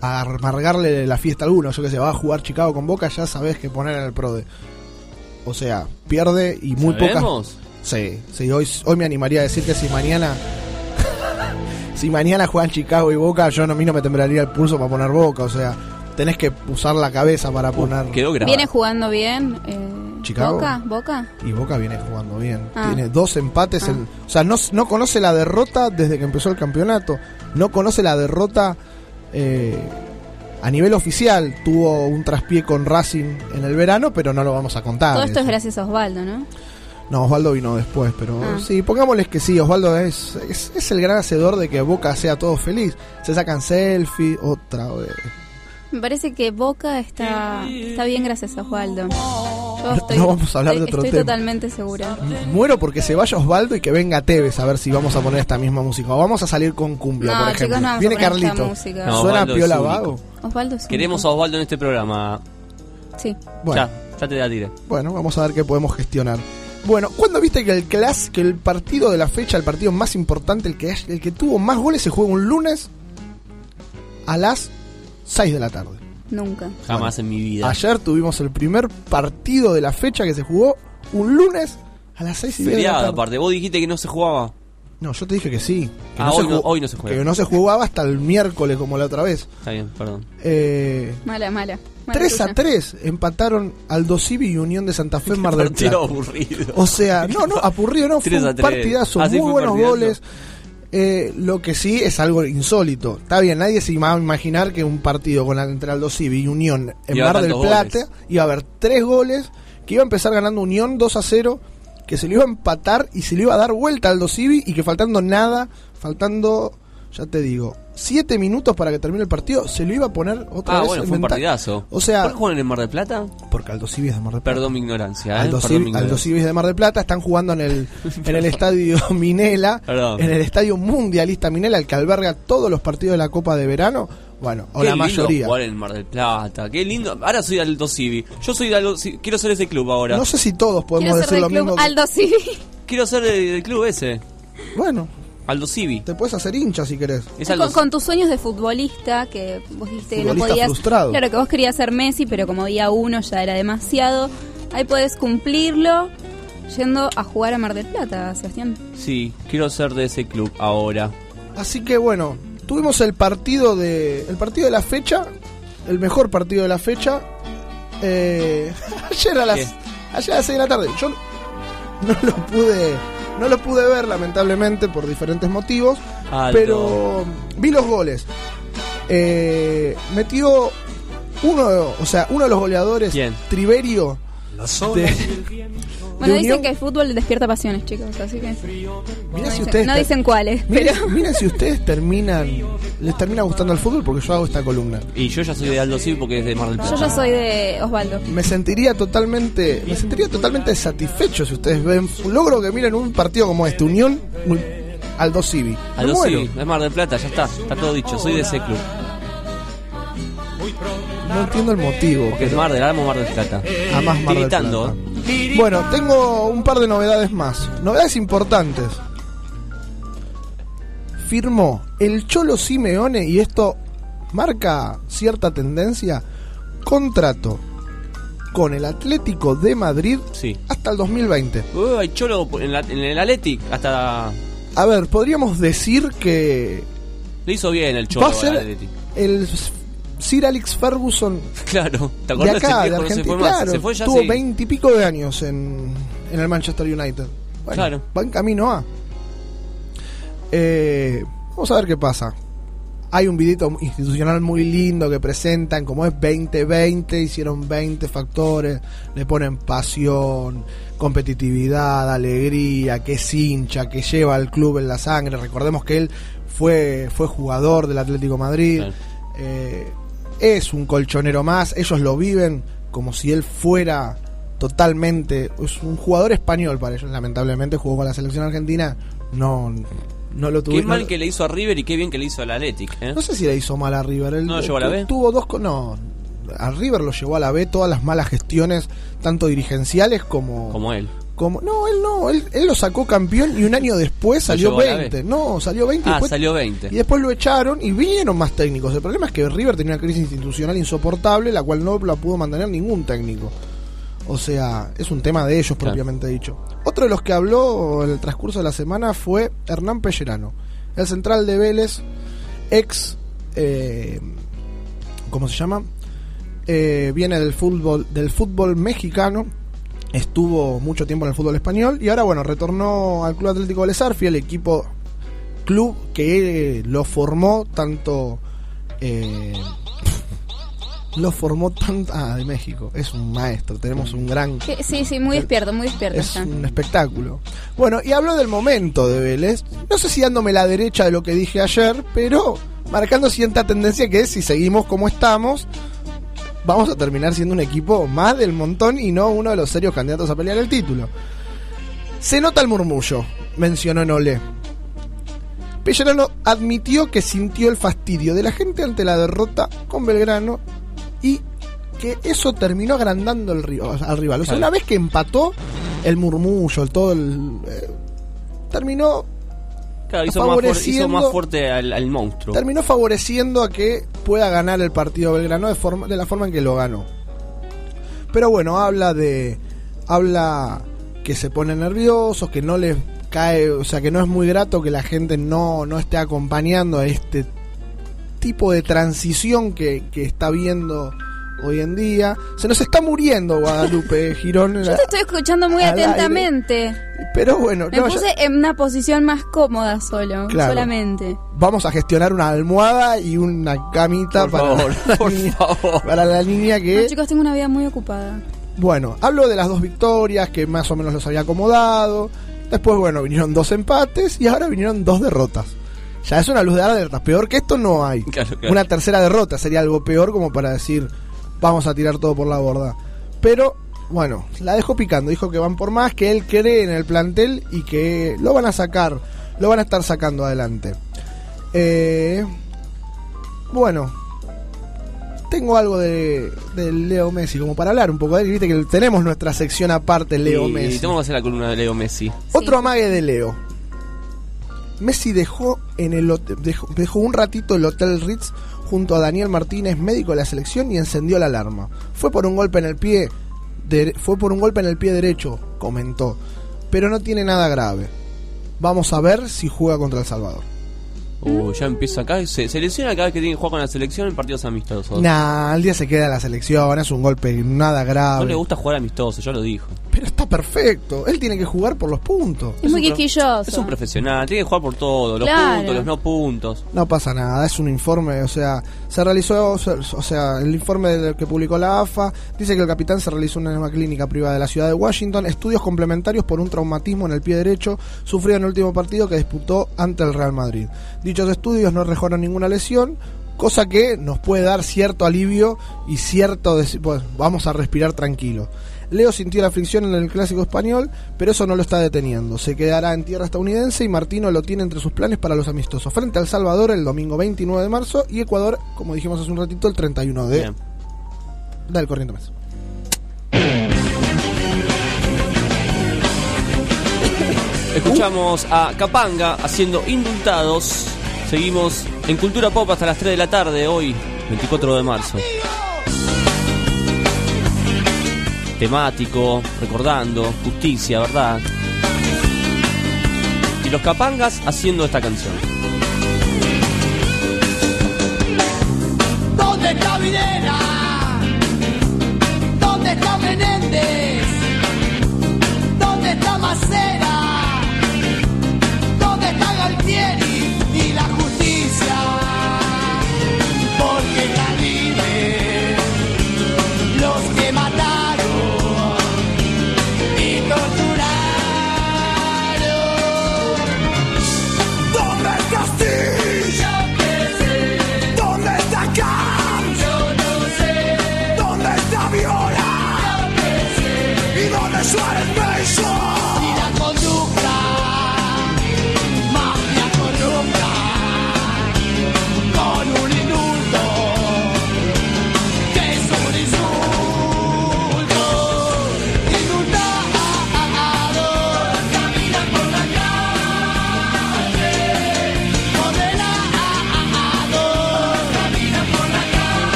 a amargarle la fiesta a alguno. Yo que se va a jugar Chicago con Boca, ya sabes que poner en el PRODE. O sea, pierde y muy pocas. ¿Sabemos? Sí, sí, hoy, hoy me animaría a decir que si mañana. Si mañana juegan Chicago y Boca, yo no, a mí no me temblaría el pulso para poner Boca. O sea, tenés que usar la cabeza para poner. ¿Viene jugando bien? eh, Chicago. ¿Boca? ¿Boca? Y Boca viene jugando bien. Ah. Tiene dos empates. Ah. en- o sea, no, no conoce la derrota desde que empezó el campeonato. No conoce la derrota eh, a nivel oficial. Tuvo un traspié con Racing en el verano, pero no lo vamos a contar. Todo esto es gracias a Osvaldo, ¿no? No, Osvaldo vino después, pero Ah. sí, pongámosles que sí, Osvaldo es, es, es el gran hacedor de que Boca sea todo feliz. Se sacan selfie, otra vez. Me parece que Boca está, está bien gracias a Osvaldo. Yo estoy, no vamos a hablar de estoy- otro estoy tema. totalmente segura. Muero porque se vaya Osvaldo y que venga Tevez a ver si vamos a poner esta misma música. O vamos a salir con cumbia, No, por ejemplo. chicos, no vamos a Viene Carlito. música. No, Suena piola vago. Osvaldo es Queremos a Osvaldo en este programa. Sí. Bueno. Ya, ya te la tiré. Bueno, vamos a ver qué podemos gestionar. Bueno, ¿cuándo viste que el clas, que el partido de la fecha, el partido más importante, el que, el que tuvo más goles, se juega un lunes a las 6 de la tarde? Nunca. Jamás en mi vida. Ayer tuvimos el primer partido de la fecha que se jugó un lunes a las 6 y media de la tarde. aparte. Vos dijiste que no se jugaba. No, yo te dije que sí. Que Ah, se hoy no- jugó- hoy no se juega. Que no se jugaba hasta el miércoles como la otra vez. Está bien, perdón. Eh, Mala, mala. Mala 3 a tuya. 3 empataron Aldo Civi y Unión de Santa Fe en Mar del Plata. Aburrido. O sea, no, no, aburrido no, fue 3 a un 3. partidazo, Ah, sí, muy fue buenos partidazo. goles. Eh, lo que sí es algo insólito. Está bien, nadie se iba a imaginar que un partido con entre Aldo Civi y Unión en Mar del Plata goles. iba a haber tres goles, que iba a empezar ganando Unión 2 a 0, que se le iba a empatar y se le iba a dar vuelta a Aldo Civi y que faltando nada, faltando, ya te digo, 7 minutos para que termine el partido, se lo iba a poner otra Ah, vez bueno, en fue un partidazo. O sea, ¿Por qué juegan en Mar del Plata? Porque Aldo Civi es de Mar del Plata. Perdón mi ignorancia, ¿eh? Aldo, Perdón mi ignorancia. Civis de Mar del Plata están jugando en el, en el estadio Minela, Perdón. en el estadio mundialista Minela, el que alberga todos los partidos de la Copa de Verano. Bueno, o Qué la lindo mayoría. jugar en Mar del Plata. Qué lindo. Ahora soy de Aldo Civi. Yo soy de Aldo Civi. Quiero ser ese club ahora. No sé si todos podemos decir ser lo club mismo. Aldo Civi. Quiero ser de- del club ese. Bueno, Aldo Civi. te puedes hacer hincha si querés. Es Con, Aldo con tus sueños de futbolista, que vos dijiste que no podías. frustrado. Claro, que vos querías ser Messi, pero como día uno ya era demasiado. Ahí podés cumplirlo yendo a jugar a Mar del Plata, Sebastián. Sí, quiero ser de ese club ahora. Así que bueno, tuvimos el partido de el partido de la fecha, el mejor partido de la fecha Eh, ayer a las ¿Qué? ayer a las 6 de la tarde. Yo no lo pude no lo pude ver lamentablemente por diferentes motivos, Alto. pero vi los goles. Eh, metió uno, o sea, uno de los goleadores, Triverio. de- Bueno, dicen Unión. que el fútbol despierta pasiones, chicos, así que... No, si dicen, ustedes no ter- dicen cuáles, Miren, pero... miren si ustedes terminan, les termina gustando el fútbol porque yo hago esta columna. Y yo ya soy de Aldo Civi porque es de Mar del Plata. Yo ya soy de Osvaldo. Me sentiría totalmente, me sentiría totalmente satisfecho si ustedes ven, logro que miren un partido como este, Unión Aldo Civi. Aldo. Civi, es Mar del Plata, ya está, está todo dicho, soy de ese club. No entiendo el motivo. Porque es Mar del Amo, Mar del Plata. Amás Mar del Plata. Bueno, tengo un par de novedades más. Novedades importantes. Firmó el Cholo Simeone y esto marca cierta tendencia. Contrato con el Atlético de Madrid Sí. hasta el 2020. Uy, hay cholo en, la- en el Athletic hasta... A ver, podríamos decir que Le hizo bien el cholo va a ser el Sir Alex Ferguson Claro, ¿te de acá, de viejo no se Argentina. fue más, Claro, se fue ya tuvo sí. veintipico de años en, en el Manchester United. Bueno, Claro. va en camino a. Eh, vamos a ver qué pasa. Hay un videito institucional muy lindo que presentan, como es 2020, hicieron 20 factores, le ponen pasión, competitividad, alegría, que es hincha, que lleva al club en la sangre. Recordemos que él fue, fue jugador del Atlético Madrid. Eh, es un colchonero más, ellos lo viven como si él fuera totalmente, es un jugador español para ellos, lamentablemente jugó con la selección argentina, no, no lo tuvo. Qué no- mal que le hizo a River y qué bien que le hizo al Athletic. ¿eh? no sé si le hizo mal a River. Él, ¿No lo llevó a la B? Tuvo dos. No, a River lo llevó a la B todas las malas gestiones, tanto dirigenciales como. Como él. Como no, él no. Él, él lo sacó campeón y un año después salió llevó a la 20. B. No, salió 20 y Ah, después, salió 20. y después lo echaron y vinieron más técnicos. El problema es que River tenía una crisis institucional insoportable, la cual no la pudo mantener ningún técnico. O sea, es un tema de ellos propiamente dicho. Otro de los que habló en el transcurso de la semana fue Hernán Pellerano, el central de Vélez, ex, eh, ¿cómo se llama? Eh, viene del fútbol, del fútbol mexicano, estuvo mucho tiempo en el fútbol español y ahora bueno, retornó al Club Atlético de Lesarfi, el equipo club que lo formó tanto eh, lo formó tanto ah de México. Es un maestro tenemos un gran Sí, Sí, muy despierto, muy despierto es está. un espectáculo. Bueno y habló del momento de Vélez. No sé si dándome la derecha de lo que dije ayer pero marcando cierta tendencia que es si seguimos como estamos vamos a terminar siendo un equipo más del montón y no uno de los serios candidatos a pelear el título se nota el murmullo mencionó Nole Pellerano admitió que sintió el fastidio de la gente ante la derrota con Belgrano y que eso terminó agrandando el al rival. O sea, una vez que empató, el murmullo, el todo el. eh, terminó. Claro, hizo más, fuerte, hizo favoreciendo- más fuerte al, al monstruo. Terminó favoreciendo a que pueda ganar el partido Belgrano de, forma, de la forma en que lo ganó. Pero bueno, habla de. Habla que se pone nerviosos, que no les cae, o sea, que no es muy grato que la gente no, no esté acompañando a este tipo de transición que, que está viendo hoy en día. Se nos está muriendo Guadalupe Girón. Yo te estoy escuchando muy aire. atentamente. Pero bueno, Me no, ya- puse en una posición más cómoda solo, Claro. solamente. vamos a gestionar una almohada y una camita Por para, favor, la por niña, favor. para la niña que... No, chicos, tengo una vida muy ocupada. Bueno, hablo de las dos victorias que más o menos los había acomodado. Después, bueno, vinieron dos empates y ahora vinieron dos derrotas. Ya es una luz de alerta. Peor que esto no hay. Claro, claro. Una tercera derrota sería algo peor como para decir vamos a tirar todo por la borda. Pero bueno, la dejó picando. Dijo que van por más, que él cree en el plantel y que lo van a sacar, lo van a estar sacando adelante. Eh, bueno, tengo algo de, de Leo Messi como para hablar un poco de él. Viste que tenemos nuestra sección aparte, Leo Messi. Y tenemos que hacer la columna de Leo Messi. Otro amague de Leo. Messi dejó en el hotel- dejó, dejó un ratito el Hotel Ritz junto a Daniel Martínez, médico de la selección, y encendió la alarma. Fue por un golpe en el pie, fue por un golpe en el pie derecho, comentó, pero no tiene nada grave. Vamos a ver si juega contra El Salvador. Uh, ya empieza acá. Se, se lesiona cada vez que tiene que jugar con la selección en partidos amistosos. Nah, al día se queda la selección, es un golpe nada grave. No le gusta jugar amistoso, ya lo dijo. Pero está perfecto, él tiene que jugar por los puntos. Es muy quisquilloso. Es un profesional, tiene que jugar por todo, los Claro. puntos, los no puntos. No pasa nada, es un informe, o sea, se realizó, o sea, el informe que publicó la AFA dice que el capitán se realizó en una clínica privada de la ciudad de Washington, estudios complementarios por un traumatismo en el pie derecho sufrido en el último partido que disputó ante el Real Madrid. Dichos estudios no arrojaron ninguna lesión, cosa que nos puede dar cierto alivio y cierto, pues vamos a respirar tranquilo. Leo sintió la fricción en el clásico español, pero eso no lo está deteniendo. Se quedará en tierra estadounidense y Martino lo tiene entre sus planes para los amistosos. Frente a El Salvador el domingo 29 de marzo y Ecuador, como dijimos hace un ratito, el 31 de... Del corriente mes. Escuchamos a Capanga haciendo indultados. Seguimos en Cultura Pop hasta las 3 de la tarde hoy, 24 de marzo. Temático, recordando, justicia, ¿verdad? Y los Capangas haciendo esta canción. ¿Dónde está Videla?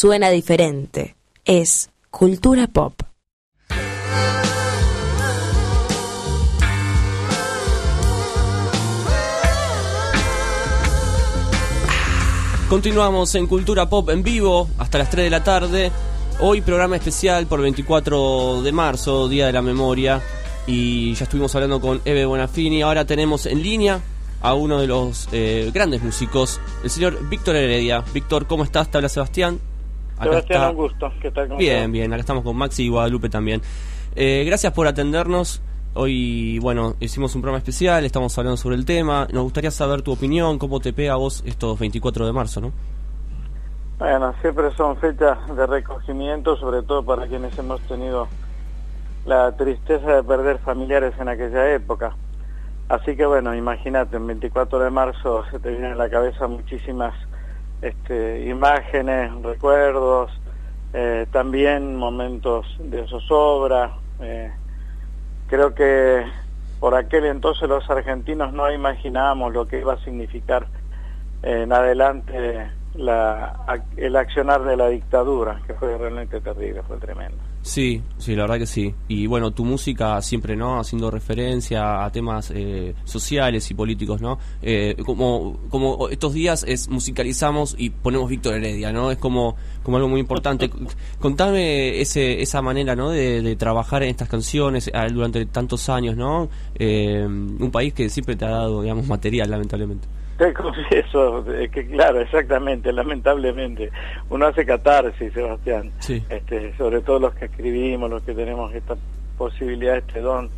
suena diferente. Es cultura pop. Continuamos en Cultura Pop en vivo hasta las 3 de la tarde. Hoy programa especial por 24 de marzo, Día de la Memoria. Y ya estuvimos hablando con Eve Bonafini. Ahora tenemos en línea a uno de los eh, grandes músicos, el señor Víctor Heredia. Víctor, ¿cómo estás? Te habla Sebastián. Acá Sebastián, está- un gusto. ¿Qué tal? ¿Cómo Bien, bien, acá estamos con Maxi y Guadalupe también. Eh, gracias por atendernos. Hoy, bueno, hicimos un programa especial, estamos hablando sobre el tema. Nos gustaría saber tu opinión, cómo te pega a vos estos 24 de marzo, ¿no? Bueno, siempre son fechas de recogimiento, sobre todo para quienes hemos tenido la tristeza de perder familiares en aquella época. Así que bueno, imagínate, el 24 de marzo se te vienen a la cabeza muchísimas este, imágenes, recuerdos, eh, también momentos de zozobra. eh, creo que por aquel entonces los argentinos no imaginábamos lo que iba a significar en adelante el accionar de la dictadura, que fue realmente terrible, fue tremendo. Sí, sí, la verdad que sí. Y bueno, tu música siempre, ¿no? Haciendo referencia a temas eh, sociales y políticos, ¿no? Eh, como, como estos días es musicalizamos y ponemos Víctor Heredia, ¿no? Es como, como algo muy importante. Contame ese, esa manera, ¿no? De, de trabajar en estas canciones ah, durante tantos años, ¿no? Eh, un país que siempre te ha dado, digamos, material, lamentablemente. Te confieso eh, que, claro, exactamente, lamentablemente, uno hace catarsis, Sebastián. Sí. Este, sobre todo los que escribimos, los que tenemos esta posibilidad, este don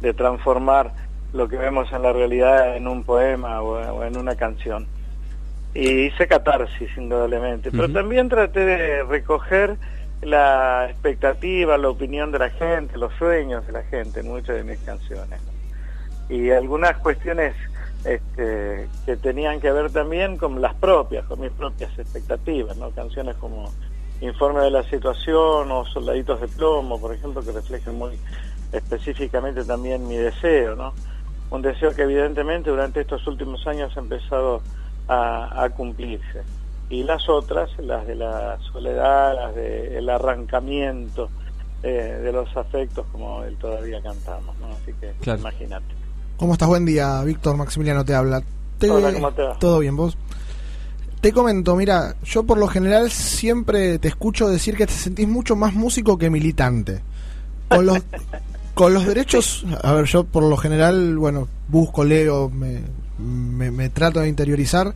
de transformar lo que vemos en la realidad en un poema o, o en una canción. Y hice catarsis, indudablemente, pero también traté de recoger la expectativa, la opinión de la gente, los sueños de la gente en muchas de mis canciones. Y algunas cuestiones este, que tenían que ver también con las propias, con mis propias expectativas, ¿no? Canciones como Informe de la Situación o Soldaditos de Plomo, por ejemplo, que reflejan muy específicamente también mi deseo, ¿no? Un deseo que evidentemente durante estos últimos años ha empezado a, a cumplirse. Y las otras, las de la soledad, las del arrancamiento eh, de los afectos, como él todavía cantamos, ¿no? Así que Claro. imagínate. ¿Cómo estás? Buen día, Víctor Maximiliano te habla. Te- Hola, ¿cómo te va? ¿Todo bien vos? Te comento, mira, yo por lo general siempre te escucho decir que te sentís mucho más músico que militante. Con los, con los derechos, a ver, yo por lo general, bueno, busco, leo, me, me, me trato de interiorizar.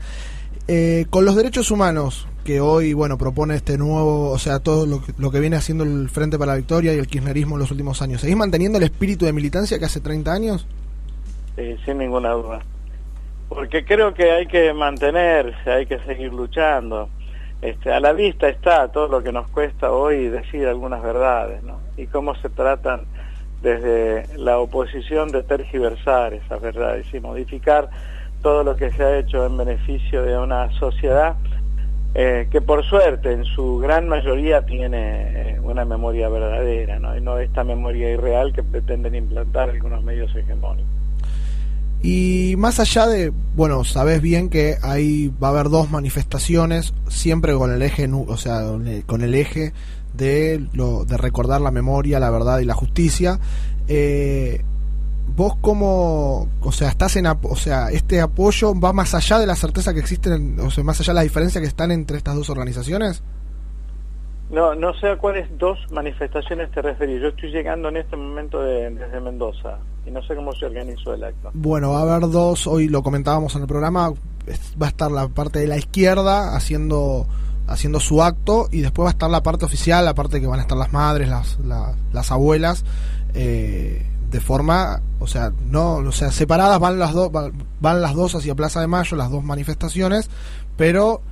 Eh, con los derechos humanos, que hoy, bueno, propone este nuevo, o sea, todo lo que, lo que viene haciendo el Frente para la Victoria y el kirchnerismo en los últimos años, ¿seguís manteniendo el espíritu de militancia que hace 30 años? Sí, sin ninguna duda. Porque creo que hay que mantenerse, hay que seguir luchando. Este, a la vista está todo lo que nos cuesta hoy decir algunas verdades, ¿no? Y cómo se tratan desde la oposición de tergiversar esas verdades y modificar todo lo que se ha hecho en beneficio de una sociedad eh, que por suerte en su gran mayoría tiene eh, una memoria verdadera, ¿no? Y no esta memoria irreal que pretenden implantar algunos medios hegemónicos. Y más allá de, bueno, sabes bien que ahí va a haber dos manifestaciones, siempre con el eje, o sea, con el- eje de lo de recordar la memoria, la verdad y la justicia. Eh, vos como, o sea, estás en, o sea, este apoyo va más allá de la certeza que existen, o sea, más allá de las diferencias que están entre estas dos organizaciones. No, no sé a cuáles dos manifestaciones te referís. Yo estoy llegando en este momento de- desde Mendoza y no sé cómo se organizó el acto. Bueno, va a haber dos, hoy lo comentábamos en el programa, va a estar la parte de la izquierda haciendo haciendo su acto y después va a estar la parte oficial, la parte que van a estar las madres, las, la- las abuelas, eh, de forma, o sea, no, o sea, separadas van las dos, van, van las dos hacia Plaza de Mayo, las dos manifestaciones, pero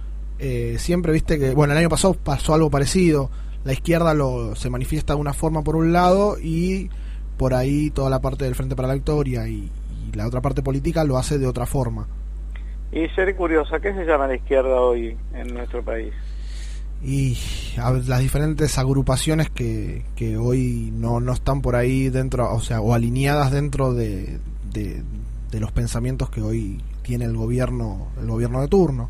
eh, siempre viste que, bueno, el año pasado pasó algo parecido, la izquierda lo se manifiesta de una forma por un lado y por ahí toda la parte del Frente para la Victoria y, y la otra parte política lo hace de otra forma. Y ser curiosa, ¿qué se llama la izquierda hoy en nuestro país? Y a las diferentes agrupaciones que, que hoy no, no están por ahí dentro, o sea, o alineadas dentro de, de, de los pensamientos que hoy tiene el gobierno, el gobierno de turno.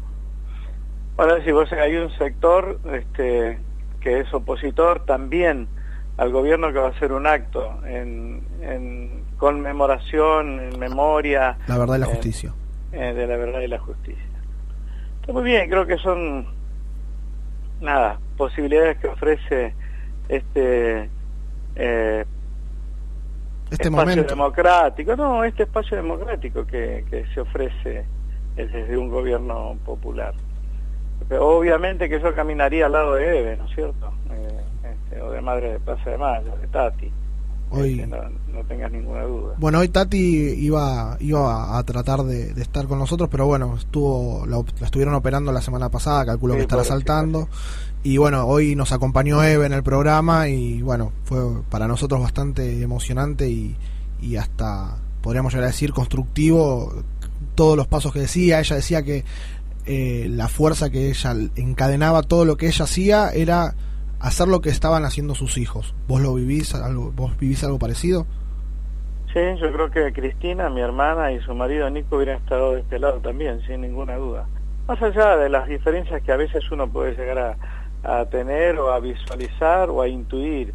Bueno, si vos hay un sector este, que es opositor también al gobierno que va a hacer un acto en, en conmemoración, en memoria La verdad y la justicia. eh, de la verdad y la justicia. Está muy bien, creo que son, nada, posibilidades que ofrece este eh, Este espacio momento. democrático, no, este espacio democrático que, que se ofrece desde un gobierno popular. Obviamente que yo caminaría al lado de Eve, ¿no es cierto? Eh, este, o de Madre de Plaza de Mayo, de Tati, Hoy, que no, no tengas ninguna duda. bueno, hoy Tati iba, iba a tratar de, de estar con nosotros, pero bueno, estuvo la, estuvieron operando la semana pasada, calculo Sí, que estará saltando. Y bueno, hoy nos acompañó Eve en el programa y bueno, fue para nosotros bastante emocionante y, y hasta, podríamos llegar a decir, constructivo todos los pasos que decía. Ella decía que eh, la fuerza que ella encadenaba, todo lo que ella hacía era hacer lo que estaban haciendo sus hijos. ¿Vos lo vivís algo, vos vivís algo parecido? Sí, yo creo que Cristina, mi hermana y su marido Nico hubieran estado de este lado también, sin ninguna duda. Más allá de las diferencias que a veces uno puede llegar a, tener o a visualizar o a intuir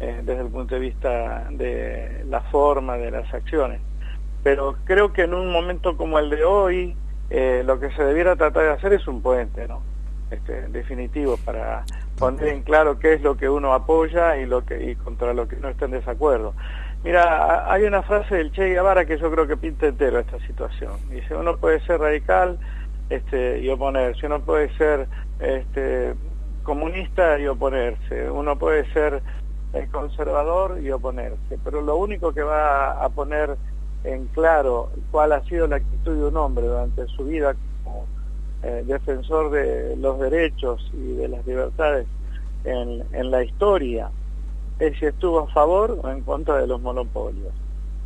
eh, desde el punto de vista de la forma de las acciones. Pero creo que en un momento como el de hoy, eh, lo que se debiera tratar de hacer es un puente, ¿no? Este, definitivo para poner en claro qué es lo que uno apoya y lo que y contra lo que uno está en desacuerdo. Mira, hay una frase del Che Guevara que yo creo que pinta entero esta situación. Dice, uno puede ser radical este, y oponerse, uno puede ser este, comunista y oponerse, uno puede ser eh, conservador y oponerse, pero lo único que va a poner en claro cuál ha sido la actitud de un hombre durante su vida como eh, defensor de los derechos y de las libertades en, en la historia es si estuvo a favor o en contra de los monopolios.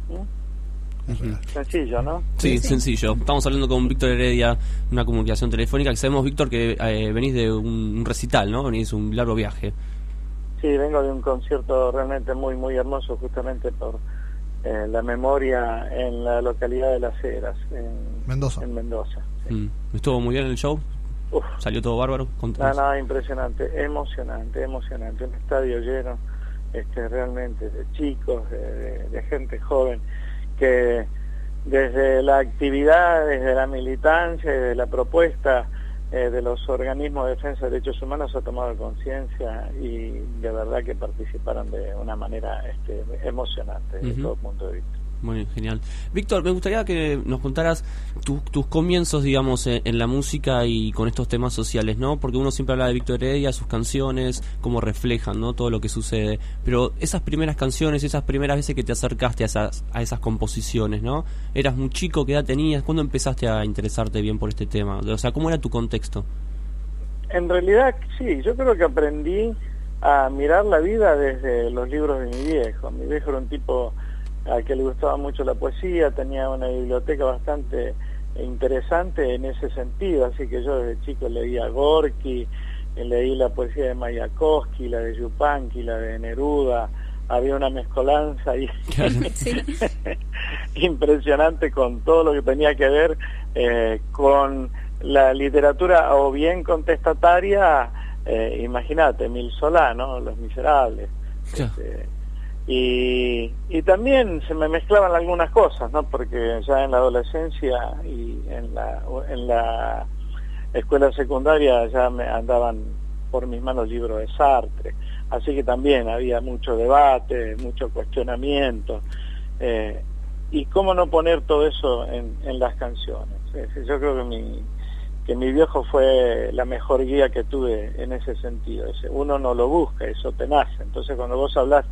¿Mm? Sencillo, ¿no? Sí, sencillo. Estamos hablando con Víctor Heredia, una comunicación telefónica, que sabemos, Víctor, que eh, venís de un, un recital, ¿no? Venís de un largo viaje. Sí, vengo de un concierto realmente muy, muy hermoso, justamente por eh, la memoria en la localidad de Las Heras, en Mendoza. En Mendoza. Mm. ¿Estuvo muy bien el show? Uf. ¿Salió todo bárbaro? No, no, impresionante, emocionante, emocionante. Un estadio lleno, este, realmente, de chicos, de, de- de gente joven, que desde la actividad, desde la militancia, desde la propuesta eh, de los organismos de defensa de derechos humanos ha tomado conciencia y de verdad que participaron de una manera este, emocionante desde todo punto de vista. Muy genial. Víctor, me gustaría que nos contaras tu- tus comienzos, digamos, en, en la música y con estos temas sociales, ¿no? Porque uno siempre habla de Víctor Heredia, sus canciones, cómo reflejan, ¿no? Todo lo que sucede. Pero esas primeras canciones, esas primeras veces que te acercaste a esas, a esas composiciones, ¿no? Eras muy chico, ¿qué edad tenías? ¿Cuándo empezaste a interesarte bien por este tema? O sea, ¿cómo era tu contexto? En realidad, sí, yo creo que aprendí a mirar la vida desde los libros de mi viejo. Mi viejo era un tipo al que le gustaba mucho la poesía, tenía una biblioteca bastante interesante en ese sentido, así que yo desde chico leía Gorky, leí la poesía de Mayakovsky, la de Yupanqui, la de Neruda, había una mezcolanza ahí impresionante con todo lo que tenía que ver eh, con la literatura o bien contestataria, eh, imagínate, Mil Solá, ¿no? Los Miserables. Este, y, y también se me mezclaban algunas cosas, ¿no? Porque ya en la adolescencia y en la, en la escuela secundaria ya me andaban por mis manos libros de Sartre. Así que también había mucho debate, mucho cuestionamiento. eh, y cómo no poner todo eso en, en las canciones. Yo creo que mi, que mi viejo fue la mejor guía que tuve en ese sentido. Uno no lo busca, eso te nace. Entonces cuando vos hablas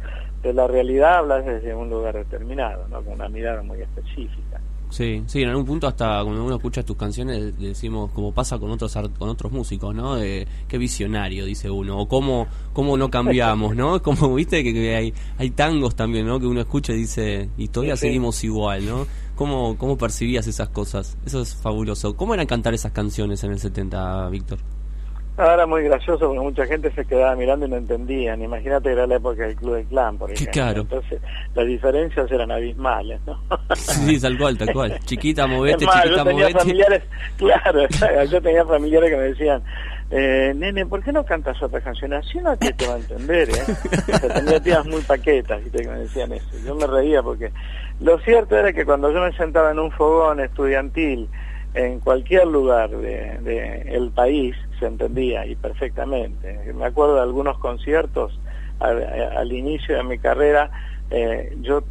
de la realidad, hablas desde un lugar determinado, ¿no? con una mirada muy específica. Sí, sí, en algún punto hasta cuando uno escucha tus canciones decimos como pasa con otros con otros músicos, ¿no? De, qué visionario dice uno o cómo cómo no cambiamos, ¿no? Es como viste que, que hay hay tangos también, ¿no? Que uno escucha y dice y todavía Sí, sí. seguimos igual, ¿no? ¿Cómo cómo percibías esas cosas? Eso es fabuloso. ¿Cómo eran cantar esas canciones en el 70, Víctor? Ahora era muy gracioso porque mucha gente se quedaba mirando y no entendían. Imagínate que era la época del Club del Clan, por ejemplo. Claro. Entonces las diferencias eran abismales, ¿no? Sí, tal cual, tal cual. Chiquita, movete, más, chiquita, yo tenía movete. familiares, claro, yo tenía familiares que me decían, eh, nene, ¿por qué no cantas otra canción? Así no te, te va a entender, ¿eh? O sea, tenía tías muy paquetas, ¿viste? que me decían eso. Yo me reía porque lo cierto era que cuando yo me sentaba en un fogón estudiantil en cualquier lugar del de, el país se entendía y perfectamente. Me acuerdo de algunos conciertos al, al inicio de mi carrera, eh, yo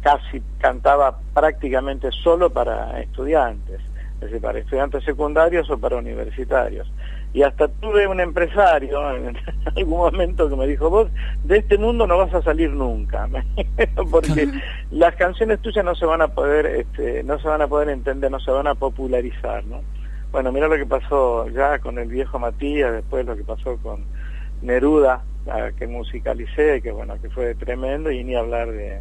casi cantaba prácticamente solo para estudiantes, es decir, para estudiantes secundarios o para universitarios. Y hasta tuve un empresario en algún momento que me dijo, vos de este mundo no vas a salir nunca, porque las canciones tuyas no se van a poder, este, no se van a poder entender, no se van a popularizar, ¿no? Bueno, mira lo que pasó ya con el viejo Matías, después lo que pasó con Neruda, que musicalicé, que bueno, que fue tremendo, y ni hablar de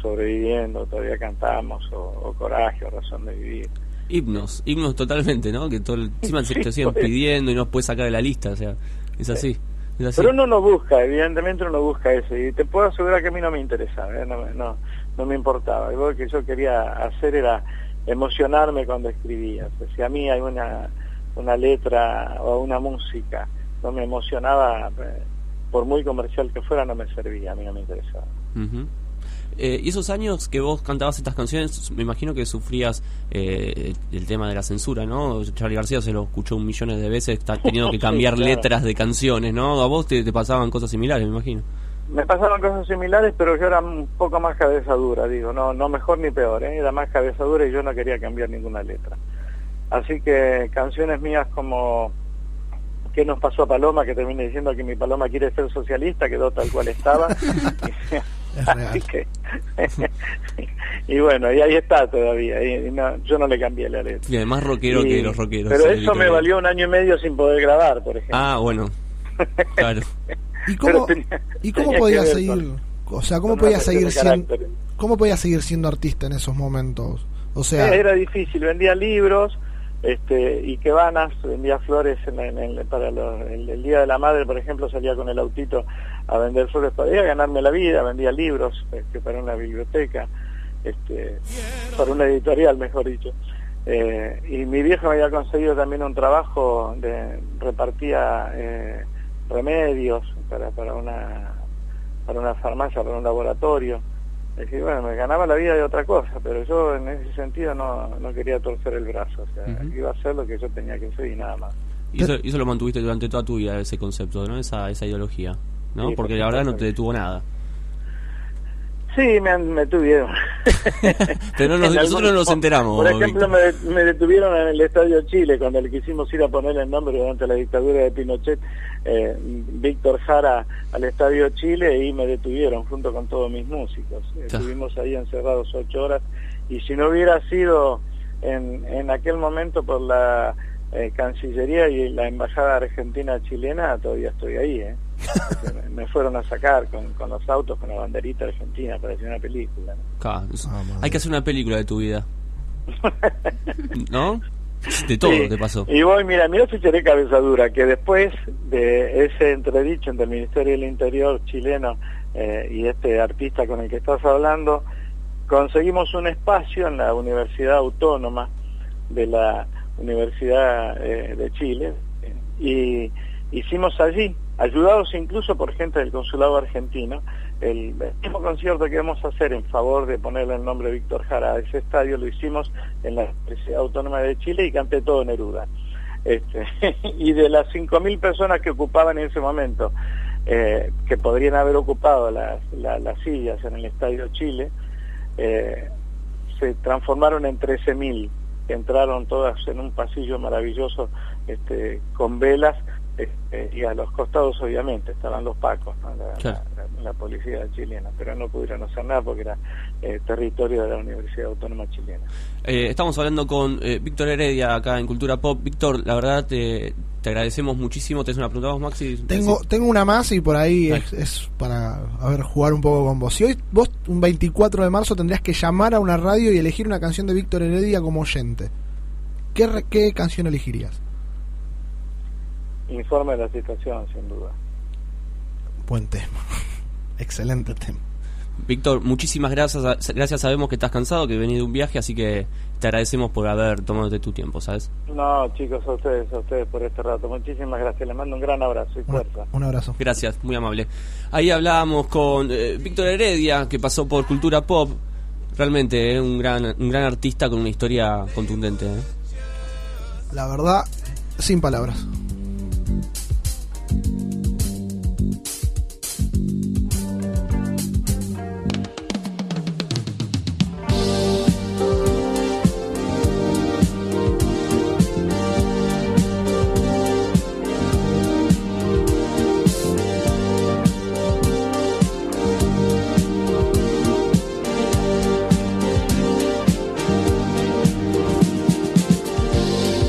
sobreviviendo, todavía cantamos, o, o coraje, o razón de vivir himnos, himnos totalmente, ¿no? Que todo el, encima se te siguen pidiendo y no puedes sacar de la lista, o sea, es así. Es así. Pero uno no busca, evidentemente uno no busca eso, y te puedo asegurar que a mí no me interesaba, ¿eh? no, no, no me importaba. Lo que yo quería hacer era emocionarme cuando escribía. O sea, si a mí hay una, una letra o una música no me emocionaba, eh, por muy comercial que fuera, no me servía, a mí no me interesaba. Uh eh, y esos años que vos cantabas estas canciones, me imagino que sufrías eh, el tema de la censura, ¿no? Charlie García se lo escuchó un millones de veces, está teniendo que cambiar Sí, claro. letras de canciones, ¿no? A vos te, te pasaban cosas similares, me imagino. Me pasaban cosas similares, pero yo era un poco más cabeza dura, digo, no, no mejor ni peor, ¿eh? era más cabeza dura y yo no quería cambiar ninguna letra. Así que canciones mías como ¿Qué nos pasó a Paloma? Que terminé diciendo que mi Paloma quiere ser socialista, quedó tal cual estaba. Así que, y bueno, y ahí está todavía. Y no, yo no le cambié la letra. Y además rockero Y- que los rockeros. Pero eso me valió un año y medio sin poder grabar, por ejemplo. Ah, bueno. Claro. ¿Y cómo, tenía- ¿y cómo que podías seguir? con- o sea, ¿cómo podías seguir siendo cómo podías seguir siendo artista en esos momentos? O sea, Eh, era difícil, vendía libros este, y quebanas, vendía flores en, en- en- para los- el, el Día de la Madre, por ejemplo, salía con el autito a vender flores para ganarme la vida, vendía libros este, para una biblioteca, este, para una editorial, mejor dicho. Eh, y mi viejo me había conseguido también un trabajo de repartía eh, remedios para, para una para una farmacia, para un laboratorio. Es decir, bueno, me ganaba la vida de otra cosa, pero yo en ese sentido no, no quería torcer el brazo, o sea, iba a hacer lo que yo tenía que hacer y nada más. Y eso, y eso lo mantuviste durante toda tu vida, ese concepto, ¿no? Esa, esa ideología, ¿no? Sí, Porque por la verdad no te detuvo nada. Sí, me, me tuvieron. Pero no nos- En nosotros no nos enteramos, Por ejemplo, me, me detuvieron en el Estadio Chile cuando le quisimos ir a poner el nombre durante la dictadura de Pinochet, eh, Víctor Jara al Estadio Chile y me detuvieron junto con todos mis músicos. Estuvimos ahí encerrados ocho horas y si no hubiera sido en, en aquel momento por la eh, Cancillería y la Embajada Argentina Chilena, todavía estoy ahí, ¿eh? Me- fueron a sacar con, con los autos, con la banderita argentina, parecía una película. ¿no? Ca- Hay que hacer una película de tu vida. ¿No? De todo Sí, te pasó. Y voy, mira, mira si seré cabezadura, que después de ese entredicho entre el Ministerio del Interior chileno eh, y este artista con el que estás hablando, conseguimos un espacio en la Universidad Autónoma de la Universidad eh, de Chile eh, y hicimos allí, ayudados incluso por gente del consulado argentino, el mismo concierto que íbamos a hacer en favor de ponerle el nombre Víctor Jara a ese estadio lo hicimos en la Universidad Autónoma de Chile y canté todo Neruda. Este, y de las 5.000 personas que ocupaban en ese momento, eh, que podrían haber ocupado las, la- las sillas en el Estadio Chile, eh, se transformaron en 13.000, que entraron todas en un pasillo maravilloso este, con velas este, y a los costados obviamente estaban los pacos, ¿no? la, Claro. la- la policía chilena, pero no pudieron hacer nada porque era eh, territorio de la Universidad Autónoma Chilena. Eh, estamos hablando con eh, Víctor Heredia acá en Cultura Pop. Víctor, la verdad te, te agradecemos muchísimo. ¿Tenés una pregunta vos, Maxi? tengo tengo una más y por ahí es, es para a ver jugar un poco con vos. Si hoy vos un 24 de marzo tendrías que llamar a una radio y elegir una canción de Víctor Heredia como oyente. ¿Qué, re- qué canción elegirías? Informe de la situación, sin duda. Buen tema. Excelente tema. Víctor, muchísimas gracias. Gracias, sabemos que estás cansado, que venís de un viaje, así que te agradecemos por haber tomado tu tiempo, ¿sabes? No, chicos, a ustedes, a ustedes por este rato. Muchísimas gracias. Les mando un gran abrazo y fuerza. Un abrazo. Gracias, muy amable. Ahí hablábamos con eh, Víctor Heredia, que pasó por Cultura Pop. Realmente, eh, un gran un gran artista con una historia contundente. eh. La verdad, sin palabras.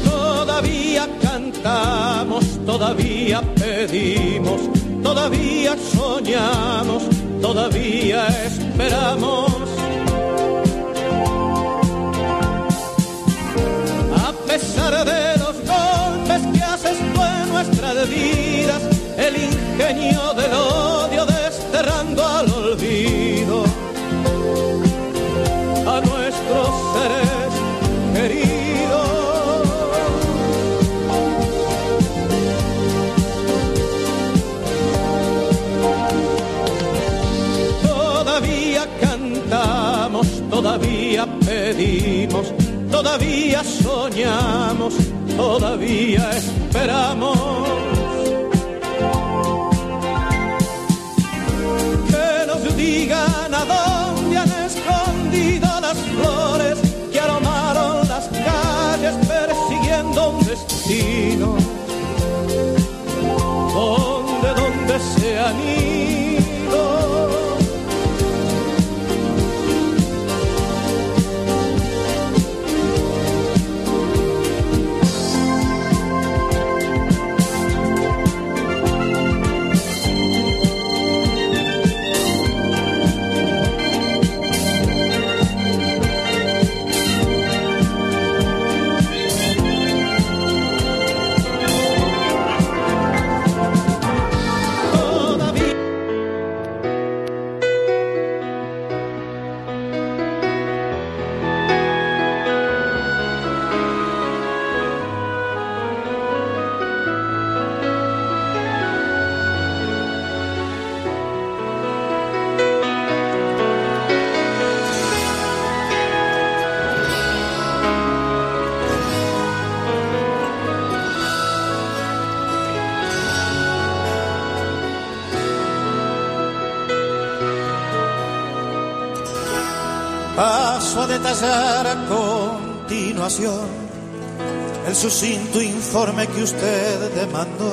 Todavía cantamos, todavía todavía soñamos, todavía esperamos. A pesar de los golpes que haces tú en nuestras vidas, el ingenio del odio todavía soñamos, todavía esperamos. Detallar a continuación el sucinto informe que usted demandó.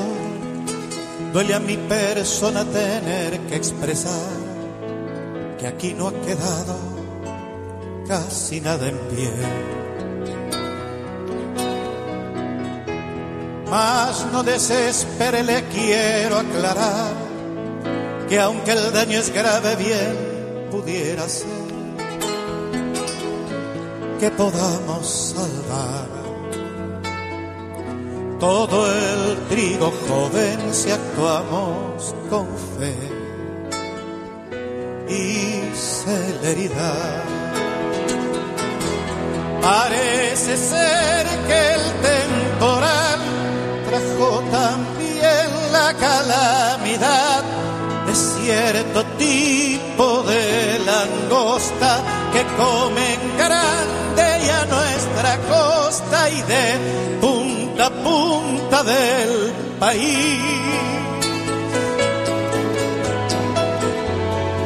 Duele a mi persona tener que expresar que aquí no ha quedado casi nada en pie. Mas no desespere, le quiero aclarar que aunque el daño es grave, bien pudiera ser que podamos salvar todo el trigo joven si actuamos con fe y celeridad. Parece ser que el temporal trajo también la calamidad de cierto tipo de langosta que comen grande de punta a punta del país.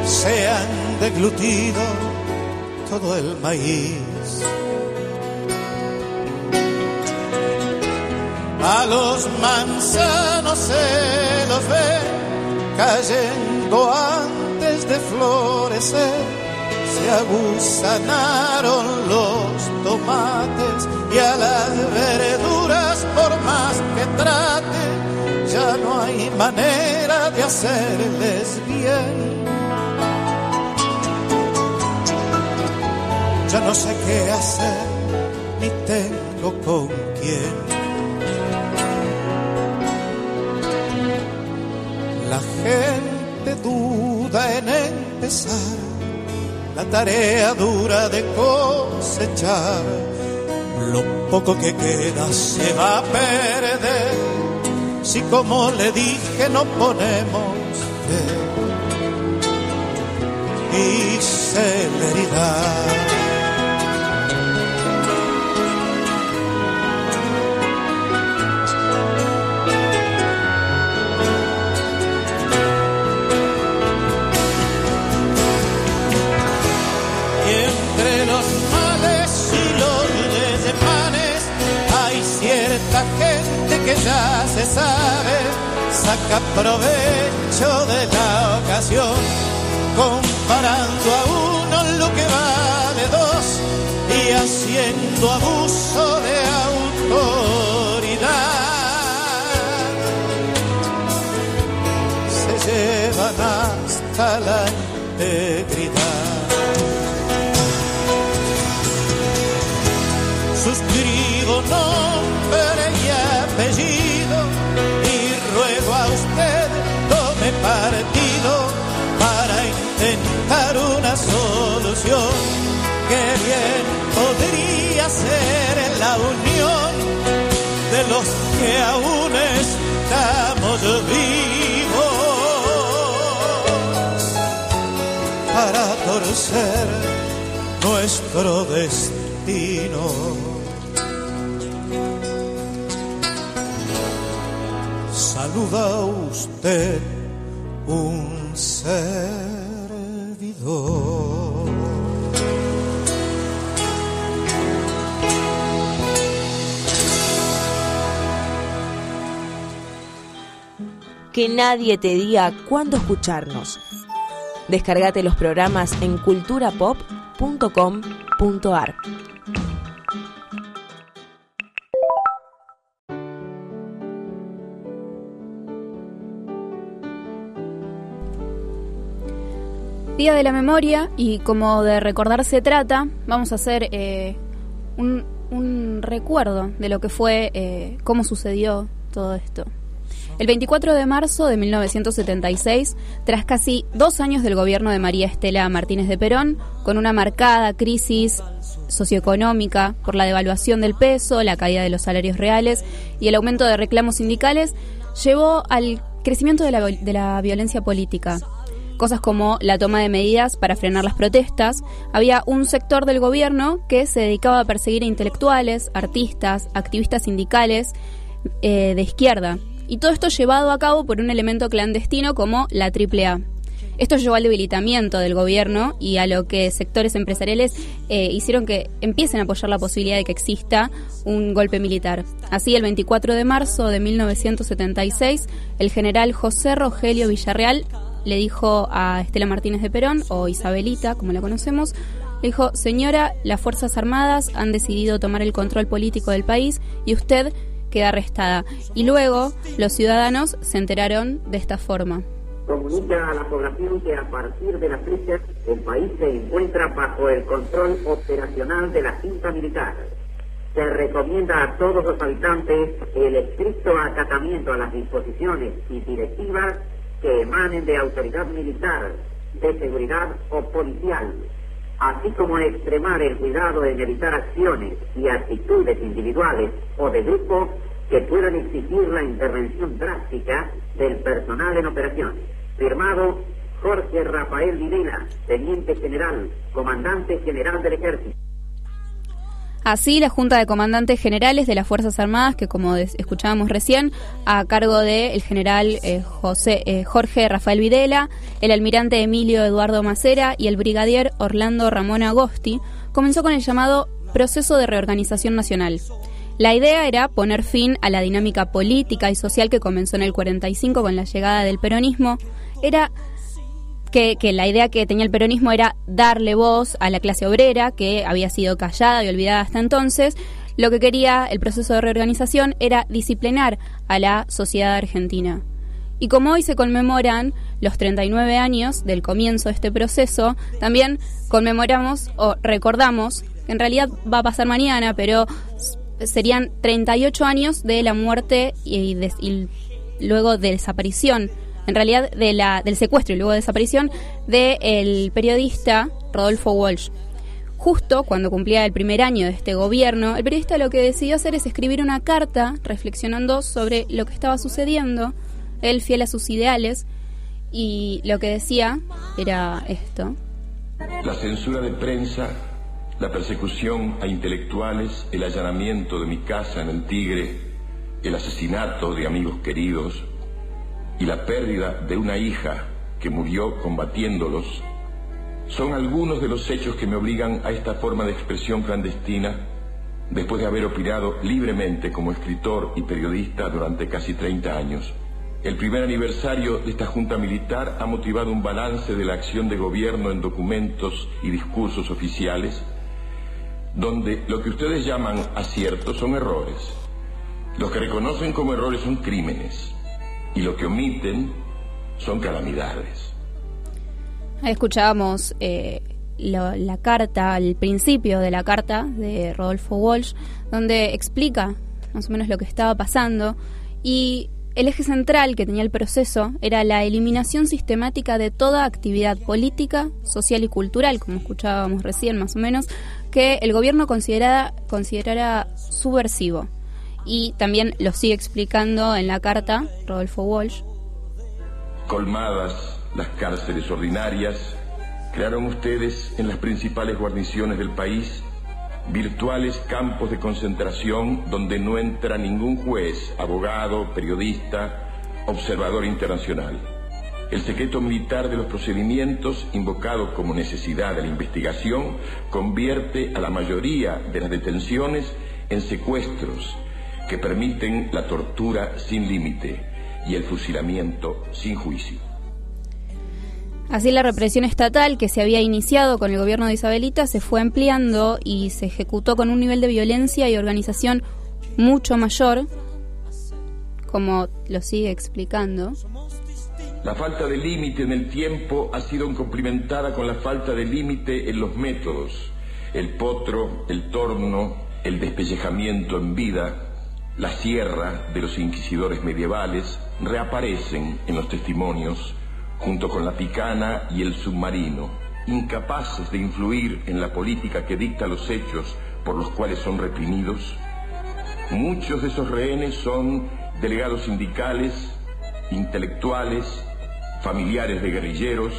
Se han deglutido todo el maíz. A los manzanos se los ve cayendo antes de florecer. Se aguzanaron los tomates y a las verduras, por más que trate, ya no hay manera de hacerles bien. Ya no sé qué hacer, ni tengo con quién. La gente duda en empezar la tarea dura de cosechar. Lo poco que queda se va a perder si como le dije no ponemos fe y celeridad. Ya se sabe, saca provecho de la ocasión, comparando a uno lo que vale dos y haciendo abuso de autoridad. Se llevan hasta la integridad. Ser en la unión de los que aún estamos vivos para torcer nuestro destino. Saluda usted un servidor. Que nadie te diga cuándo escucharnos. Descargate los programas en culturapop.com.ar. Día de la Memoria y como de recordar se trata, vamos a hacer eh, un, un recuerdo de lo que fue, eh, cómo sucedió todo esto. El 24 de marzo de 1976, tras casi dos años del gobierno de María Estela Martínez de Perón, con una marcada crisis socioeconómica por la devaluación del peso, la caída de los salarios reales y el aumento de reclamos sindicales, llevó al crecimiento de la, violencia política. Cosas como la toma de medidas para frenar las protestas. Había un sector del gobierno que se dedicaba a perseguir a intelectuales, artistas, activistas sindicales eh, de izquierda. Y todo esto llevado a cabo por un elemento clandestino como la AAA. Esto llevó al debilitamiento del gobierno y a lo que sectores empresariales eh, hicieron que empiecen a apoyar la posibilidad de que exista un golpe militar. Así, el 24 de marzo de 1976, el general José Rogelio Villarreal le dijo a Estela Martínez de Perón, o Isabelita, como la conocemos, le dijo, señora, las Fuerzas Armadas han decidido tomar el control político del país y usted queda arrestada. Y luego los ciudadanos se enteraron de esta forma. Comunica a la población que a partir de la fecha el país se encuentra bajo el control operacional de la Junta Militar. Se recomienda a todos los habitantes el estricto acatamiento a las disposiciones y directivas que emanen de autoridad militar, de seguridad o policial, así como extremar el cuidado en evitar acciones y actitudes individuales o de grupo que puedan exigir la intervención drástica del personal en operaciones. Firmado Jorge Rafael Videla, Teniente General, Comandante General del Ejército. Así, la Junta de Comandantes Generales de las Fuerzas Armadas, que como escuchábamos recién, a cargo del general eh, José, eh, Jorge Rafael Videla, el almirante Emilio Eduardo Macera y el brigadier Orlando Ramón Agosti, comenzó con el llamado Proceso de Reorganización Nacional. La idea era poner fin a la dinámica política y social que comenzó en el 45 con la llegada del peronismo. Era que, la idea que tenía el peronismo era darle voz a la clase obrera, que había sido callada y olvidada hasta entonces. Lo que quería el proceso de reorganización era disciplinar a la sociedad argentina. Y como hoy se conmemoran los 39 años del comienzo de este proceso, también conmemoramos o recordamos, que en realidad va a pasar mañana, pero serían 38 años de la muerte y, des- y luego de desaparición, en realidad de la, del secuestro y luego de desaparición del periodista Rodolfo Walsh. Justo cuando cumplía el primer año de este gobierno, el periodista lo que decidió hacer es escribir una carta reflexionando sobre lo que estaba sucediendo, él fiel a sus ideales, y lo que decía era esto. La censura de prensa, la persecución a intelectuales, el allanamiento de mi casa en el Tigre, el asesinato de amigos queridos y la pérdida de una hija que murió combatiéndolos son algunos de los hechos que me obligan a esta forma de expresión clandestina después de haber opinado libremente como escritor y periodista durante casi 30 años. El primer aniversario de esta Junta Militar ha motivado un balance de la acción de gobierno en documentos y discursos oficiales, donde lo que ustedes llaman aciertos son errores. Los que reconocen como errores son crímenes y lo que omiten son calamidades. Escuchábamos eh, lo- la carta, el principio de la carta de Rodolfo Walsh, donde explica más o menos lo que estaba pasando y el eje central que tenía el proceso era la eliminación sistemática de toda actividad política, social y cultural, como escuchábamos recién más o menos, que el gobierno considerara subversivo. Y también lo sigue explicando en la carta Rodolfo Walsh. Colmadas las cárceles ordinarias, crearon ustedes en las principales guarniciones del país virtuales campos de concentración donde no entra ningún juez, abogado, periodista, observador internacional. El secreto militar de los procedimientos, invocado como necesidad de la investigación, convierte a la mayoría de las detenciones en secuestros que permiten la tortura sin límite y el fusilamiento sin juicio. Así la represión estatal que se había iniciado con el gobierno de Isabelita se fue ampliando y se ejecutó con un nivel de violencia y organización mucho mayor, como lo sigue explicando. La falta de límite en el tiempo ha sido complementada con la falta de límite en los métodos. El potro, el torno, el despellejamiento en vida, la sierra de los inquisidores medievales reaparecen en los testimonios junto con la picana y el submarino, incapaces de influir en la política que dicta los hechos por los cuales son reprimidos. Muchos de esos rehenes son delegados sindicales, intelectuales, familiares de guerrilleros,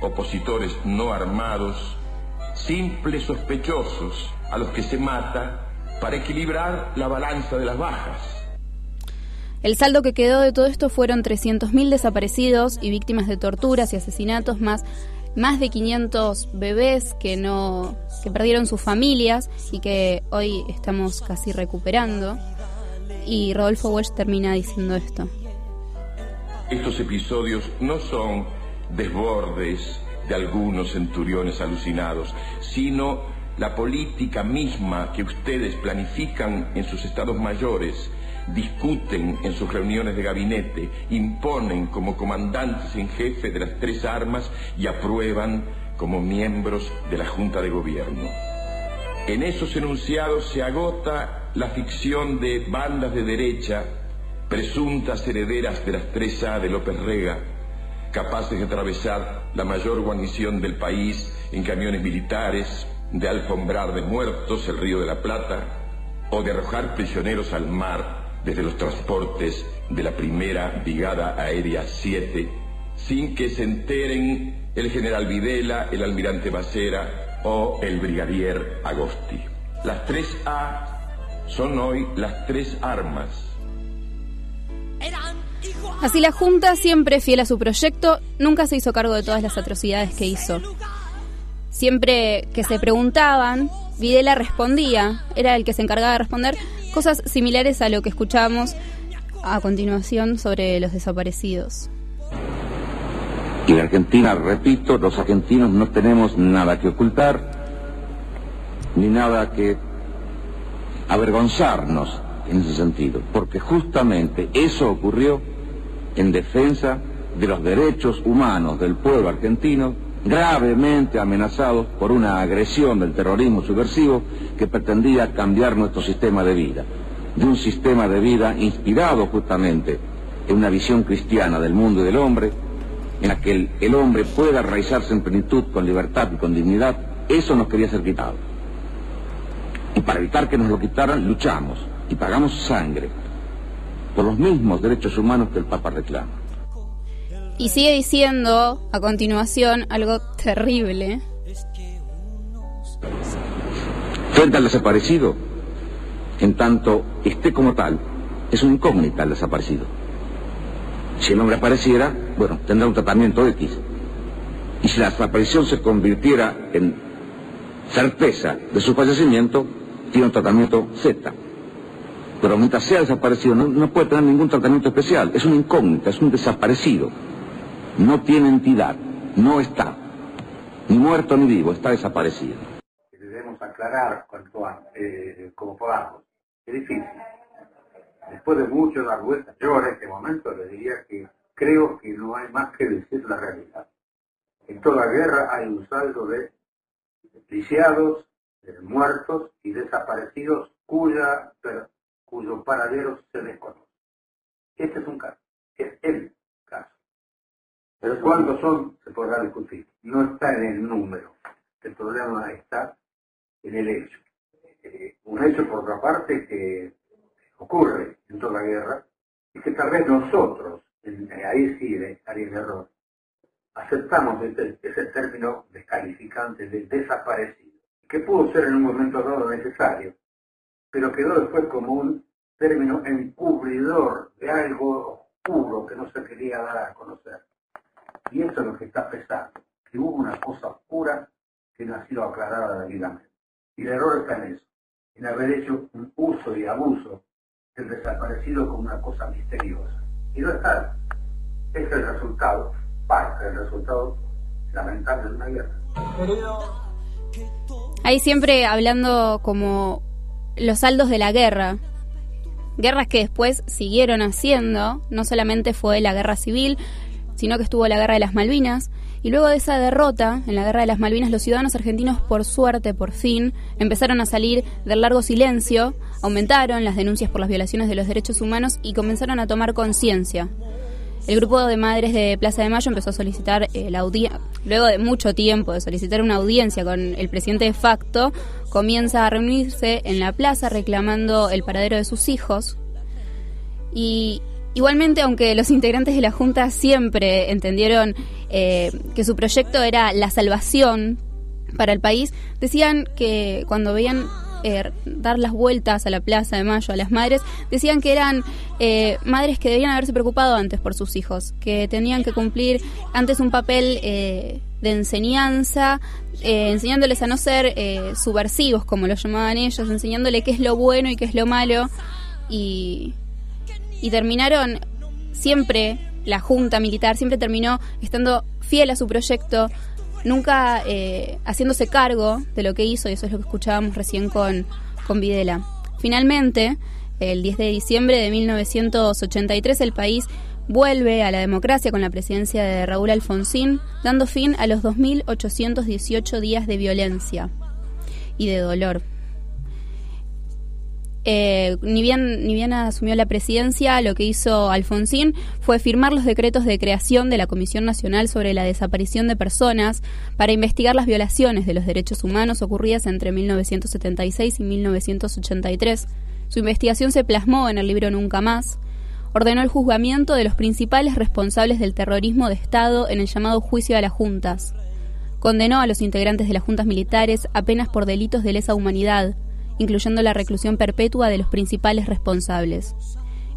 opositores no armados, simples sospechosos a los que se mata para equilibrar la balanza de las bajas. El saldo que quedó de todo esto fueron 300.000 desaparecidos y víctimas de torturas y asesinatos, más, más de 500 bebés que, no, que perdieron sus familias y que hoy estamos casi recuperando. Y Rodolfo Walsh termina diciendo esto. Estos episodios no son desbordes de algunos centuriones alucinados, sino la política misma que ustedes planifican en sus estados mayores, discuten en sus reuniones de gabinete, imponen como comandantes en jefe de las tres armas y aprueban como miembros de la Junta de Gobierno. En esos enunciados se agota la ficción de bandas de derecha, presuntas herederas de las 3A de López Rega, capaces de atravesar la mayor guarnición del país en camiones militares, de alfombrar de muertos el río de la Plata o de arrojar prisioneros al mar desde los transportes de la primera Brigada Aérea 7, sin que se enteren el general Videla, el almirante Macera o el brigadier Agosti. Las 3A son hoy las tres armas Así la Junta, siempre fiel a su proyecto, nunca se hizo cargo de todas las atrocidades que hizo. Siempre que se preguntaban, Videla respondía, era el que se encargaba de responder cosas similares a lo que escuchábamos a continuación sobre los desaparecidos. Y en Argentina, repito, los argentinos no tenemos nada que ocultar, ni nada que avergonzarnos en ese sentido, porque justamente eso ocurrió en defensa de los derechos humanos del pueblo argentino, gravemente amenazados por una agresión del terrorismo subversivo que pretendía cambiar nuestro sistema de vida, de un sistema de vida inspirado justamente en una visión cristiana del mundo y del hombre, en la que el, el hombre pueda raizarse en plenitud, con libertad y con dignidad, eso nos quería ser quitado. Y para evitar que nos lo quitaran, luchamos y pagamos sangre por los mismos derechos humanos que el Papa reclama. Y sigue diciendo a continuación algo terrible. Frente al desaparecido, en tanto esté como tal, es una incógnita el desaparecido. Si el hombre apareciera, bueno, tendrá un tratamiento X. Y si la desaparición se convirtiera en certeza de su fallecimiento, tiene un tratamiento Z. Pero mientras sea desaparecido, no, no puede tener ningún tratamiento especial. Es una incógnita, es un desaparecido. No tiene entidad, no está. Ni muerto ni vivo, está desaparecido. debemos aclarar cuanto antes, eh, como podamos. Es difícil. Después de mucho dar vueltas, yo en este momento le diría que creo que no hay más que decir la realidad. En toda guerra hay un saldo de lisiados, de muertos y desaparecidos cuya, cuyo paradero se desconoce. Este es un caso, es caso. Pero cuántos son, se podrá discutir. No está en el número. El problema está en el hecho. Eh, un hecho, por otra parte, que ocurre en toda guerra, y que tal vez nosotros, eh, ahí sí haría el error, aceptamos ese, ese término descalificante de desaparecido, que pudo ser en un momento dado necesario, pero quedó después como un término encubridor de algo oscuro que no se quería dar a conocer. Y eso es lo que está pesando, que hubo una cosa oscura que no ha sido aclarada debidamente. Y el error está en eso, en haber hecho un uso y abuso del desaparecido como una cosa misteriosa. Y no está. Ese es el resultado, parte del resultado lamentable de una guerra. Ahí siempre hablando como los saldos de la guerra. Guerras que después siguieron haciendo, no solamente fue la guerra civil, sino que estuvo la guerra de las Malvinas. Y luego de esa derrota en la guerra de las Malvinas, los ciudadanos argentinos, por suerte, por fin, empezaron a salir del largo silencio, aumentaron las denuncias por las violaciones de los derechos humanos y comenzaron a tomar conciencia. El grupo de madres de Plaza de Mayo empezó a solicitar eh, la audiencia, luego de mucho tiempo de solicitar una audiencia con el presidente de facto, comienza a reunirse en la plaza reclamando el paradero de sus hijos. Y igualmente, aunque los integrantes de la Junta siempre entendieron eh, que su proyecto era la salvación para el país, decían que cuando veían eh, dar las vueltas a la Plaza de Mayo a las madres, decían que eran eh, madres que debían haberse preocupado antes por sus hijos, que tenían que cumplir antes un papel eh, de enseñanza, eh, enseñándoles a no ser eh, subversivos, como lo llamaban ellos, enseñándole qué es lo bueno y qué es lo malo, y, y terminaron siempre, la Junta Militar siempre terminó estando fiel a su proyecto, nunca eh, haciéndose cargo de lo que hizo, y eso es lo que escuchábamos recién con, con Videla. Finalmente, el 10 de diciembre de 1983, el país vuelve a la democracia con la presidencia de Raúl Alfonsín, dando fin a los 2.818 días de violencia y de dolor. Eh, ni, bien, ni bien asumió la presidencia, lo que hizo Alfonsín fue firmar los decretos de creación de la Comisión Nacional sobre la Desaparición de Personas para investigar las violaciones de los derechos humanos ocurridas entre 1976 y 1983. Su investigación se plasmó en el libro Nunca Más. Ordenó el juzgamiento de los principales responsables del terrorismo de Estado en el llamado juicio a las juntas. Condenó a los integrantes de las juntas militares apenas por delitos de lesa humanidad, incluyendo la reclusión perpetua de los principales responsables.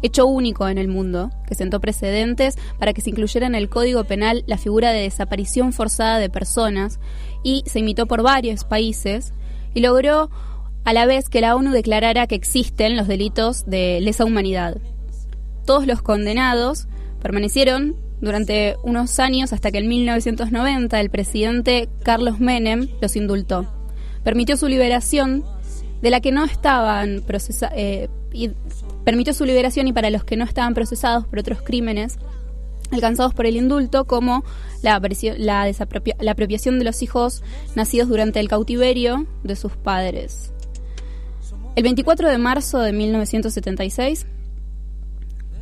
Hecho único en el mundo, que sentó precedentes para que se incluyera en el Código Penal la figura de desaparición forzada de personas y se imitó por varios países y logró a la vez que la ONU declarara que existen los delitos de lesa humanidad. Todos los condenados permanecieron durante unos años hasta que en 1990 el presidente Carlos Menem los indultó. Permitió su liberación de la que no estaban procesados, y permitió su liberación y para los que no estaban procesados por otros crímenes alcanzados por el indulto, como la, la, la apropiación de los hijos nacidos durante el cautiverio de sus padres. El 24 de marzo de 1976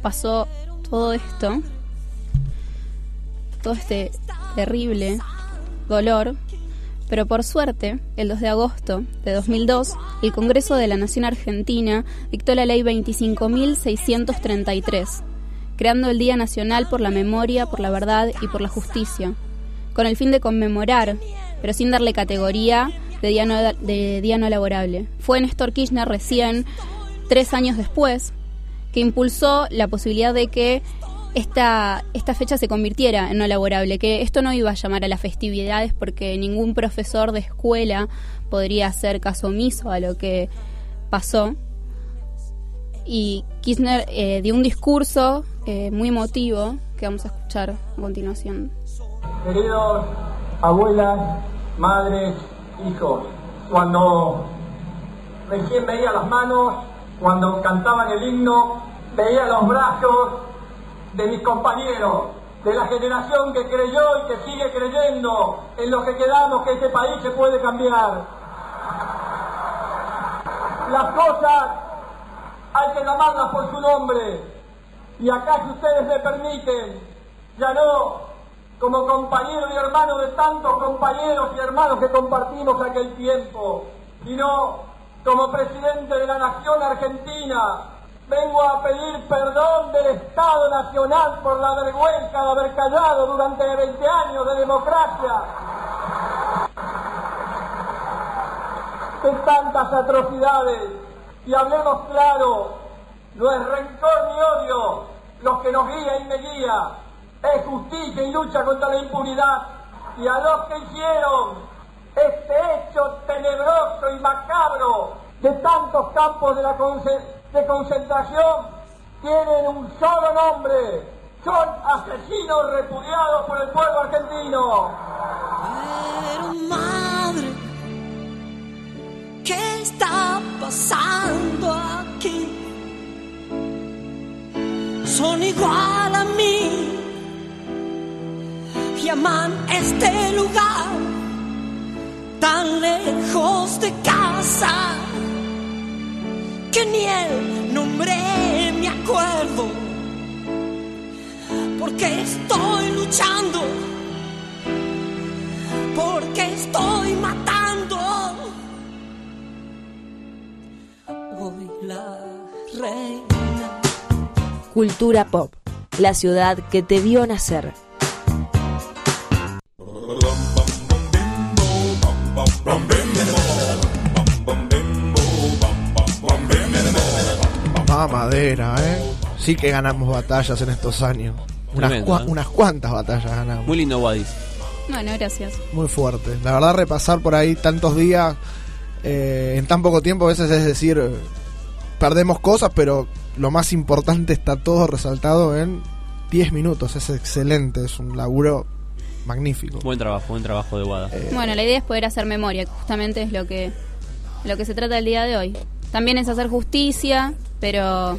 pasó todo esto, todo este terrible dolor pero por suerte, el 2 de agosto de 2002, el Congreso de la Nación Argentina dictó la Ley 25.633, creando el Día Nacional por la Memoria, por la Verdad y por la Justicia, con el fin de conmemorar, pero sin darle categoría de día no, de día no laborable. Fue Néstor Kirchner recién, tres años después, que impulsó la posibilidad de que esta, esta fecha se convirtiera en no laborable, que esto no iba a llamar a las festividades porque ningún profesor de escuela podría hacer caso omiso a lo que pasó. Y Kirchner eh, dio un discurso eh, muy emotivo que vamos a escuchar a continuación. Queridos abuelas, madres, hijos, cuando recién veía las manos, cuando cantaban el himno, veía los brazos de mis compañeros, de la generación que creyó y que sigue creyendo en lo que quedamos, que este país se puede cambiar. Las cosas hay que llamarlas por su nombre. Y acá, si ustedes me permiten, ya no como compañero y hermano de tantos compañeros y hermanos que compartimos aquel tiempo, sino como presidente de la Nación Argentina, vengo a pedir perdón del Estado Nacional por la vergüenza de haber callado durante 20 años de democracia, de tantas atrocidades. Y hablemos claro, no es rencor ni odio los que nos guía y me guía, es justicia y lucha contra la impunidad. Y a los que hicieron este hecho tenebroso y macabro de tantos campos de, la conce- de concentración, tienen un solo nombre. Son asesinos repudiados por el pueblo argentino. Pero madre, ¿qué está pasando aquí? Son igual a mí. Llaman este lugar tan lejos de casa que ni el nombre me acuerdo. Porque estoy luchando, porque estoy matando. Hoy la reina. Cultura Pop, la ciudad que te vio nacer. Mamadera, ¿eh? Sí que ganamos batallas en estos años. Unas, Tremendo, cua- ¿eh? unas cuantas batallas ganamos. Muy lindo Wadis. Bueno, gracias. Muy fuerte. La verdad, repasar por ahí tantos días eh, en tan poco tiempo, a veces es decir, eh, perdemos cosas, pero lo más importante está todo resaltado en 10 minutos. Es excelente, es un laburo magnífico. Buen trabajo, buen trabajo de Wada. Bueno, la idea es poder hacer memoria, que justamente es lo que, lo que se trata el día de hoy. También es hacer justicia, pero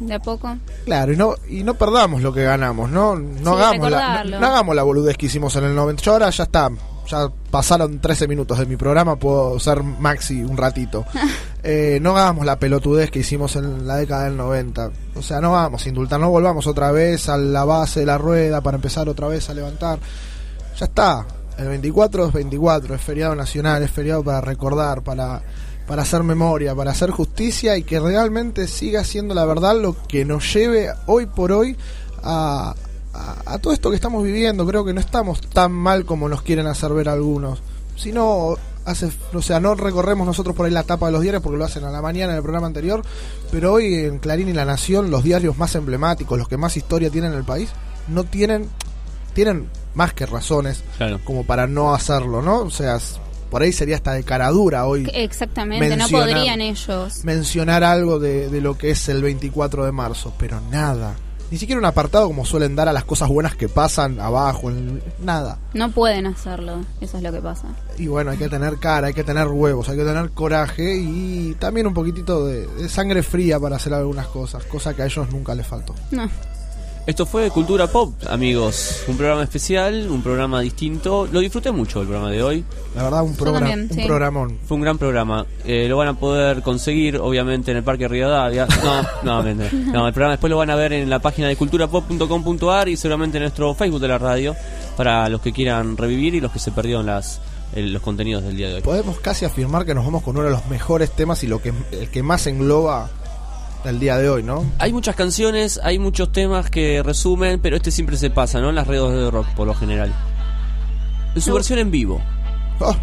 de a poco. Claro, y no, y no perdamos lo que ganamos, ¿no? No, Sí, hagamos, la, no, no hagamos la boludez que hicimos en el 90. Yo ahora ya está, ya pasaron 13 minutos de mi programa, puedo ser Maxi un ratito. Eh, no hagamos la pelotudez que hicimos en la década del 90. O sea, no vamos a indultar, no volvamos otra vez a la base de la rueda para empezar otra vez a levantar. Ya está, el 24 es 24, es feriado nacional, es feriado para recordar, para, para hacer memoria, para hacer justicia y que realmente siga siendo la verdad lo que nos lleve hoy por hoy a, a, a todo esto que estamos viviendo. Creo que no estamos tan mal como nos quieren hacer ver algunos. Si no, hace, o sea, no recorremos nosotros por ahí la tapa de los diarios porque lo hacen a la mañana en el programa anterior, pero hoy en Clarín y La Nación, los diarios más emblemáticos, los que más historia tienen en el país, no tienen, tienen más que razones Claro. como para no hacerlo, ¿no? O sea, por ahí sería hasta de caradura hoy Exactamente, no podrían ellos. mencionar algo de, de lo que es el 24 de marzo, pero nada. Ni siquiera un apartado como suelen dar a las cosas buenas que pasan abajo, en- nada. No pueden hacerlo, eso es lo que pasa. Y bueno, hay que tener cara, hay que tener huevos, hay que tener coraje y también un poquitito de, de sangre fría para hacer algunas cosas, cosa que a ellos nunca les faltó. No. Esto fue Cultura Pop, amigos. Un programa especial, un programa distinto. Lo disfruté mucho el programa de hoy. La verdad, un, programa, también, un sí. programón. Fue un gran programa. Eh, lo van a poder conseguir, obviamente, en el Parque Rivadavia. No, no, no, el programa después lo van a ver en la página de culturapop.com.ar y seguramente en nuestro Facebook de la radio para los que quieran revivir y los que se perdieron las, el- los contenidos del día de hoy. Podemos casi afirmar que nos vamos con uno de los mejores temas y lo que el que más engloba el día de hoy, ¿no? Hay muchas canciones, hay muchos temas que resumen, pero este siempre se pasa, ¿no? En las redes de rock, por lo general. En su No. versión en vivo. Oh,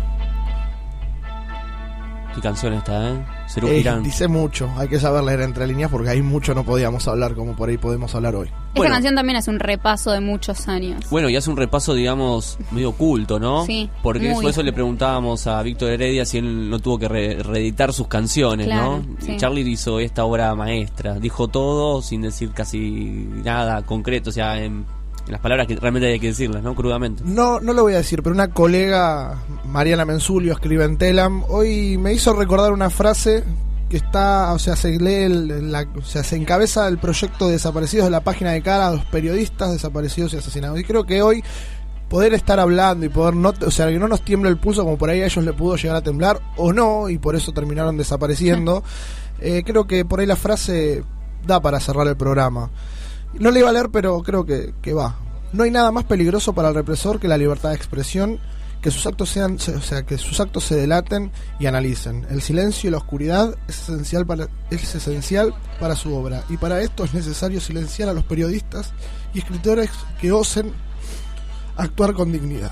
Qué canción esta, ¿eh? Serú Eh, Girán. dice mucho, hay que saber leer entre líneas porque ahí mucho no podíamos hablar como por ahí podemos hablar hoy. Esta canción también hace un repaso de muchos años. Bueno, y hace un repaso, digamos, medio oculto, ¿no? Sí, Porque muy. por eso le preguntábamos a Víctor Heredia si él no tuvo que re- reeditar sus canciones, Claro, ¿no? sí. Charlie hizo esta obra maestra. Dijo todo sin decir casi nada concreto, o sea, en, en las palabras que realmente hay que decirlas, ¿no? Crudamente. No, no lo voy a decir, pero una colega, Mariana Mensulio, escribe en Telam, hoy me hizo recordar una frase que está, o sea, se lee, el- la- o sea, se encabeza el proyecto de desaparecidos de la página de cara a los periodistas desaparecidos y asesinados. Y creo que hoy poder estar hablando y poder no, o sea, que no nos tiemble el pulso como por ahí a ellos le pudo llegar a temblar o no, y por eso terminaron desapareciendo, eh, creo que por ahí la frase da para cerrar el programa. No le iba a leer, pero creo que, que va. No hay nada más peligroso para el represor que la libertad de expresión, que sus actos sean, se- o sea, que sus actos se delaten y analicen. El silencio y la oscuridad es esencial para es esencial para su obra y para esto es necesario silenciar a los periodistas y escritores que osen actuar con dignidad.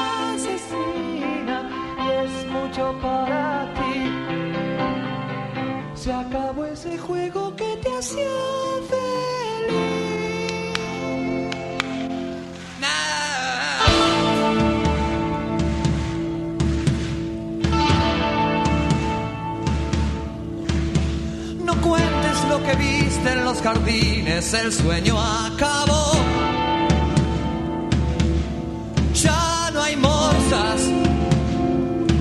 para ti. Se acabó ese juego que te hacía feliz. No cuentes lo que viste en los jardines, el sueño acabó. Ya no hay morsas